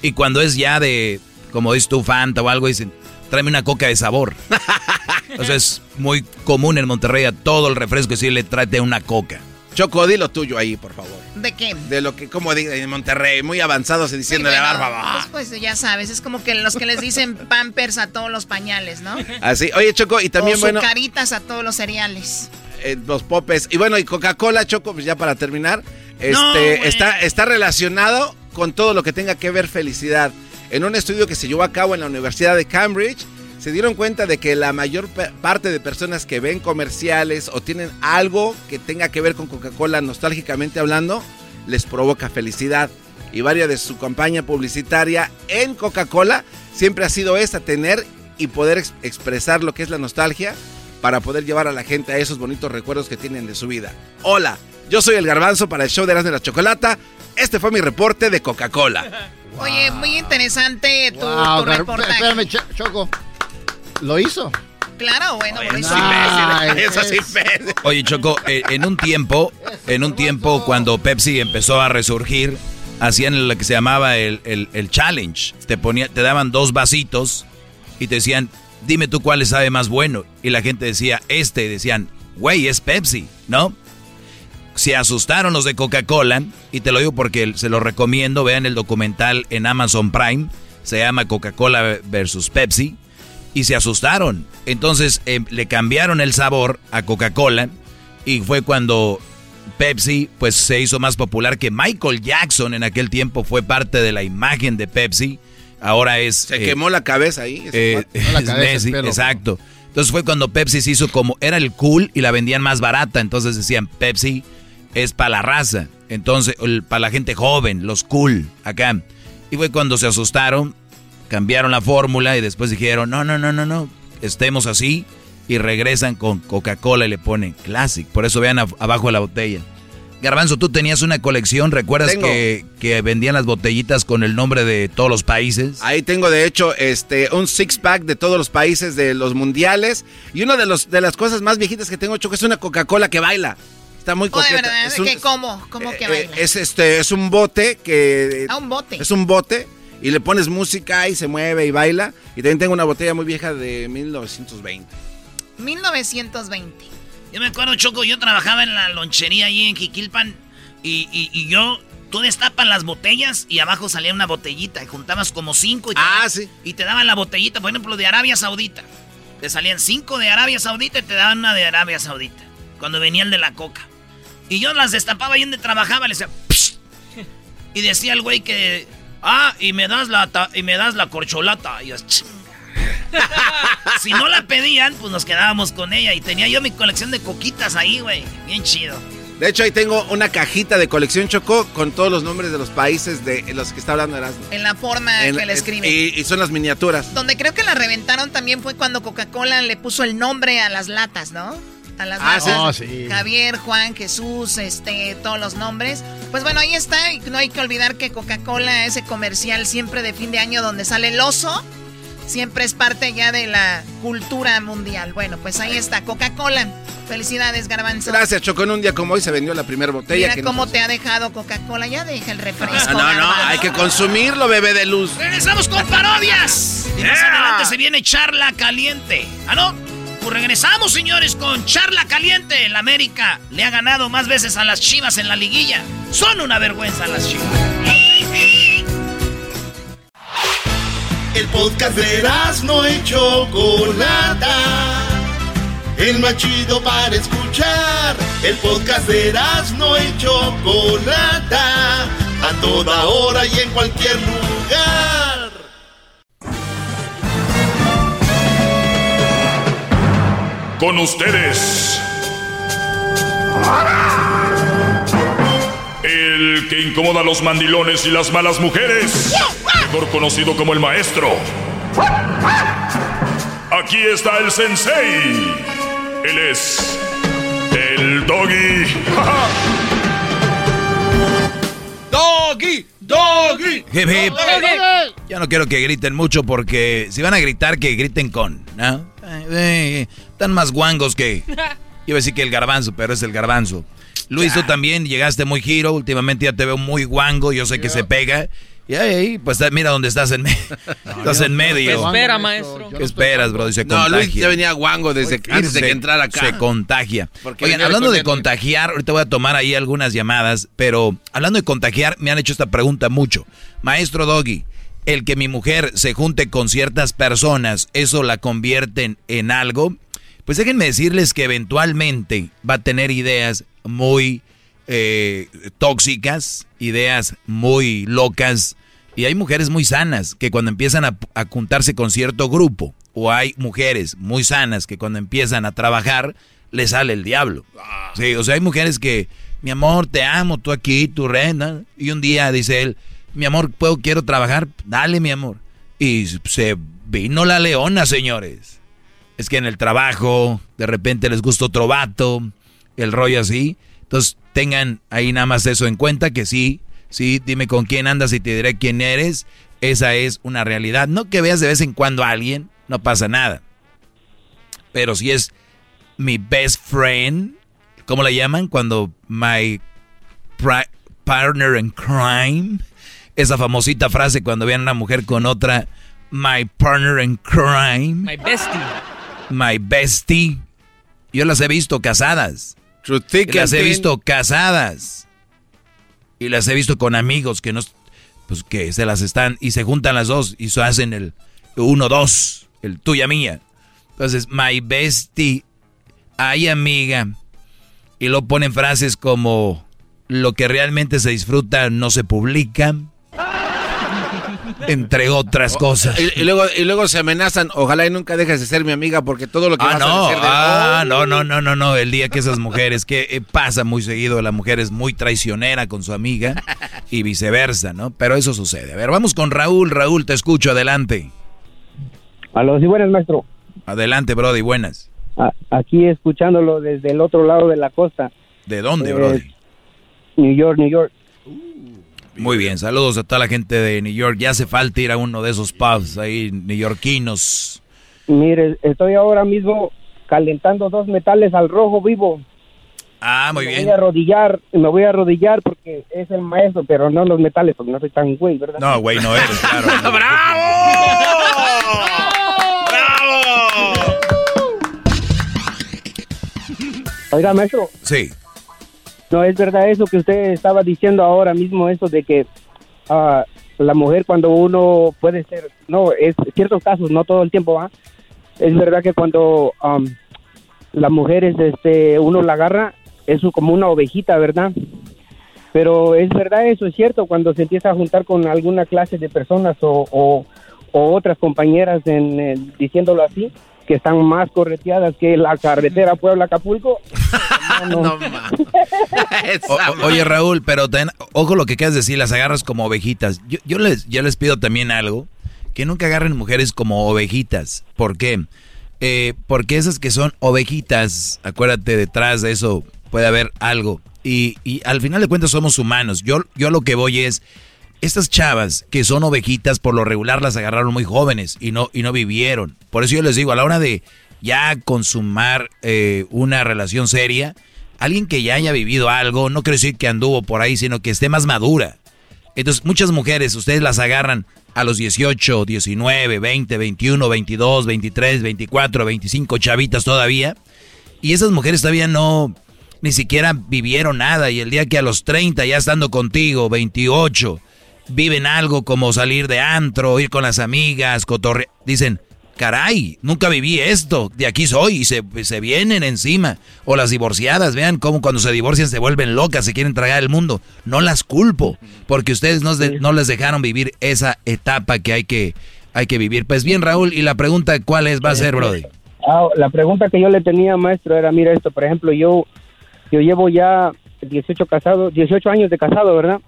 Y cuando es ya de, como dices tú, Fanta o algo, dicen, tráeme una coca de sabor. Entonces es muy común en Monterrey a todo el refresco decirle, tráete una coca. Choco, di lo tuyo ahí, por favor. ¿De qué? De lo que, como en Monterrey, muy avanzados diciéndole a barba. Pues, pues, ya sabes, es como que los que les dicen pampers a todos los pañales, ¿no? Así, oye Choco, y también o bueno... caritas a todos los cereales. Eh, los popes. Y bueno, y Coca-Cola, Choco, pues ya para terminar, este, está, está relacionado con todo lo que tenga que ver felicidad. En un estudio que se llevó a cabo en la Universidad de Cambridge, se dieron cuenta de que la mayor parte de personas que ven comerciales o tienen algo que tenga que ver con Coca-Cola nostálgicamente hablando, les provoca felicidad. Y varias de su campaña publicitaria en Coca-Cola siempre ha sido esta, tener y poder expresar lo que es la nostalgia para poder llevar a la gente a esos bonitos recuerdos que tienen de su vida. Hola, yo soy el garbanzo para el show de Erasmo de la Chocolata. Este fue mi reporte de Coca-Cola. Oye, muy interesante tu, tu reportaje. Espérame, Choco. ¿Lo hizo? Claro, bueno, Oye, eso sí, Oye, Choco, eh, en un tiempo, en un tiempo cuando Pepsi empezó a resurgir, hacían lo que se llamaba el, el, challenge. Te, ponía, te daban dos vasitos y te decían, dime tú cuál sabe más bueno. Y la gente decía, este, decían, güey, es Pepsi, ¿no? Se asustaron los de Coca-Cola, y te lo digo porque se lo recomiendo, vean el documental en Amazon Prime, se llama Coca-Cola versus Pepsi y se asustaron. Entonces eh, le cambiaron el sabor a Coca-Cola y fue cuando Pepsi pues se hizo más popular que Michael Jackson en aquel tiempo fue parte de la imagen de Pepsi. Ahora es se eh, quemó la cabeza ahí. Eh, exacto. Entonces fue cuando Pepsi se hizo como era el cool y la vendían más barata. Entonces decían Pepsi es para la raza. Entonces para la gente joven, los cool acá. Y fue cuando se asustaron cambiaron la fórmula y después dijeron, no, no, no, no, no, estemos así y regresan con Coca-Cola y le ponen Classic. Por eso vean abajo de la botella. Garbanzo, tú tenías una colección, ¿recuerdas que, que, vendían las botellitas con el nombre de todos los países? Ahí tengo de hecho este un six pack de todos los países de los mundiales y una de los de las cosas más viejitas que tengo que es una Coca-Cola que baila. Está muy coqueta. es ¿Cómo? ¿Cómo que eh, baila? Es este es un bote que Ah, un bote. Es un bote y le pones música y se mueve y baila. Y también tengo una botella muy vieja de 1920. 1920. Yo me acuerdo, Choco, yo trabajaba en la lonchería ahí en Jiquilpan y, y, yo, tú destapas las botellas y abajo salía una botellita y juntabas como cinco y te, ah, sí. y te daban la botellita, por ejemplo, de Arabia Saudita. Te salían cinco de Arabia Saudita y te daban una de Arabia Saudita. Cuando venía el de la coca. Y yo las destapaba ahí donde trabajaba, le decía, y decía el güey que Ah, y me das la, y me das la corcholata. Y yo, si no la pedían, pues nos quedábamos con ella. Y tenía yo mi colección de coquitas ahí, güey. Bien chido. De hecho, ahí tengo una cajita de colección Choco con todos los nombres de los países de los que está hablando Erasmo. En la forma que le escribe. Y, y, son las miniaturas. Donde creo que la reventaron también fue cuando Coca-Cola le puso el nombre a las latas, ¿no? A las ah, Javier, Juan, Jesús, este, todos los nombres. Pues bueno, ahí está. Y no hay que olvidar que Coca-Cola, ese comercial siempre de fin de año donde sale el oso, siempre es parte ya de la cultura mundial. Bueno, pues ahí está, Coca-Cola. Felicidades, Garbanzo. Gracias, Choco. En un día como hoy se vendió la primera botella. Mira cómo te ha dejado Coca-Cola. Ya deja el refresco. No, no, no, hay que consumirlo, bebé de luz. Regresamos con parodias. Y más adelante se viene charla caliente. ¿Ah, no? Pues regresamos, señores, con charla caliente. El América le ha ganado más veces a las chivas en la liguilla. Son una vergüenza las chivas. El podcast de no y Chocolata. El más chido para escuchar. El podcast de no y Chocolata. A toda hora y en cualquier lugar. Con ustedes. El que incomoda a los mandilones y las malas mujeres. Mejor conocido como el maestro. Aquí está el sensei. Él es el doggy. Doggy, doggy. Hip, hip. Yo no quiero que griten mucho porque si van a gritar, que griten con. ¿no? Están más guangos que. Iba a decir que el garbanzo, pero es el garbanzo. Luis, tú también llegaste muy giro. Últimamente ya te veo muy guango. Yo sé que se pega. Y ahí, pues mira dónde estás en medio. estás en medio. ¿Qué espera, maestro? ¿Qué esperas, bro? Se No, contagia. Luis ya venía guango desde antes de que entrara acá. Se contagia. Porque Oigan, hablando de contagiar, ahorita voy a tomar ahí algunas llamadas, pero hablando de contagiar, me han hecho esta pregunta mucho. Maestro Doggy, el que mi mujer se junte con ciertas personas, ¿eso la convierte en, en algo? Pues déjenme decirles que eventualmente va a tener ideas muy eh, tóxicas, ideas muy locas, y hay mujeres muy sanas que cuando empiezan a, a juntarse con cierto grupo, o hay mujeres muy sanas que cuando empiezan a trabajar, le sale el diablo. Sí, o sea, hay mujeres que, mi amor, te amo, tú aquí, tú renta. Y un día dice él, mi amor, puedo, quiero trabajar, dale, mi amor. Y se vino la leona, señores. Es que en el trabajo, de repente les gusta otro vato, el rollo así. Entonces, tengan ahí nada más eso en cuenta, que sí, sí, dime con quién andas y te diré quién eres. Esa es una realidad. No que veas de vez en cuando a alguien, no pasa nada. Pero si es mi best friend, ¿cómo le llaman? Cuando my partner in crime, esa famosita frase cuando vean a una mujer con otra, my partner in crime, My bestie. My bestie. Yo las he visto casadas. las he visto casadas. Y las he visto con amigos que no pues que se las están y se juntan las dos y se hacen el uno dos, el tuya mía. Entonces, my bestie, ay amiga. Y lo ponen frases como lo que realmente se disfruta no se publica. Entre otras cosas. Y, y luego, y luego se amenazan, ojalá y nunca dejes de ser mi amiga porque todo lo que Ah, vas no, a de ah, no, no, no, no, no, el día que esas mujeres, que eh, pasa muy seguido, la mujer es muy traicionera con su amiga y viceversa, ¿no? Pero eso sucede. A ver, vamos con Raúl, Raúl, te escucho, adelante. Aló, sí, buenas, maestro. Adelante, Brody, buenas. A- aquí escuchándolo desde el otro lado de la costa. ¿De dónde, Eh, Brody? New York, New York. Muy bien, saludos a toda la gente de New York. Ya hace falta ir a uno de esos pubs ahí, neoyorquinos. Mire, estoy ahora mismo calentando dos metales al rojo vivo. Ah, muy me bien. voy a arrodillar, me voy a arrodillar porque es el maestro, pero no los metales, porque no soy tan güey, ¿verdad? No, güey, no eres, claro. Oiga, maestro. Sí. No, es verdad eso que usted estaba diciendo ahora mismo, eso de que ah, la mujer cuando uno puede ser, no, es ciertos casos, no todo el tiempo, ¿ah? Es verdad que cuando am, la mujer es, este, uno la agarra, es como una ovejita, ¿verdad? Pero es verdad eso, es cierto, cuando se empieza a juntar con alguna clase de personas o, otras compañeras, en, diciéndolo así, que están más correteadas que la carretera Puebla-Acapulco. No, O- o- oye, Raúl, pero ten- ojo lo que quieras decir, las agarras como ovejitas. Yo, yo les, yo les pido también algo, que nunca agarren mujeres como ovejitas. ¿Por qué? Eh, porque esas que son ovejitas, acuérdate, detrás de eso puede haber algo. Y, y al final de cuentas somos humanos. Yo, yo lo que voy es, estas chavas que son ovejitas por lo regular las agarraron muy jóvenes y no, y no vivieron. Por eso yo les digo, a la hora de ya consumar eh, una relación seria, alguien que ya haya vivido algo, no quiero decir que anduvo por ahí, sino que esté más madura. Entonces, muchas mujeres, ustedes las agarran a los 18, 19, 20, 21, 22, 23, 24, 25 chavitas todavía. Y esas mujeres todavía no, ni siquiera vivieron nada. Y el día que a los 30, ya estando contigo, 28, viven algo como salir de antro, ir con las amigas, cotorre, dicen, caray, nunca viví esto, de aquí soy, y se, se, vienen encima. O las divorciadas, vean cómo cuando se divorcian se vuelven locas, se quieren tragar el mundo. No las culpo, porque ustedes no, no les dejaron vivir esa etapa que hay que, hay que vivir. Pues bien, Raúl, y la pregunta, ¿cuál es, va a ser, Brody? Ah, la pregunta que yo le tenía, maestro, era, mira esto, por ejemplo, yo, yo llevo ya 18 casado, 18 años de casado, ¿verdad?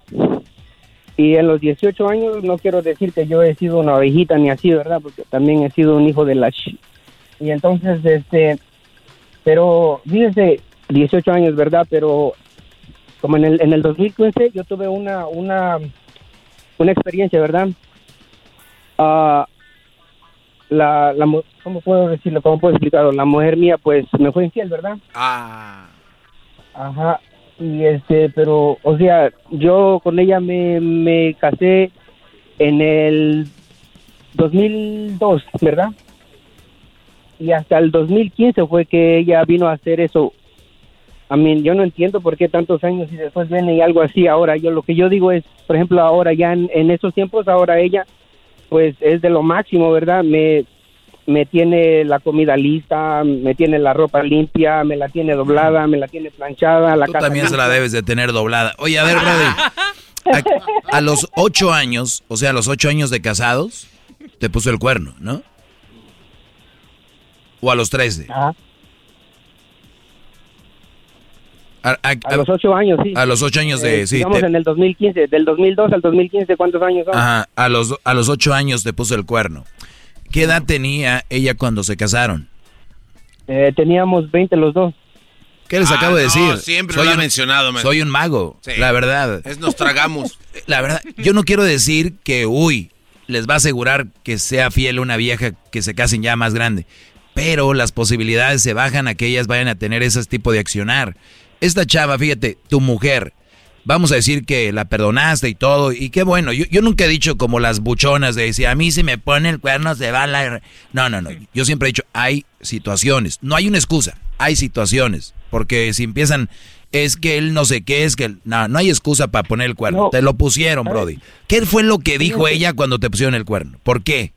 Y en los 18 años no quiero decir que yo he sido una ovejita ni así, ¿verdad? Porque también he sido un hijo de la... Y entonces, este, pero fíjense, 18 años, ¿verdad? Pero como en el, en el 2015 yo tuve una, una, una experiencia, ¿verdad? Uh, la, la, ¿cómo puedo decirlo? ¿Cómo puedo explicarlo? La mujer mía, pues, me fue infiel, ¿verdad? Ah. Ajá, y este, pero, o sea, yo con ella me, me casé en el 2002, ¿verdad? Y hasta el 2015 fue que ella vino a hacer eso. A mí, yo no entiendo por qué tantos años y después viene y algo así ahora. Yo lo que yo digo es, por ejemplo, ahora ya en, en esos tiempos, ahora ella, pues es de lo máximo, ¿verdad? Me, me tiene la comida lista, me tiene la ropa limpia, me la tiene doblada, me la tiene planchada. La Tú también se la debes de tener doblada. Oye, a ver, Brody, a, a, los ocho años, o sea, a los ocho años de casados, te puso el cuerno, ¿no? O a los trece. Ajá. A, a, los ocho años, sí. A los ocho años de... Eh, sí, digamos te... en el 2015, del 2002 al 2015, ¿cuántos años son? Ajá, a los, a los ocho años te puso el cuerno. ¿Qué edad tenía ella cuando se casaron? Eh, teníamos 20 los dos. ¿Qué les Ah, acabo de no, decir? siempre lo ha un, mencionado. Soy un mago, Sí. la verdad. Es nos tragamos. La verdad, yo no quiero decir que, uy, les va a asegurar que sea fiel una vieja que se casen ya más grande. Pero las posibilidades se bajan a que ellas vayan a tener ese tipo de accionar. Esta chava, fíjate, tu mujer, vamos a decir que la perdonaste y todo, y qué bueno, yo, yo nunca he dicho como las buchonas de decir, a mí si me pone el cuerno se va la... No, no, no, yo siempre he dicho, hay situaciones, no hay una excusa, hay situaciones, porque si empiezan, es que él no sé qué, es que... él- No, no hay excusa para poner el cuerno, No. te lo pusieron, Brody. ¿Qué fue lo que dijo ella cuando te pusieron el cuerno? ¿Por qué?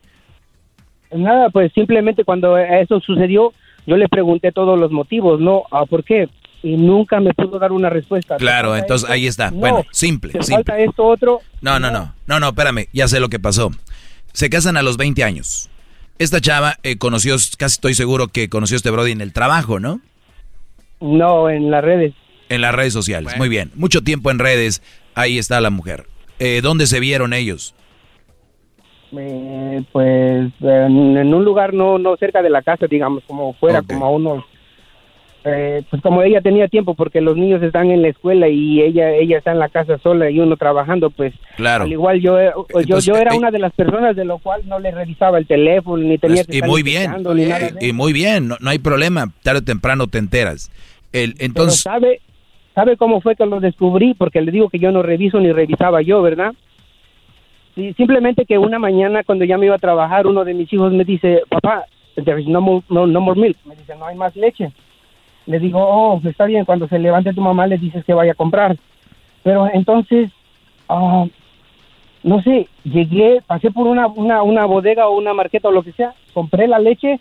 Nada, pues simplemente cuando eso sucedió, yo le pregunté todos los motivos, ¿no? Ah, ¿Por qué? Y nunca me pudo dar una respuesta. Claro, ¿Te entonces ahí está. No. Bueno, simple, ¿Te simple. falta esto otro? No, no, no, no, no, espérame, ya sé lo que pasó. Se casan a los 20 años. Esta chava eh, conoció, casi estoy seguro que conoció a este Brody en el trabajo, ¿no? No, en las redes. En las redes sociales, muy bien. Mucho tiempo en redes, ahí está la mujer. Eh, ¿Dónde se vieron ellos? Eh, pues en, en un lugar no no cerca de la casa, digamos, como fuera, como a unos... eh, pues como ella tenía tiempo porque los niños están en la escuela y ella ella está en la casa sola y uno trabajando, pues Claro. al igual yo eh, yo, Entonces, yo era eh, una de las personas de lo cual no le revisaba el teléfono ni tenía Pues, que y estar muy bien, ni nada y muy bien, no, no hay problema, tarde o temprano te enteras. El, entonces, Pero sabe, sabe cómo fue que lo descubrí, porque le digo que yo no reviso ni revisaba yo, ¿verdad? Sí, simplemente que una mañana cuando ya me iba a trabajar, uno de mis hijos me dice, papá, there is no more, no, no more milk. Me dice, no hay más leche. Le digo, oh, está bien, cuando se levante tu mamá le dices que vaya a comprar. Pero entonces, ah, no sé, llegué, pasé por una, una, una bodega o una marqueta o lo que sea, compré la leche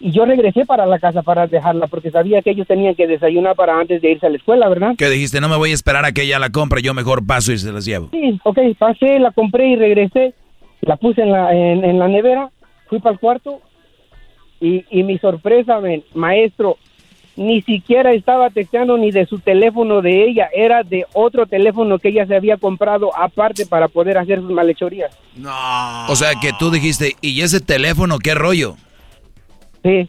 y yo regresé para la casa para dejarla porque sabía que ellos tenían que desayunar para antes de irse a la escuela, ¿verdad? ¿qué dijiste? No me voy a esperar a que ella la compre, yo mejor paso y se las llevo. Sí, ok, pasé, la compré y regresé, la puse en la, en, en la nevera, fui para el cuarto y, y mi sorpresa, maestro, ni siquiera estaba texteando ni de su teléfono de ella, era de otro teléfono que ella se había comprado aparte para poder hacer sus malhechorías. O sea que tú dijiste, ¿y ese teléfono qué rollo? Sí.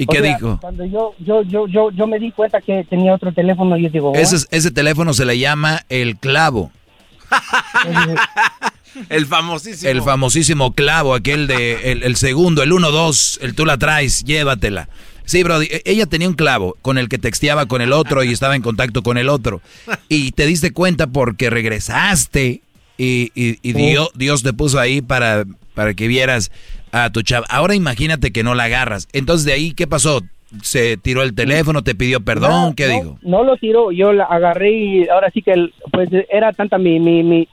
¿Y O qué sea, dijo? Cuando yo, yo, yo, yo, yo me di cuenta que tenía otro teléfono, yo digo, Ese, ese teléfono se le llama el clavo. el famosísimo. El famosísimo clavo, aquel de el, segundo, el 1-2, el tú la traes, llévatela. Sí, Brody, e, ella tenía un clavo con el que texteaba con el otro y estaba en contacto con el otro. Y te diste cuenta porque regresaste y, y, Dios, Dios te puso ahí para, para que vieras a tu chava. Ahora imagínate que no la agarras. Entonces, de ahí, ¿qué pasó? ¿Se tiró el teléfono? ¿Te pidió perdón? ¿Qué dijo? No lo tiró, yo la agarré y ahora sí que, pues, era tanta mi, mi, mi,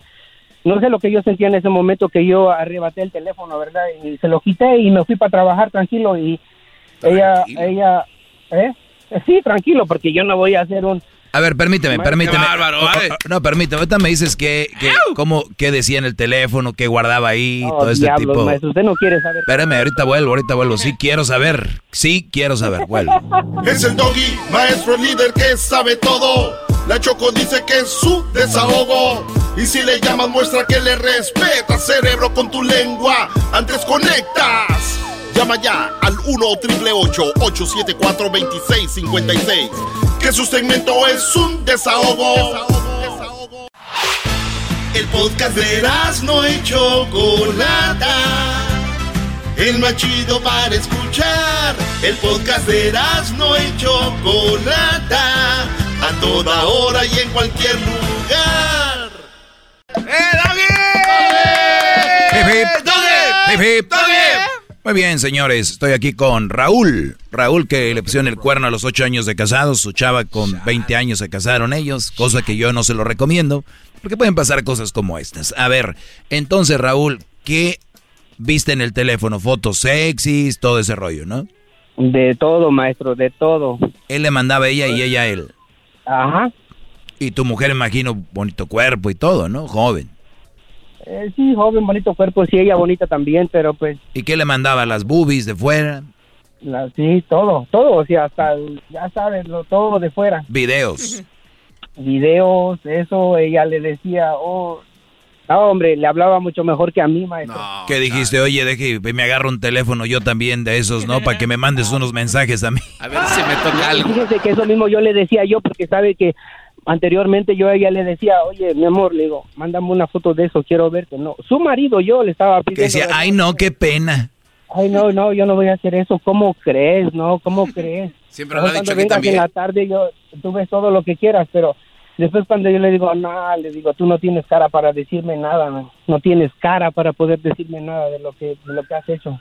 no sé lo que yo sentía en ese momento que yo arrebaté el teléfono, ¿verdad? Y se lo quité y me fui para trabajar tranquilo y ella, ella, ¿eh? Sí, tranquilo, porque yo no voy a hacer un, a ver, permíteme, permíteme. Bárbaro, oh, no, permíteme. Ahorita me dices que, que cómo, qué decía en el teléfono, qué guardaba ahí, todo este tipo. Maestro, usted no quiere saber. Espérame, ahorita vuelvo, ahorita vuelvo. Sí quiero saber. Sí quiero saber, vuelvo. Es el doggy, maestro líder que sabe todo. La Choco dice que es su desahogo. Y si le llamas, muestra que le respeta, cerebro, con tu lengua. Antes conectas. Llama ya al 1-888-874-2656. Que su segmento es un desahogo. El podcast de no y Chocolata. El más chido para escuchar. El podcast de no y Chocolata. A toda hora y en cualquier lugar. ¡Eh, David! Muy bien, señores, estoy aquí con Raúl. Raúl que le pusieron el cuerno a los ocho años de casados, su chava con 20 años se casaron ellos, cosa que yo no se lo recomiendo, porque pueden pasar cosas como estas. A ver, entonces Raúl, ¿qué viste en el teléfono? Fotos sexys, todo ese rollo, ¿no? De todo, maestro, de todo. Él le mandaba a ella y ella a él. Ajá. Y tu mujer, imagino, bonito cuerpo y todo, ¿no? Joven. Eh, sí, joven, bonito cuerpo, sí, ella bonita también, pero pues... ¿Y qué le mandaba? ¿Las boobies de fuera? sí, todo, todo, o sea, hasta, ya sabes, lo, todo de fuera. ¿Videos? Videos, eso, ella le decía, oh... No, hombre, le hablaba mucho mejor que a mí, maestro. ¿Qué dijiste? Oye, deje, me agarro un teléfono yo también de esos, ¿no? Para que me mandes unos mensajes a mí. A ver si me toca algo. Fíjese que eso mismo yo le decía yo, porque sabe que anteriormente yo a ella le decía, oye, mi amor, le digo, mándame una foto de eso, quiero verte. No, su marido yo le estaba pidiendo. Que decía, ay, no, qué pena. Ay, no, no, yo no voy a hacer eso. ¿Cómo crees? No, ¿cómo crees? Siempre lo ha dicho vengas en la tarde, yo, tú ves todo lo que quieras, pero después cuando yo le digo, no, le digo, tú no tienes cara para decirme nada, no, tienes cara para poder decirme nada de lo que, de lo que has hecho.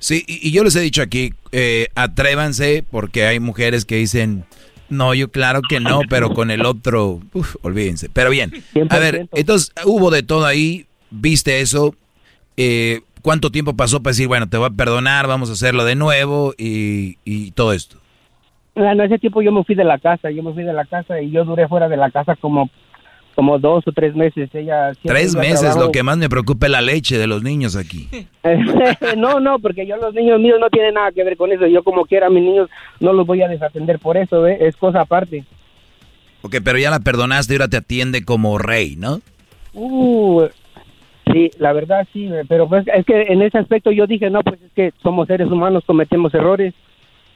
Sí, y, yo les he dicho aquí, eh, atrévanse porque hay mujeres que dicen, no, yo claro que no, pero con el otro, uf, olvídense. Pero bien, a ver, entonces hubo de todo ahí, viste eso, eh, ¿cuánto tiempo pasó para decir, bueno, te voy a perdonar, vamos a hacerlo de nuevo y, y todo esto? Bueno, ese tiempo yo me fui de la casa, yo me fui de la casa y yo duré fuera de la casa como como dos o tres meses. Ella tres meses, lo que más me preocupa es la leche de los niños aquí. no, no, porque yo los niños míos no tienen nada que ver con eso. Yo como quiera mis niños no los voy a desatender por eso, ¿eh? es cosa aparte. Ok, pero ya la perdonaste y ahora te atiende como rey, ¿no? Uh, sí, la verdad sí, pero pues es que en ese aspecto yo dije, no, pues es que somos seres humanos, cometemos errores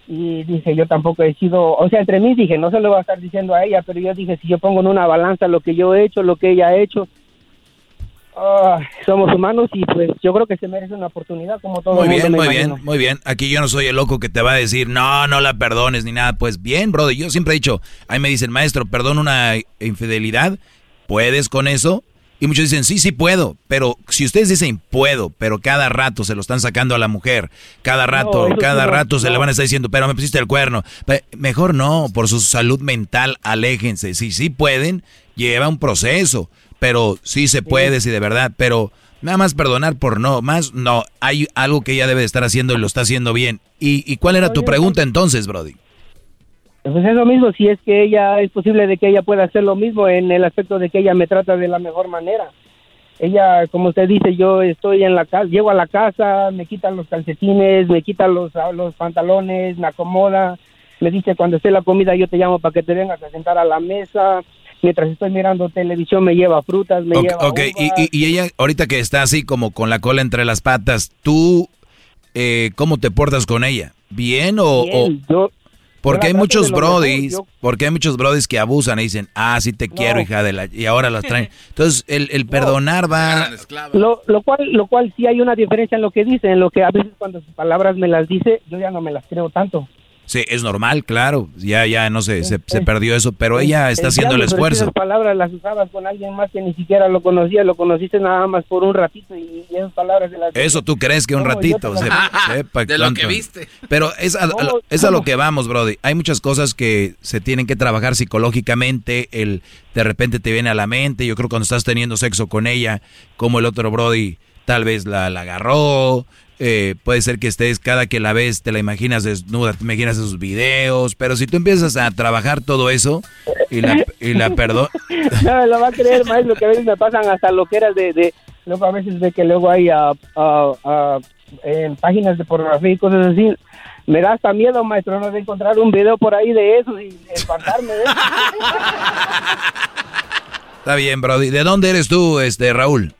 y dije, yo tampoco he sido, o sea, entre mí dije, no se lo voy a estar diciendo a ella, pero yo dije, si yo pongo en una balanza lo que yo he hecho, lo que ella ha hecho, ah, somos humanos y pues yo creo que se merece una oportunidad como todo Muy bien, muy bien, muy bien. Aquí yo no soy el loco que te va a decir, no, no la perdones ni nada. Pues bien, brother, yo siempre he dicho, ahí me dicen, maestro, perdón una infidelidad, ¿puedes con eso? Y muchos dicen, sí, sí puedo, pero si ustedes dicen puedo, pero cada rato se lo están sacando a la mujer, cada rato, cada rato se le van a estar diciendo, pero me pusiste el cuerno. Mejor no, por su salud mental, aléjense. Si sí pueden, lleva un proceso, pero sí se puede, sí de verdad, pero nada más perdonar por no, más no, hay algo que ella debe de estar haciendo y lo está haciendo bien. ¿Y, y cuál era tu pregunta entonces, Brody? Pues es lo mismo, si es que ella, es posible de que ella pueda hacer lo mismo en el aspecto de que ella me trata de la mejor manera. Ella, como usted dice, yo estoy en la casa, llego a la casa, me quitan los calcetines, me quitan los, los pantalones, me acomoda, me dice cuando esté la comida yo te llamo para que te vengas a sentar a la mesa, mientras estoy mirando televisión me lleva frutas, me lleva Ok, y, y, ella ahorita que está así como con la cola entre las patas, ¿tú eh, cómo te portas con ella? ¿Bien o...? Bien, Yo, Porque hay muchos brodis, porque hay muchos brodis que abusan y dicen, ah, sí te quiero, hija de la... Y ahora las traen. Entonces, el, el perdonar va... Lo, lo, cual, lo cual sí hay una diferencia en lo que dice, en lo que a veces cuando sus palabras me las dice, yo ya no me las creo tanto. Sí, es normal, claro. Ya, ya, no sé, se, se perdió eso, pero ella está haciendo el esfuerzo. Esas palabras las usabas con alguien más que ni siquiera lo conocía, lo conociste nada más por un ratito y, esas palabras de las... Eso tú crees que un ratito, sepa de lo que viste. Pero es a, es a lo que vamos, Brody. Hay muchas cosas que se tienen que trabajar psicológicamente, el de repente te viene a la mente, yo creo cuando estás teniendo sexo con ella, como el otro Brody tal vez la, la agarró, eh, puede ser que estés cada que la ves, te la imaginas desnuda, te imaginas sus videos, pero si tú empiezas a trabajar todo eso y la, y la perdón... No me lo va a creer, maestro, que a veces me pasan hasta lo que era de, de luego a veces de que luego hay a, en páginas de pornografía y cosas así, me da hasta miedo, maestro, no de encontrar un video por ahí de eso y espantarme de eso. Está bien, Brody. ¿De dónde eres tú, este Raúl?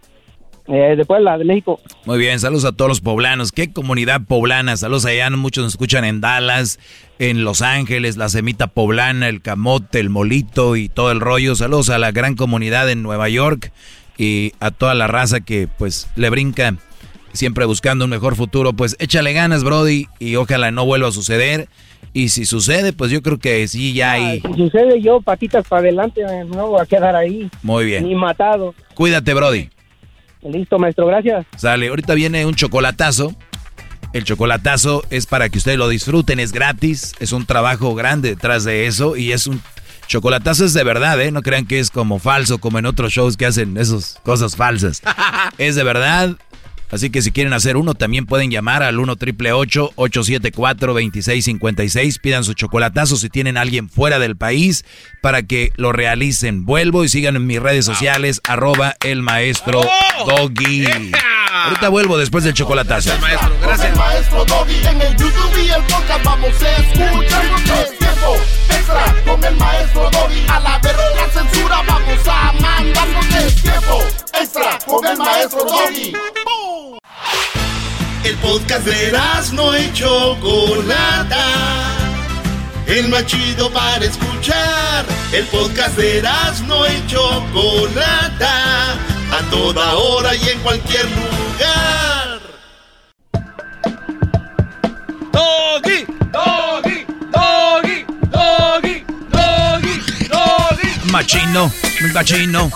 Eh, de Puebla, de México. Muy bien, saludos a todos los poblanos. ¿Qué comunidad poblana? Saludos allá, muchos nos escuchan en Dallas, en Los Ángeles, la semita poblana, el camote, el molito y todo el rollo. Saludos a la gran comunidad en Nueva York y a toda la raza que pues le brinca siempre buscando un mejor futuro. Pues échale ganas, Brody, y ojalá no vuelva a suceder. Y si sucede, pues yo creo que sí, ya hay... si sucede yo, patitas para adelante, no voy a quedar ahí. Muy bien. Ni matado. Cuídate, Brody. Listo, maestro, gracias. Sale, ahorita viene un chocolatazo. El chocolatazo es para que ustedes lo disfruten, es gratis, es un trabajo grande detrás de eso y es un chocolatazo es de verdad, ¿eh? No crean que es como falso, como en otros shows que hacen esas cosas falsas. es de verdad, Así que si quieren hacer uno, también pueden llamar al 1 triple 874 2656. Pidan su chocolatazo si tienen a alguien fuera del país para que lo realicen. Vuelvo y sigan en mis redes sociales, arroba el maestro Doggy. Ahorita vuelvo después del chocolatazo. Gracias, maestro. Gracias. El maestro Doggy en el YouTube y el podcast vamos a escuchar. Es tiempo extra con el maestro Doggy. A la verga censura vamos a mandarnos. Es tiempo extra con el maestro Doggy. El podcast de no y Chocolata. El más chido para escuchar. El podcast de no y Chocolata. A toda hora y en cualquier lugar. Doggy, doggy, doggy, doggy, doggy, doggy. Machino, machino.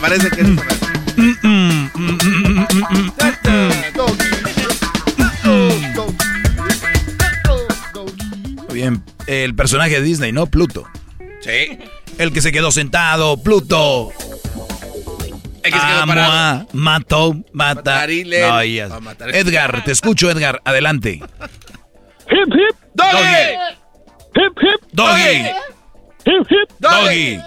Parece que es muy bien, el personaje de Disney, ¿no? Pluto. Sí. El que se quedó sentado, Pluto. El que se quedó parado. mató, mata. No, Edgar, te escucho, Edgar. Adelante. Hip, hip, doggy. Hip, hip, doggy. Hip, hip, doggy.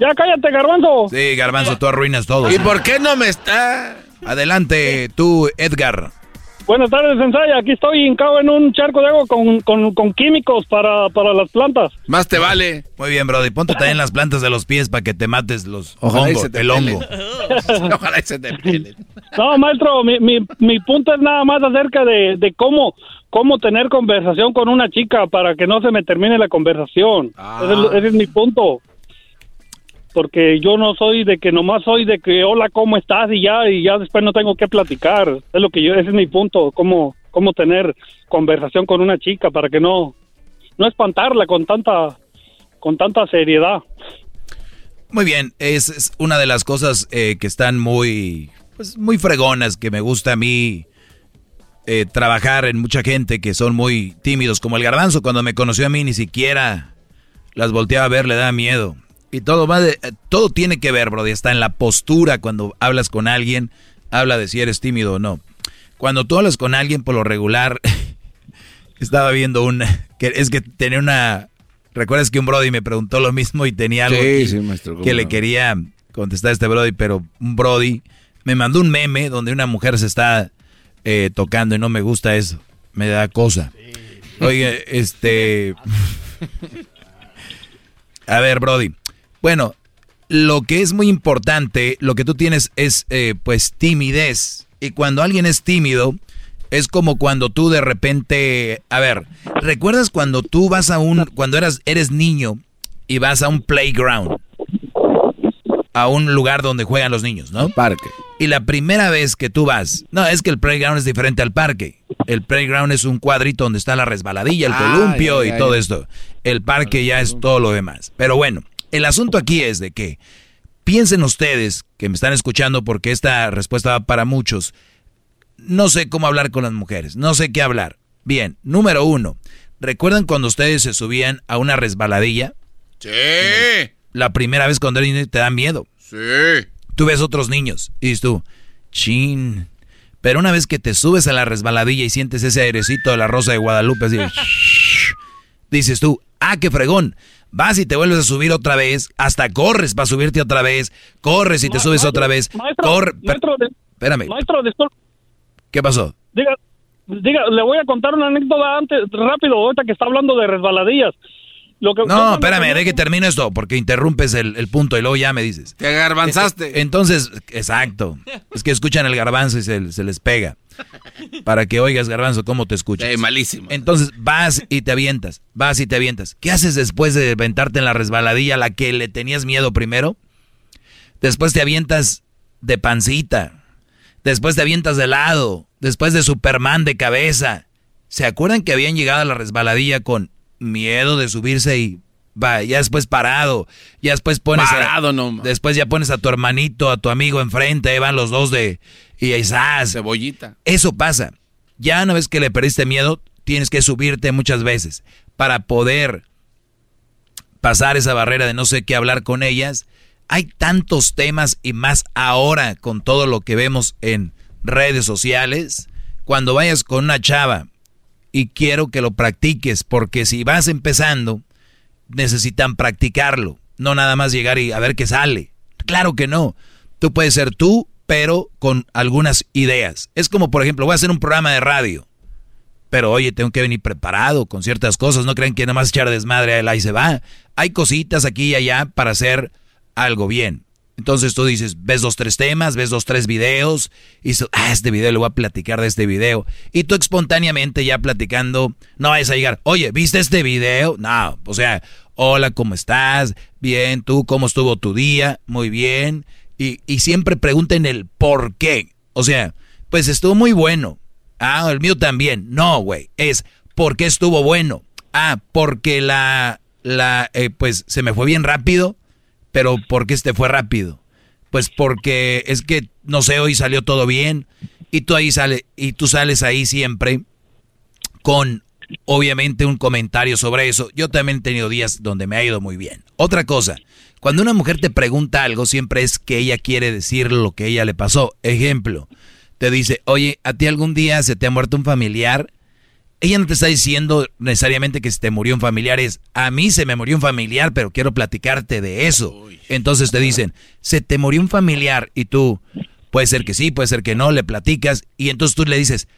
Ya cállate, Garbanzo. Sí, Garbanzo, tú arruinas todo. ¿Y por qué no me está? Adelante, tú, Edgar. Buenas tardes, Sensaya. Aquí estoy hincado en un charco de agua con, con, con químicos para, para, las plantas. Más te vale. Muy bien, Brody. Ponte también las plantas de los pies para que te mates los hongos, el hongo. Ojalá se te pelen. No, maestro, mi, mi, mi punto es nada más acerca de, de cómo cómo tener conversación con una chica para que no se me termine la conversación. Ah. ese es mi punto porque yo no soy de que nomás soy de que hola cómo estás y ya y ya después no tengo que platicar. Es lo que yo ese es mi punto cómo cómo tener conversación con una chica para que no no espantarla con tanta con tanta seriedad. Muy bien es, una de las cosas eh, que están muy pues muy fregonas que me gusta a mí eh, trabajar en mucha gente que son muy tímidos como el garbanzo. Cuando me conoció a mí ni siquiera las volteaba a ver le da miedo y todo va de, todo tiene que ver, Brody. Está en la postura cuando hablas con alguien, habla de si eres tímido o no. Cuando tú hablas con alguien, por lo regular, estaba viendo un, que es que tenía una, recuerdas que un Brody me preguntó lo mismo y tenía algo que, le quería contestar a este Brody, pero un Brody me mandó un meme donde una mujer se está eh, tocando y no me gusta eso, me da cosa. Oye, este, a ver, Brody. Bueno, lo que es muy importante, lo que tú tienes es eh, pues timidez. Y cuando alguien es tímido, Es como cuando tú de repente, a ver, ¿recuerdas cuando tú vas a un, cuando eras, eres niño y vas a un playground? A un lugar donde juegan los niños, ¿no? Parque. Y la primera vez que tú vas, no, es que el playground es diferente al parque. El playground es un cuadrito donde está la resbaladilla, el Ah, columpio y todo esto. El parque ya es todo lo demás. Pero bueno, el asunto aquí es de que piensen ustedes que me están escuchando porque esta respuesta va para muchos. No sé cómo hablar con las mujeres, no sé qué hablar. Bien, número uno, ¿recuerdan cuando ustedes se subían a una resbaladilla? Sí. La primera vez cuando eres niño te da miedo. Sí. Tú ves otros niños y dices tú, chin. Pero una vez que te subes a la resbaladilla y sientes ese airecito de la rosa de Guadalupe, así, dices tú, ah, qué fregón. Vas y te vuelves a subir otra vez, hasta corres para subirte otra vez, corres y te Ma- subes maestro, otra vez, maestro, corre. maestro, de- Espérame, Maestro, disculpe, ¿qué pasó? diga, diga, le voy a contar una anécdota antes, rápido, ahorita que está hablando de resbaladillas. Lo que, No, espérame, de que termine esto, porque interrumpes el, el punto y luego ya me dices. Te agarbanzaste. Eh, Entonces, exacto. Es que escuchan el garbanzo y se, se les pega. Para que oigas, garbanzo, cómo te escuchas. Malísimo. Entonces, vas y te avientas, vas y te avientas. ¿Qué haces después de aventarte en la resbaladilla a la que le tenías miedo primero? Después te avientas de pancita. Después te avientas de lado. Después de Superman de cabeza. ¿Se acuerdan que habían llegado a la resbaladilla con miedo de subirse y va, ya después parado, ya después pones Parado a, nomás. después ya pones a tu hermanito, a tu amigo enfrente, ahí van los dos de y ahí ¡zas! Cebollita. Eso pasa. Ya una vez que le perdiste miedo, tienes que subirte muchas veces para poder pasar esa barrera de no sé qué hablar con ellas. Hay tantos temas y más ahora con todo lo que vemos en redes sociales. Cuando vayas con una chava y quiero que lo practiques, porque si vas empezando, necesitan practicarlo, no nada más llegar y a ver qué sale. Claro que no. Tú puedes ser tú, pero con algunas ideas. Es como, por ejemplo, voy a hacer un programa de radio. Pero oye, tengo que venir preparado con ciertas cosas. No crean que nada más echar desmadre ahí se va. Hay cositas aquí y allá para hacer algo bien. Entonces tú dices, ves dos, tres temas, ves dos, tres videos, y ah, este video le voy a platicar de este video. Y tú espontáneamente ya platicando, no vayas a llegar, oye, ¿viste este video? No, o sea, hola, ¿cómo estás? Bien, ¿tú cómo estuvo tu día? Muy bien. Y, y siempre pregunten el por qué. O sea, pues estuvo muy bueno. Ah, el mío también. No, güey, es ¿por qué estuvo bueno? Ah, porque la, la, eh, pues se me fue bien rápido. Pero ¿por qué este fue rápido? Pues porque es que, no sé, hoy salió todo bien. Y tú ahí sale, y tú sales ahí siempre con obviamente un comentario sobre eso. Yo también he tenido días donde me ha ido muy bien. Otra cosa, cuando una mujer te pregunta algo, siempre es que ella quiere decir lo que ella le pasó. Ejemplo, te dice, oye, ¿a ti algún día se te ha muerto un familiar? Ella no te está diciendo necesariamente que se te murió un familiar, es a mí se me murió un familiar, pero quiero platicarte de eso. Entonces te dicen, se te murió un familiar y tú, puede ser que sí, puede ser que no, le platicas y entonces tú le dices,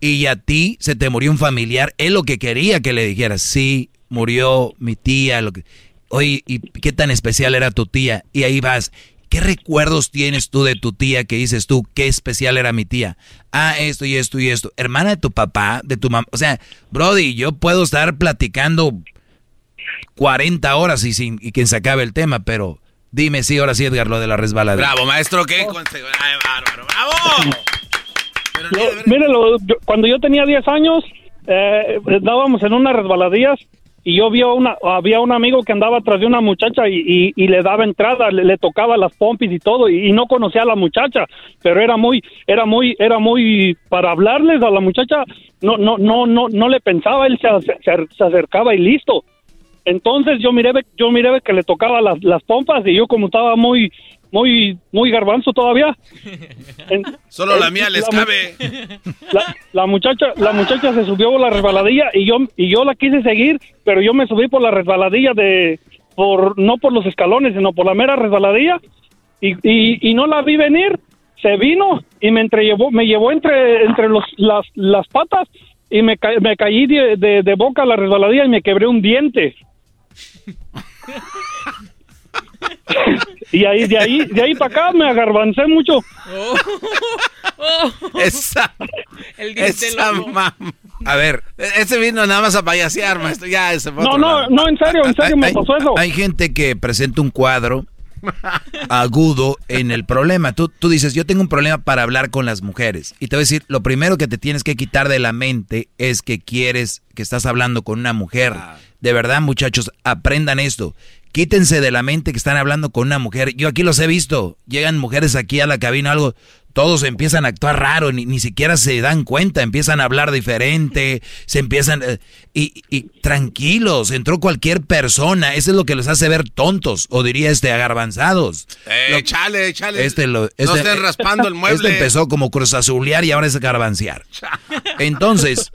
y a ti se te murió un familiar, es lo que quería que le dijeras, sí, murió mi tía, lo que... Oye, ¿y qué tan especial era tu tía? Y ahí vas, ¿qué recuerdos tienes tú de tu tía que dices tú, qué especial era mi tía? Ah, esto y esto y esto. Hermana de tu papá, de tu mamá. O sea, Brody, yo puedo estar platicando 40 horas y, sin, y quien se acabe el tema, pero dime sí, ahora sí, Edgar, lo de la resbalada. Bravo, maestro, ¿qué? Ay, bárbaro, bravo. Lo- mire, lo- yo- cuando yo tenía 10 años, eh, estábamos en unas resbaladillas y yo vi una, había un amigo que andaba atrás de una muchacha y, y- le daba entrada, le, le tocaba las pompis y todo y, y no conocía a la muchacha, pero era muy, era muy, era muy, para hablarles a la muchacha, no, no, no, no, no le pensaba, él se, se- se acercaba y listo. Entonces yo miré, yo miré que le tocaba las, las pompas y yo como estaba muy, muy, muy garbanzo todavía. en- Solo la mía les mu- cabe. la, la muchacha la muchacha se subió por la resbaladilla y yo y yo la quise seguir pero yo me subí por la resbaladilla de por no por los escalones sino por la mera resbaladilla y, y, y no la vi venir se vino y me entrellevó me llevó entre entre los las, las patas y me, ca- me caí de, de, de boca a la resbaladilla y me quebré un diente Y ahí, de ahí, de ahí para acá me agarbancé mucho. Esa. El esa mam- A ver, ese vino nada más a payasear, maestro. Ya, ese No, no, lado. no, en serio, en serio me hay, pasó eso. hay gente que presenta un cuadro agudo en el problema. Tú, tú dices, yo tengo un problema para hablar con las mujeres. Y te voy a decir, lo primero que te tienes que quitar de la mente es que quieres, que estás hablando con una mujer. De verdad, muchachos, aprendan esto. Quítense de la mente que están hablando con una mujer. Yo aquí los he visto. Llegan mujeres aquí a la cabina, algo. Todos empiezan a actuar raro, ni, ni siquiera se dan cuenta, empiezan a hablar diferente, se empiezan... eh, y, y tranquilos, entró cualquier persona, eso es lo que los hace ver tontos, o diría este, agarbanzados. Eh, échale, échale. Este lo, no este- estén raspando el mueble. Este empezó como cruz azulear y ahora es garbancear. Entonces,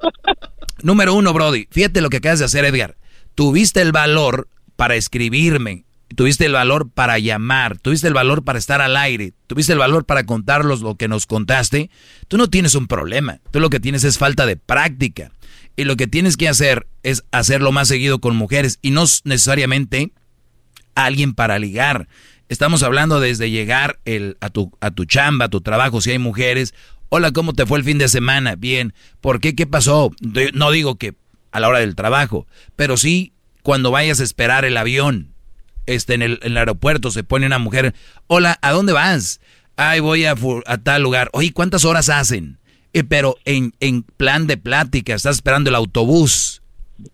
número uno, Brody, fíjate lo que acabas de hacer, Edgar. Tuviste el valor para escribirme, tuviste el valor para llamar, tuviste el valor para estar al aire, tuviste el valor para contarlos lo que nos contaste. Tú no tienes un problema, tú lo que tienes es falta de práctica. Y lo que tienes que hacer es hacerlo más seguido con mujeres y no necesariamente alguien para ligar. Estamos hablando desde llegar el, a, tu, a tu chamba, a tu trabajo, si hay mujeres. Hola, ¿cómo te fue el fin de semana? Bien. ¿Por qué? ¿Qué pasó? No digo que a la hora del trabajo, pero sí cuando vayas a esperar el avión. Este, en, el, aeropuerto se pone una mujer. Hola, ¿a dónde vas? Ay, voy a tal lugar. Oye, ¿cuántas horas hacen? Eh, pero en, en plan de plática, estás esperando el autobús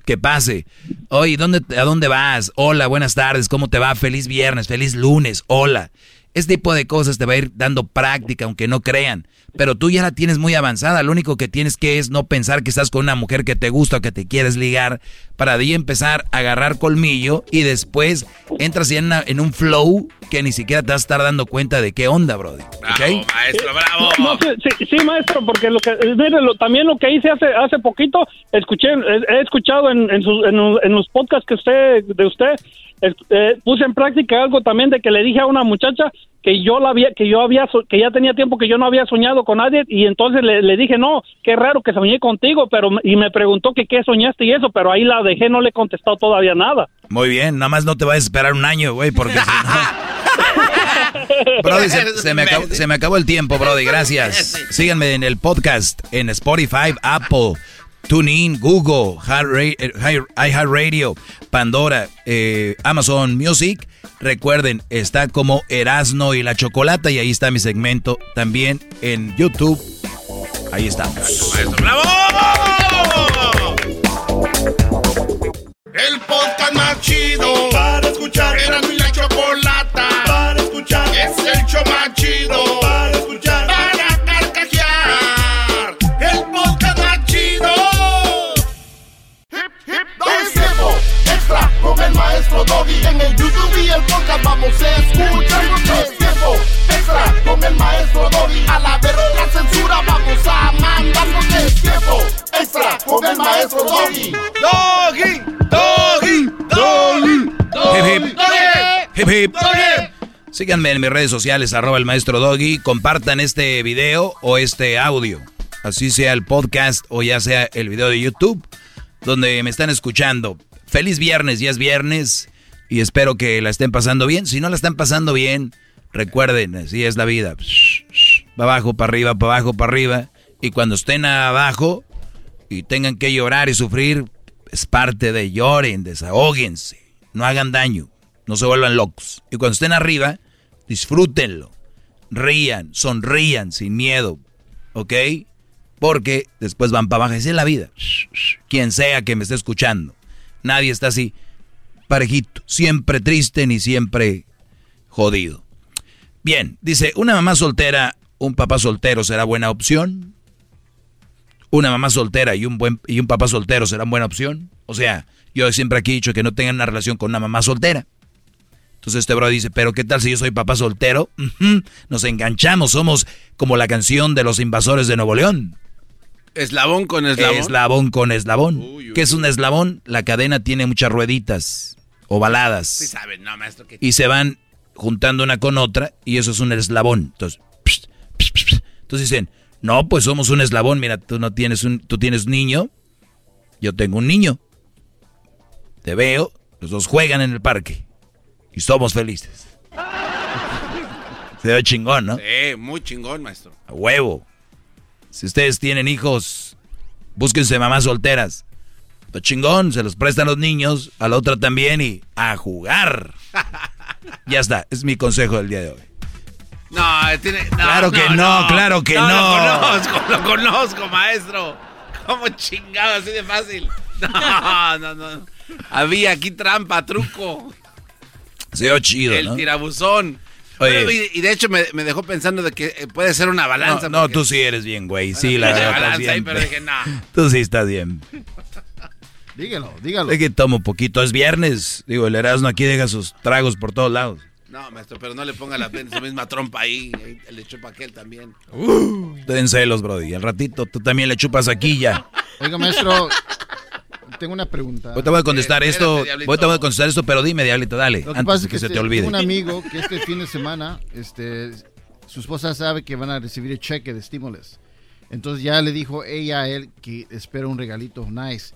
que pase. Oye, ¿dónde, ¿a dónde vas? Hola, buenas tardes, ¿cómo te va? Feliz viernes, feliz lunes, hola. Este tipo de cosas te va a ir dando práctica, aunque no crean. Pero tú ya la tienes muy avanzada. Lo único que tienes que es no pensar que estás con una mujer que te gusta o que te quieres ligar. Para de ahí empezar a agarrar colmillo y después entras ya en, una- en un flow que ni siquiera te vas a estar dando cuenta de qué onda, Brody. ¿Ok? Maestro, bravo. No, sí, sí, sí, maestro, porque lo que, mire, lo- también lo que hice hace hace poquito, escuché, he, he escuchado en, en, sus- en, los- en los podcasts que usted, de usted, eh, puse en práctica algo también de que le dije a una muchacha que yo la había, que yo había, que ya tenía tiempo que yo no había soñado con nadie y entonces le, le dije no, qué raro que soñé contigo, pero y me preguntó que qué soñaste y eso, pero ahí la dejé, no le he contestado todavía nada. Muy bien, nada más no te vayas a esperar un año, güey, porque si no... Brody, se, se me acabó, se me acabó el tiempo, Brody, gracias. Síganme en el podcast, en Spotify, Apple, TuneIn, Google, eh, iHeartRadio, Pandora, eh, Amazon Music. Recuerden, está como Erasno y la Chocolata y ahí está mi segmento también en YouTube. Ahí estamos. El podcast más chido para escuchar. Era mi la chocolata para escuchar. Es el show más chido con el maestro Doggy. En el YouTube y el podcast vamos a escuchar. Es tiempo extra con el maestro Doggy. A la verga la censura vamos a mandar. Es tiempo extra con el maestro Doggy. Doggy, doggy, doggy, Hip, hip. Hip, hip. Síganme en mis redes sociales, arroba el maestro Doggy. Compartan este video o este audio. Así sea el podcast o ya sea el video de YouTube, donde me están escuchando. Feliz viernes, ya es viernes. Y espero que la estén pasando bien. Si no la están pasando bien, recuerden, así es la vida. Va abajo, para arriba, para abajo, para arriba. Y cuando estén abajo y tengan que llorar y sufrir, es parte de lloren, desahóguense, no hagan daño, no se vuelvan locos. Y cuando estén arriba, disfrútenlo, rían, sonrían sin miedo, ¿ok? Porque después van para abajo, esa es la vida. Quien sea que me esté escuchando, nadie está así, parejito, siempre triste ni siempre jodido. Bien, dice, una mamá soltera, un papá soltero será buena opción una mamá soltera y un buen y un papá soltero serán buena opción. O sea, yo siempre aquí he dicho que no tengan una relación con una mamá soltera. Entonces este bro dice, pero ¿qué tal si yo soy papá soltero? Nos enganchamos, somos como la canción de los invasores de Nuevo León. Eslabón con eslabón. Eslabón con eslabón. ¿Qué es un eslabón? La cadena tiene muchas rueditas ovaladas. Sí saben, no, maestro. Que... Y se van juntando una con otra y eso es un eslabón. Entonces, pst, pst, pst. entonces dicen, no, pues somos un eslabón. Mira, tú no tienes un, tú tienes niño, yo tengo un niño. Te veo, los dos juegan en el parque y somos felices. Se ve chingón, ¿no? Sí, muy chingón, maestro. A huevo. Si ustedes tienen hijos, búsquense mamás solteras. Está chingón, se los prestan los niños, a la otra también y a jugar. ya está, es mi consejo del día de hoy. No, tiene. no, Claro que no, claro que no. Lo conozco, lo conozco, maestro. ¿Cómo chingado, así de fácil? No, no, no. Había aquí trampa, truco. Se ve chido, El tirabuzón. Oye. Pero, y, y de hecho me, me dejó pensando de que eh, puede ser una balanza. No, no, porque- tú sí eres bien, güey. Sí, Una la verdad. balanza ahí, pero dije, no. Tú sí estás bien. Dígalo, dígalo. Es que tomo poquito. Es viernes. Digo, el Erasmo aquí deja sus tragos por todos lados. No, maestro, pero no le ponga la su misma trompa ahí. ahí Le echó pa' aquel también. Ten celos, Brody. Al ratito tú también le chupas aquí ya. Oiga, maestro, tengo una pregunta. Ahorita voy a contestar Eh, esto. Diablito. Ahorita voy a contestar esto, pero dime, Diablito, dale. Lo que antes pasa de es que, se este, te olvide. tengo un amigo que este fin de semana, este, su esposa sabe que van a recibir el cheque de estímulos. Entonces ya le dijo ella a él que espera un regalito nice.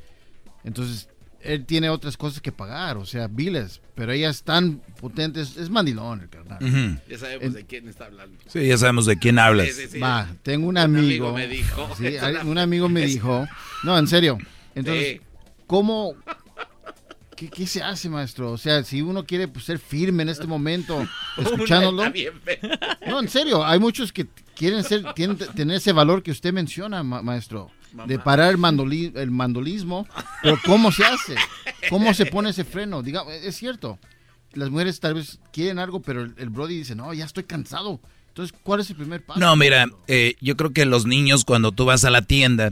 Entonces él tiene otras cosas que pagar, o sea, biles. Pero ella es tan potente, es, es mandilón el carnal. Ujú. Ya sabemos de quién está hablando. Sí, ya sabemos de quién hablas. Sí, sí, sí. Va, tengo un Un amigo. amigo me dijo. Sí, un amigo me es- dijo. No, en serio. Entonces, Sí. ¿Cómo? ¿Qué, qué se hace, maestro? O sea, si uno quiere pues, ser firme en este momento, escuchándolo. No, en serio, hay muchos que quieren ser, tienen, tener ese valor que usted menciona, ma- maestro. De parar el, mandoli- el mandolismo. Pero ¿cómo se hace? ¿Cómo se pone ese freno? Diga, es cierto. Las mujeres tal vez quieren algo, pero el, el Brody dice, no, ya estoy cansado. Entonces, ¿cuál es el primer paso? No, mira, eh, yo creo que los niños cuando tú vas a la tienda,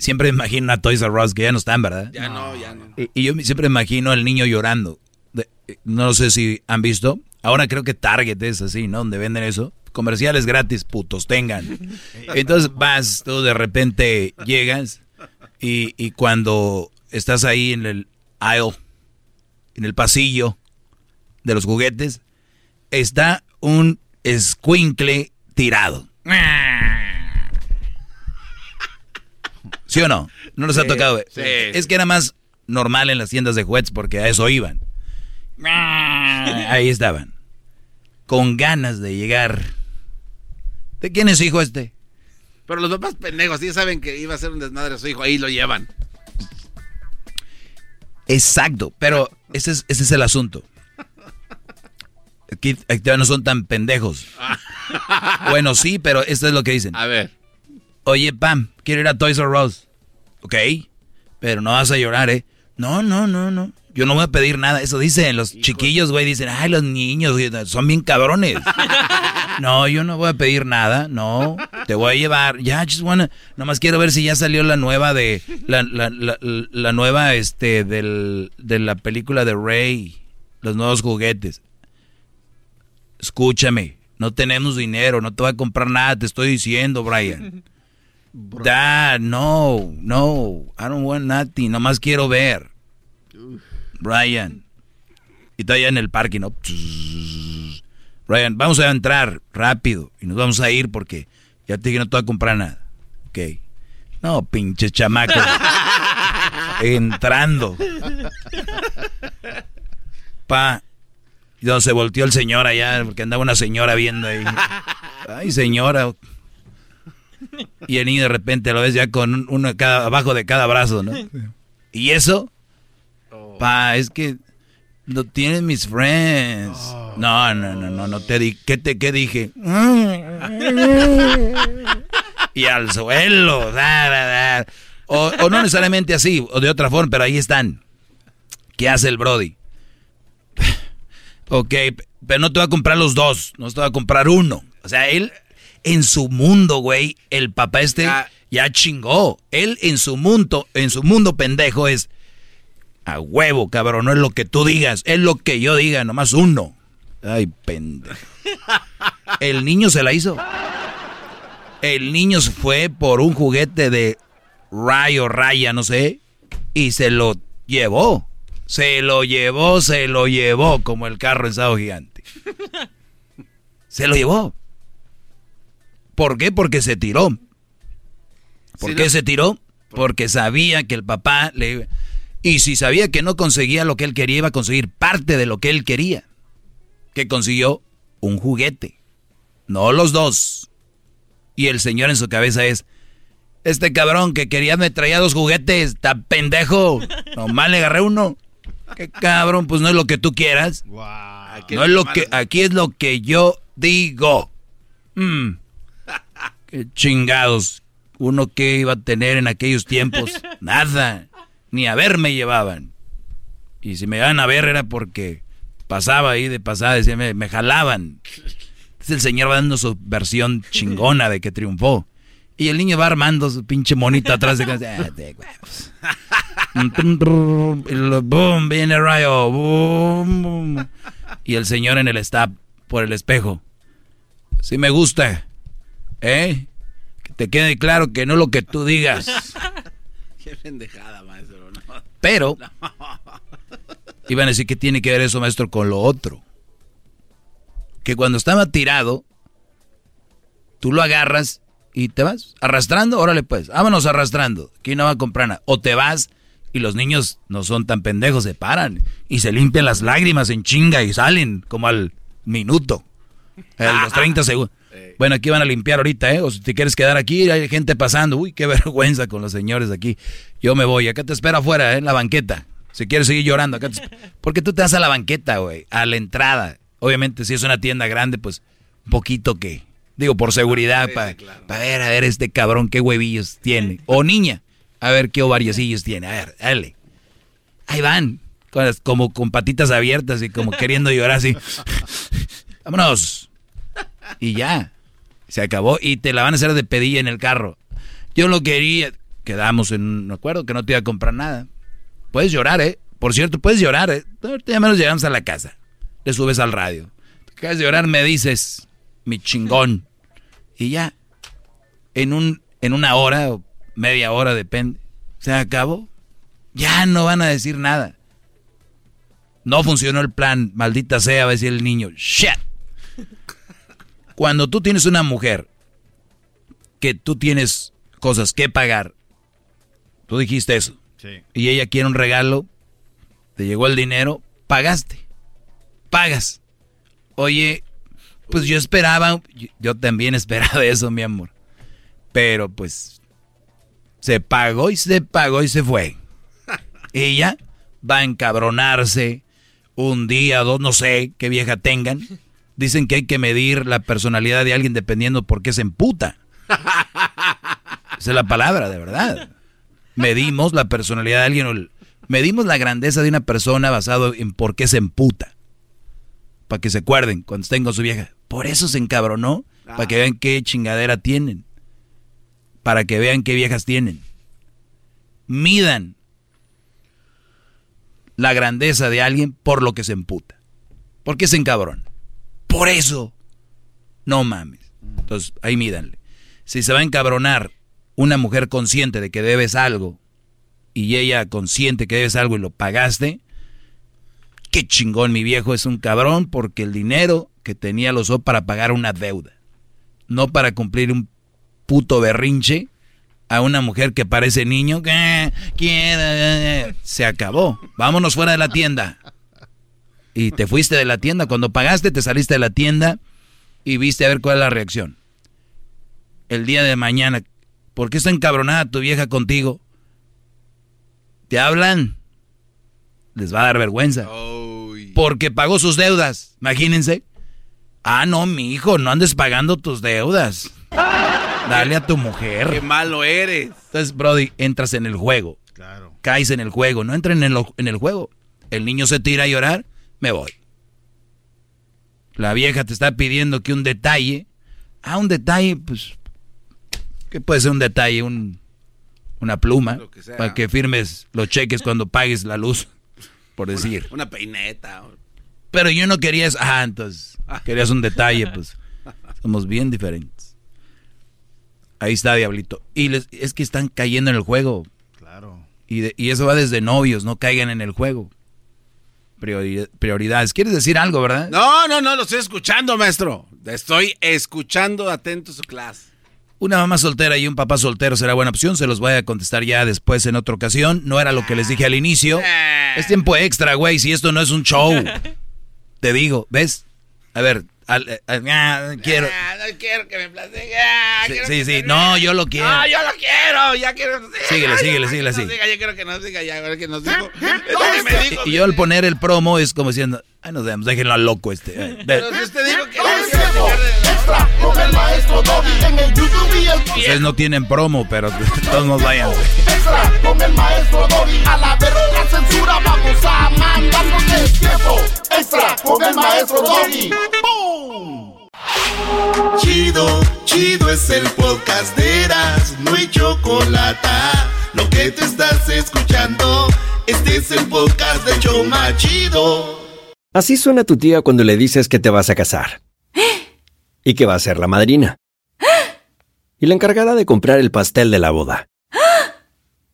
siempre me imagino a Toys R Us, que ya no están, ¿verdad? Ya no, ya no. Y, y yo siempre imagino al niño llorando. De- eh, no sé si han visto. Ahora creo que Target es así, ¿no? Donde venden eso. Comerciales gratis, putos, tengan. Entonces vas, tú de repente llegas y, y cuando estás ahí en el aisle, en el pasillo de los juguetes, está un escuincle tirado. ¿Sí o no? ¿No les ha tocado? sí. Es que era más normal en las tiendas de juguetes porque a eso iban. Ahí estaban. Con ganas de llegar. ¿De quién es hijo este? Pero los papás pendejos, ya saben que iba a ser un desmadre a su hijo, ahí lo llevan. Exacto, pero ese es, ese es el asunto. Aquí, aquí no son tan pendejos. Bueno, sí, pero esto es lo que dicen. A ver. Oye, Pam, quiero ir a Toys R Us. Ok, pero no vas a llorar, ¿eh? No, no, no, no. Yo no voy a pedir nada. Eso dicen los chiquillos, güey. Dicen, ay, los niños son bien cabrones. no, yo no voy a pedir nada. No, te voy a llevar. Ya, just wanna. Nomás quiero ver si ya salió la nueva de. La, la, la, la nueva, este, del, de la película de Rey. Los nuevos juguetes. Escúchame. No tenemos dinero. No te voy a comprar nada. Te estoy diciendo, Brian. Dad, no, no, I don't want nothing, nomás quiero ver. Brian. Y está allá en el parque, ¿no? Brian, vamos a entrar rápido y nos vamos a ir porque ya te dije no te voy a comprar nada. Ok. No, pinche chamaco. Entrando. Pa. Y donde se volteó el señor allá, porque andaba una señora viendo ahí. Ay, señora. Y el niño de repente lo ves ya con un- uno cada, abajo de cada brazo, ¿no? ¿Y eso? Pa, es que no tienen mis friends. No, no, no, no, no te di, ¿qué te qué dije? y al suelo, da, da, da. O, o no necesariamente así, o de otra forma, pero ahí están. ¿Qué hace el Brody? Ok, pero no te va a comprar los dos, no te va a comprar uno. O sea, él en su mundo, güey, el papá este ya, chingó. Él en su mundo, en su mundo pendejo es a huevo, cabrón, no es lo que tú digas, es lo que yo diga, nomás uno. Ay, pendejo. El niño se la hizo. El niño se fue por un juguete de rayo, raya, no sé, y se lo llevó. Se lo llevó, se lo llevó, como el carro en Gigante. Se lo llevó. ¿Por qué? Porque se tiró. ¿Por Sí, qué no. se tiró? Porque sabía que el papá le... Y si sabía que no conseguía lo que él quería, iba a conseguir parte de lo que él quería. Que consiguió un juguete. No los dos. Y el señor en su cabeza es, este cabrón que quería me traía dos juguetes, está pendejo. Nomás le agarré uno. Qué cabrón, pues no es lo que tú quieras. no es lo que, aquí es lo que yo digo. Mm. Qué chingados. Uno que iba a tener en aquellos tiempos. Nada. Ni a ver me llevaban. Y si me iban a ver era porque pasaba ahí de pasada, decía, me, me jalaban. Entonces el señor va dando su versión chingona de que triunfó. Y el niño va armando su pinche monito atrás de casa. Ah, de huevos. boom, viene rayo. Boom, Y el señor en el stab por el espejo. Sí me gusta. ¿Eh? Que te quede claro que no lo que tú digas. Qué pendejada, maestro. Pero, iban a decir que tiene que ver eso, maestro, con lo otro. Que cuando estaba tirado, tú lo agarras y te vas arrastrando, órale pues, vámonos arrastrando, aquí no va a comprar nada. O te vas y los niños no son tan pendejos, se paran y se limpian las lágrimas en chinga y salen como al minuto, a los 30 segundos. Bueno, aquí van a limpiar ahorita, ¿eh? O si te quieres quedar aquí, hay gente pasando. Uy, qué vergüenza con los señores aquí. Yo me voy, acá te espero afuera, ¿eh? En la banqueta. Si quieres seguir llorando, acá te... Porque tú te vas a la banqueta, güey, a la entrada. Obviamente, si es una tienda grande, pues, un poquito que Digo, por seguridad, para ver, a ver este cabrón qué huevillos tiene. O niña, a ver qué ovariocillos tiene. A ver, dale. Ahí van, como con patitas abiertas y como queriendo llorar así. Vámonos. Y ya, se acabó. Y te la van a hacer de pedilla en el carro. Yo lo quería, quedamos en un acuerdo que no te iba a comprar nada. Puedes llorar, ¿eh? Por cierto, puedes llorar, ¿eh? Ya menos llegamos a la casa. Le subes al radio. Te de llorar, me dices, mi chingón. Y ya, en, un, en una hora o media hora, depende, se acabó. Ya no van a decir nada. No funcionó el plan, maldita sea, va a decir el niño. Shit. Cuando tú tienes una mujer que tú tienes cosas que pagar, tú dijiste eso, y ella quiere un regalo, te llegó el dinero, pagaste, pagas. Oye, pues yo esperaba, yo también esperaba eso, mi amor. Pero pues se pagó y se pagó y se fue. Ella va a encabronarse un día, dos, no sé qué vieja tengan. Dicen que hay que medir la personalidad de alguien dependiendo por qué se emputa. Esa es la palabra, de verdad. Medimos la personalidad de alguien, medimos la grandeza de una persona basado en por qué se emputa. Para que se acuerden cuando estén con su vieja. Por eso se encabronó, para que vean qué chingadera tienen. Para que vean qué viejas tienen. Midan la grandeza de alguien por lo que se emputa. ¿Por qué se encabrona? Por eso. No mames. Entonces, ahí mídanle. Si se va a encabronar una mujer consciente de que debes algo y ella consciente que debes algo y lo pagaste, qué chingón mi viejo es un cabrón porque el dinero que tenía los O para pagar una deuda, no para cumplir un puto berrinche a una mujer que parece niño que quiere. Se acabó. Vámonos fuera de la tienda. Y te fuiste de la tienda. Cuando pagaste, te saliste de la tienda y viste a ver cuál es la reacción. El día de mañana, ¿por qué está encabronada tu vieja contigo? ¿Te hablan? Les va a dar vergüenza. Porque pagó sus deudas. Imagínense. Ah, no, mi hijo, no andes pagando tus deudas. Dale a tu mujer. Qué malo eres. Entonces, Brody, entras en el juego. Claro. Caes en el juego. No entren en, en el juego. El niño se tira a llorar, me voy. La vieja te está pidiendo que un detalle. Ah, un detalle, pues. ¿Qué puede ser un detalle? Un, una pluma. para que firmes los cheques cuando pagues la luz. Por decir. Una, una peineta. Pero yo no quería eso. Ah, entonces. Querías un detalle, pues. Somos bien diferentes. Ahí está, Diablito. Y es que están cayendo en el juego. Claro. Y, y eso va desde novios, no caigan en el juego. Prioridades. ¿Quieres decir algo, verdad? No, no, no, lo estoy escuchando, maestro. Estoy escuchando atento su clase. Una mamá soltera y un papá soltero será buena opción. Se los voy a contestar ya después en otra ocasión. No era lo que les dije al inicio. Es tiempo extra, güey. Si esto no es un show. Te digo, ¿ves? A ver, eh, ah, quiero. Ah, no quiero que me platique. sí, sí, sí. no, yo lo quiero. No, yo lo quiero. Ya quiero. Síguele, síguele, síguele así. Yo quiero que nos diga ya, a ver qué nos dijo. Y, yo al poner el promo es como diciendo, ay, nos vemos, déjenlo al loco este. Pero si usted dijo que no extra con el maestro Doggy en el YouTube y el Ustedes no tienen promo, pero todos nos vayan. Extra con el maestro Doggy. A la verga vamos a mandarnos el tiempo. Extra con el maestro Doggy. Chido, chido es el podcast de Eras, no hay chocolate. Lo que te estás escuchando, este es el podcast de Choma Chido. Así suena tu tía cuando le dices que te vas a casar. Y que va a ser la madrina. Y la encargada de comprar el pastel de la boda.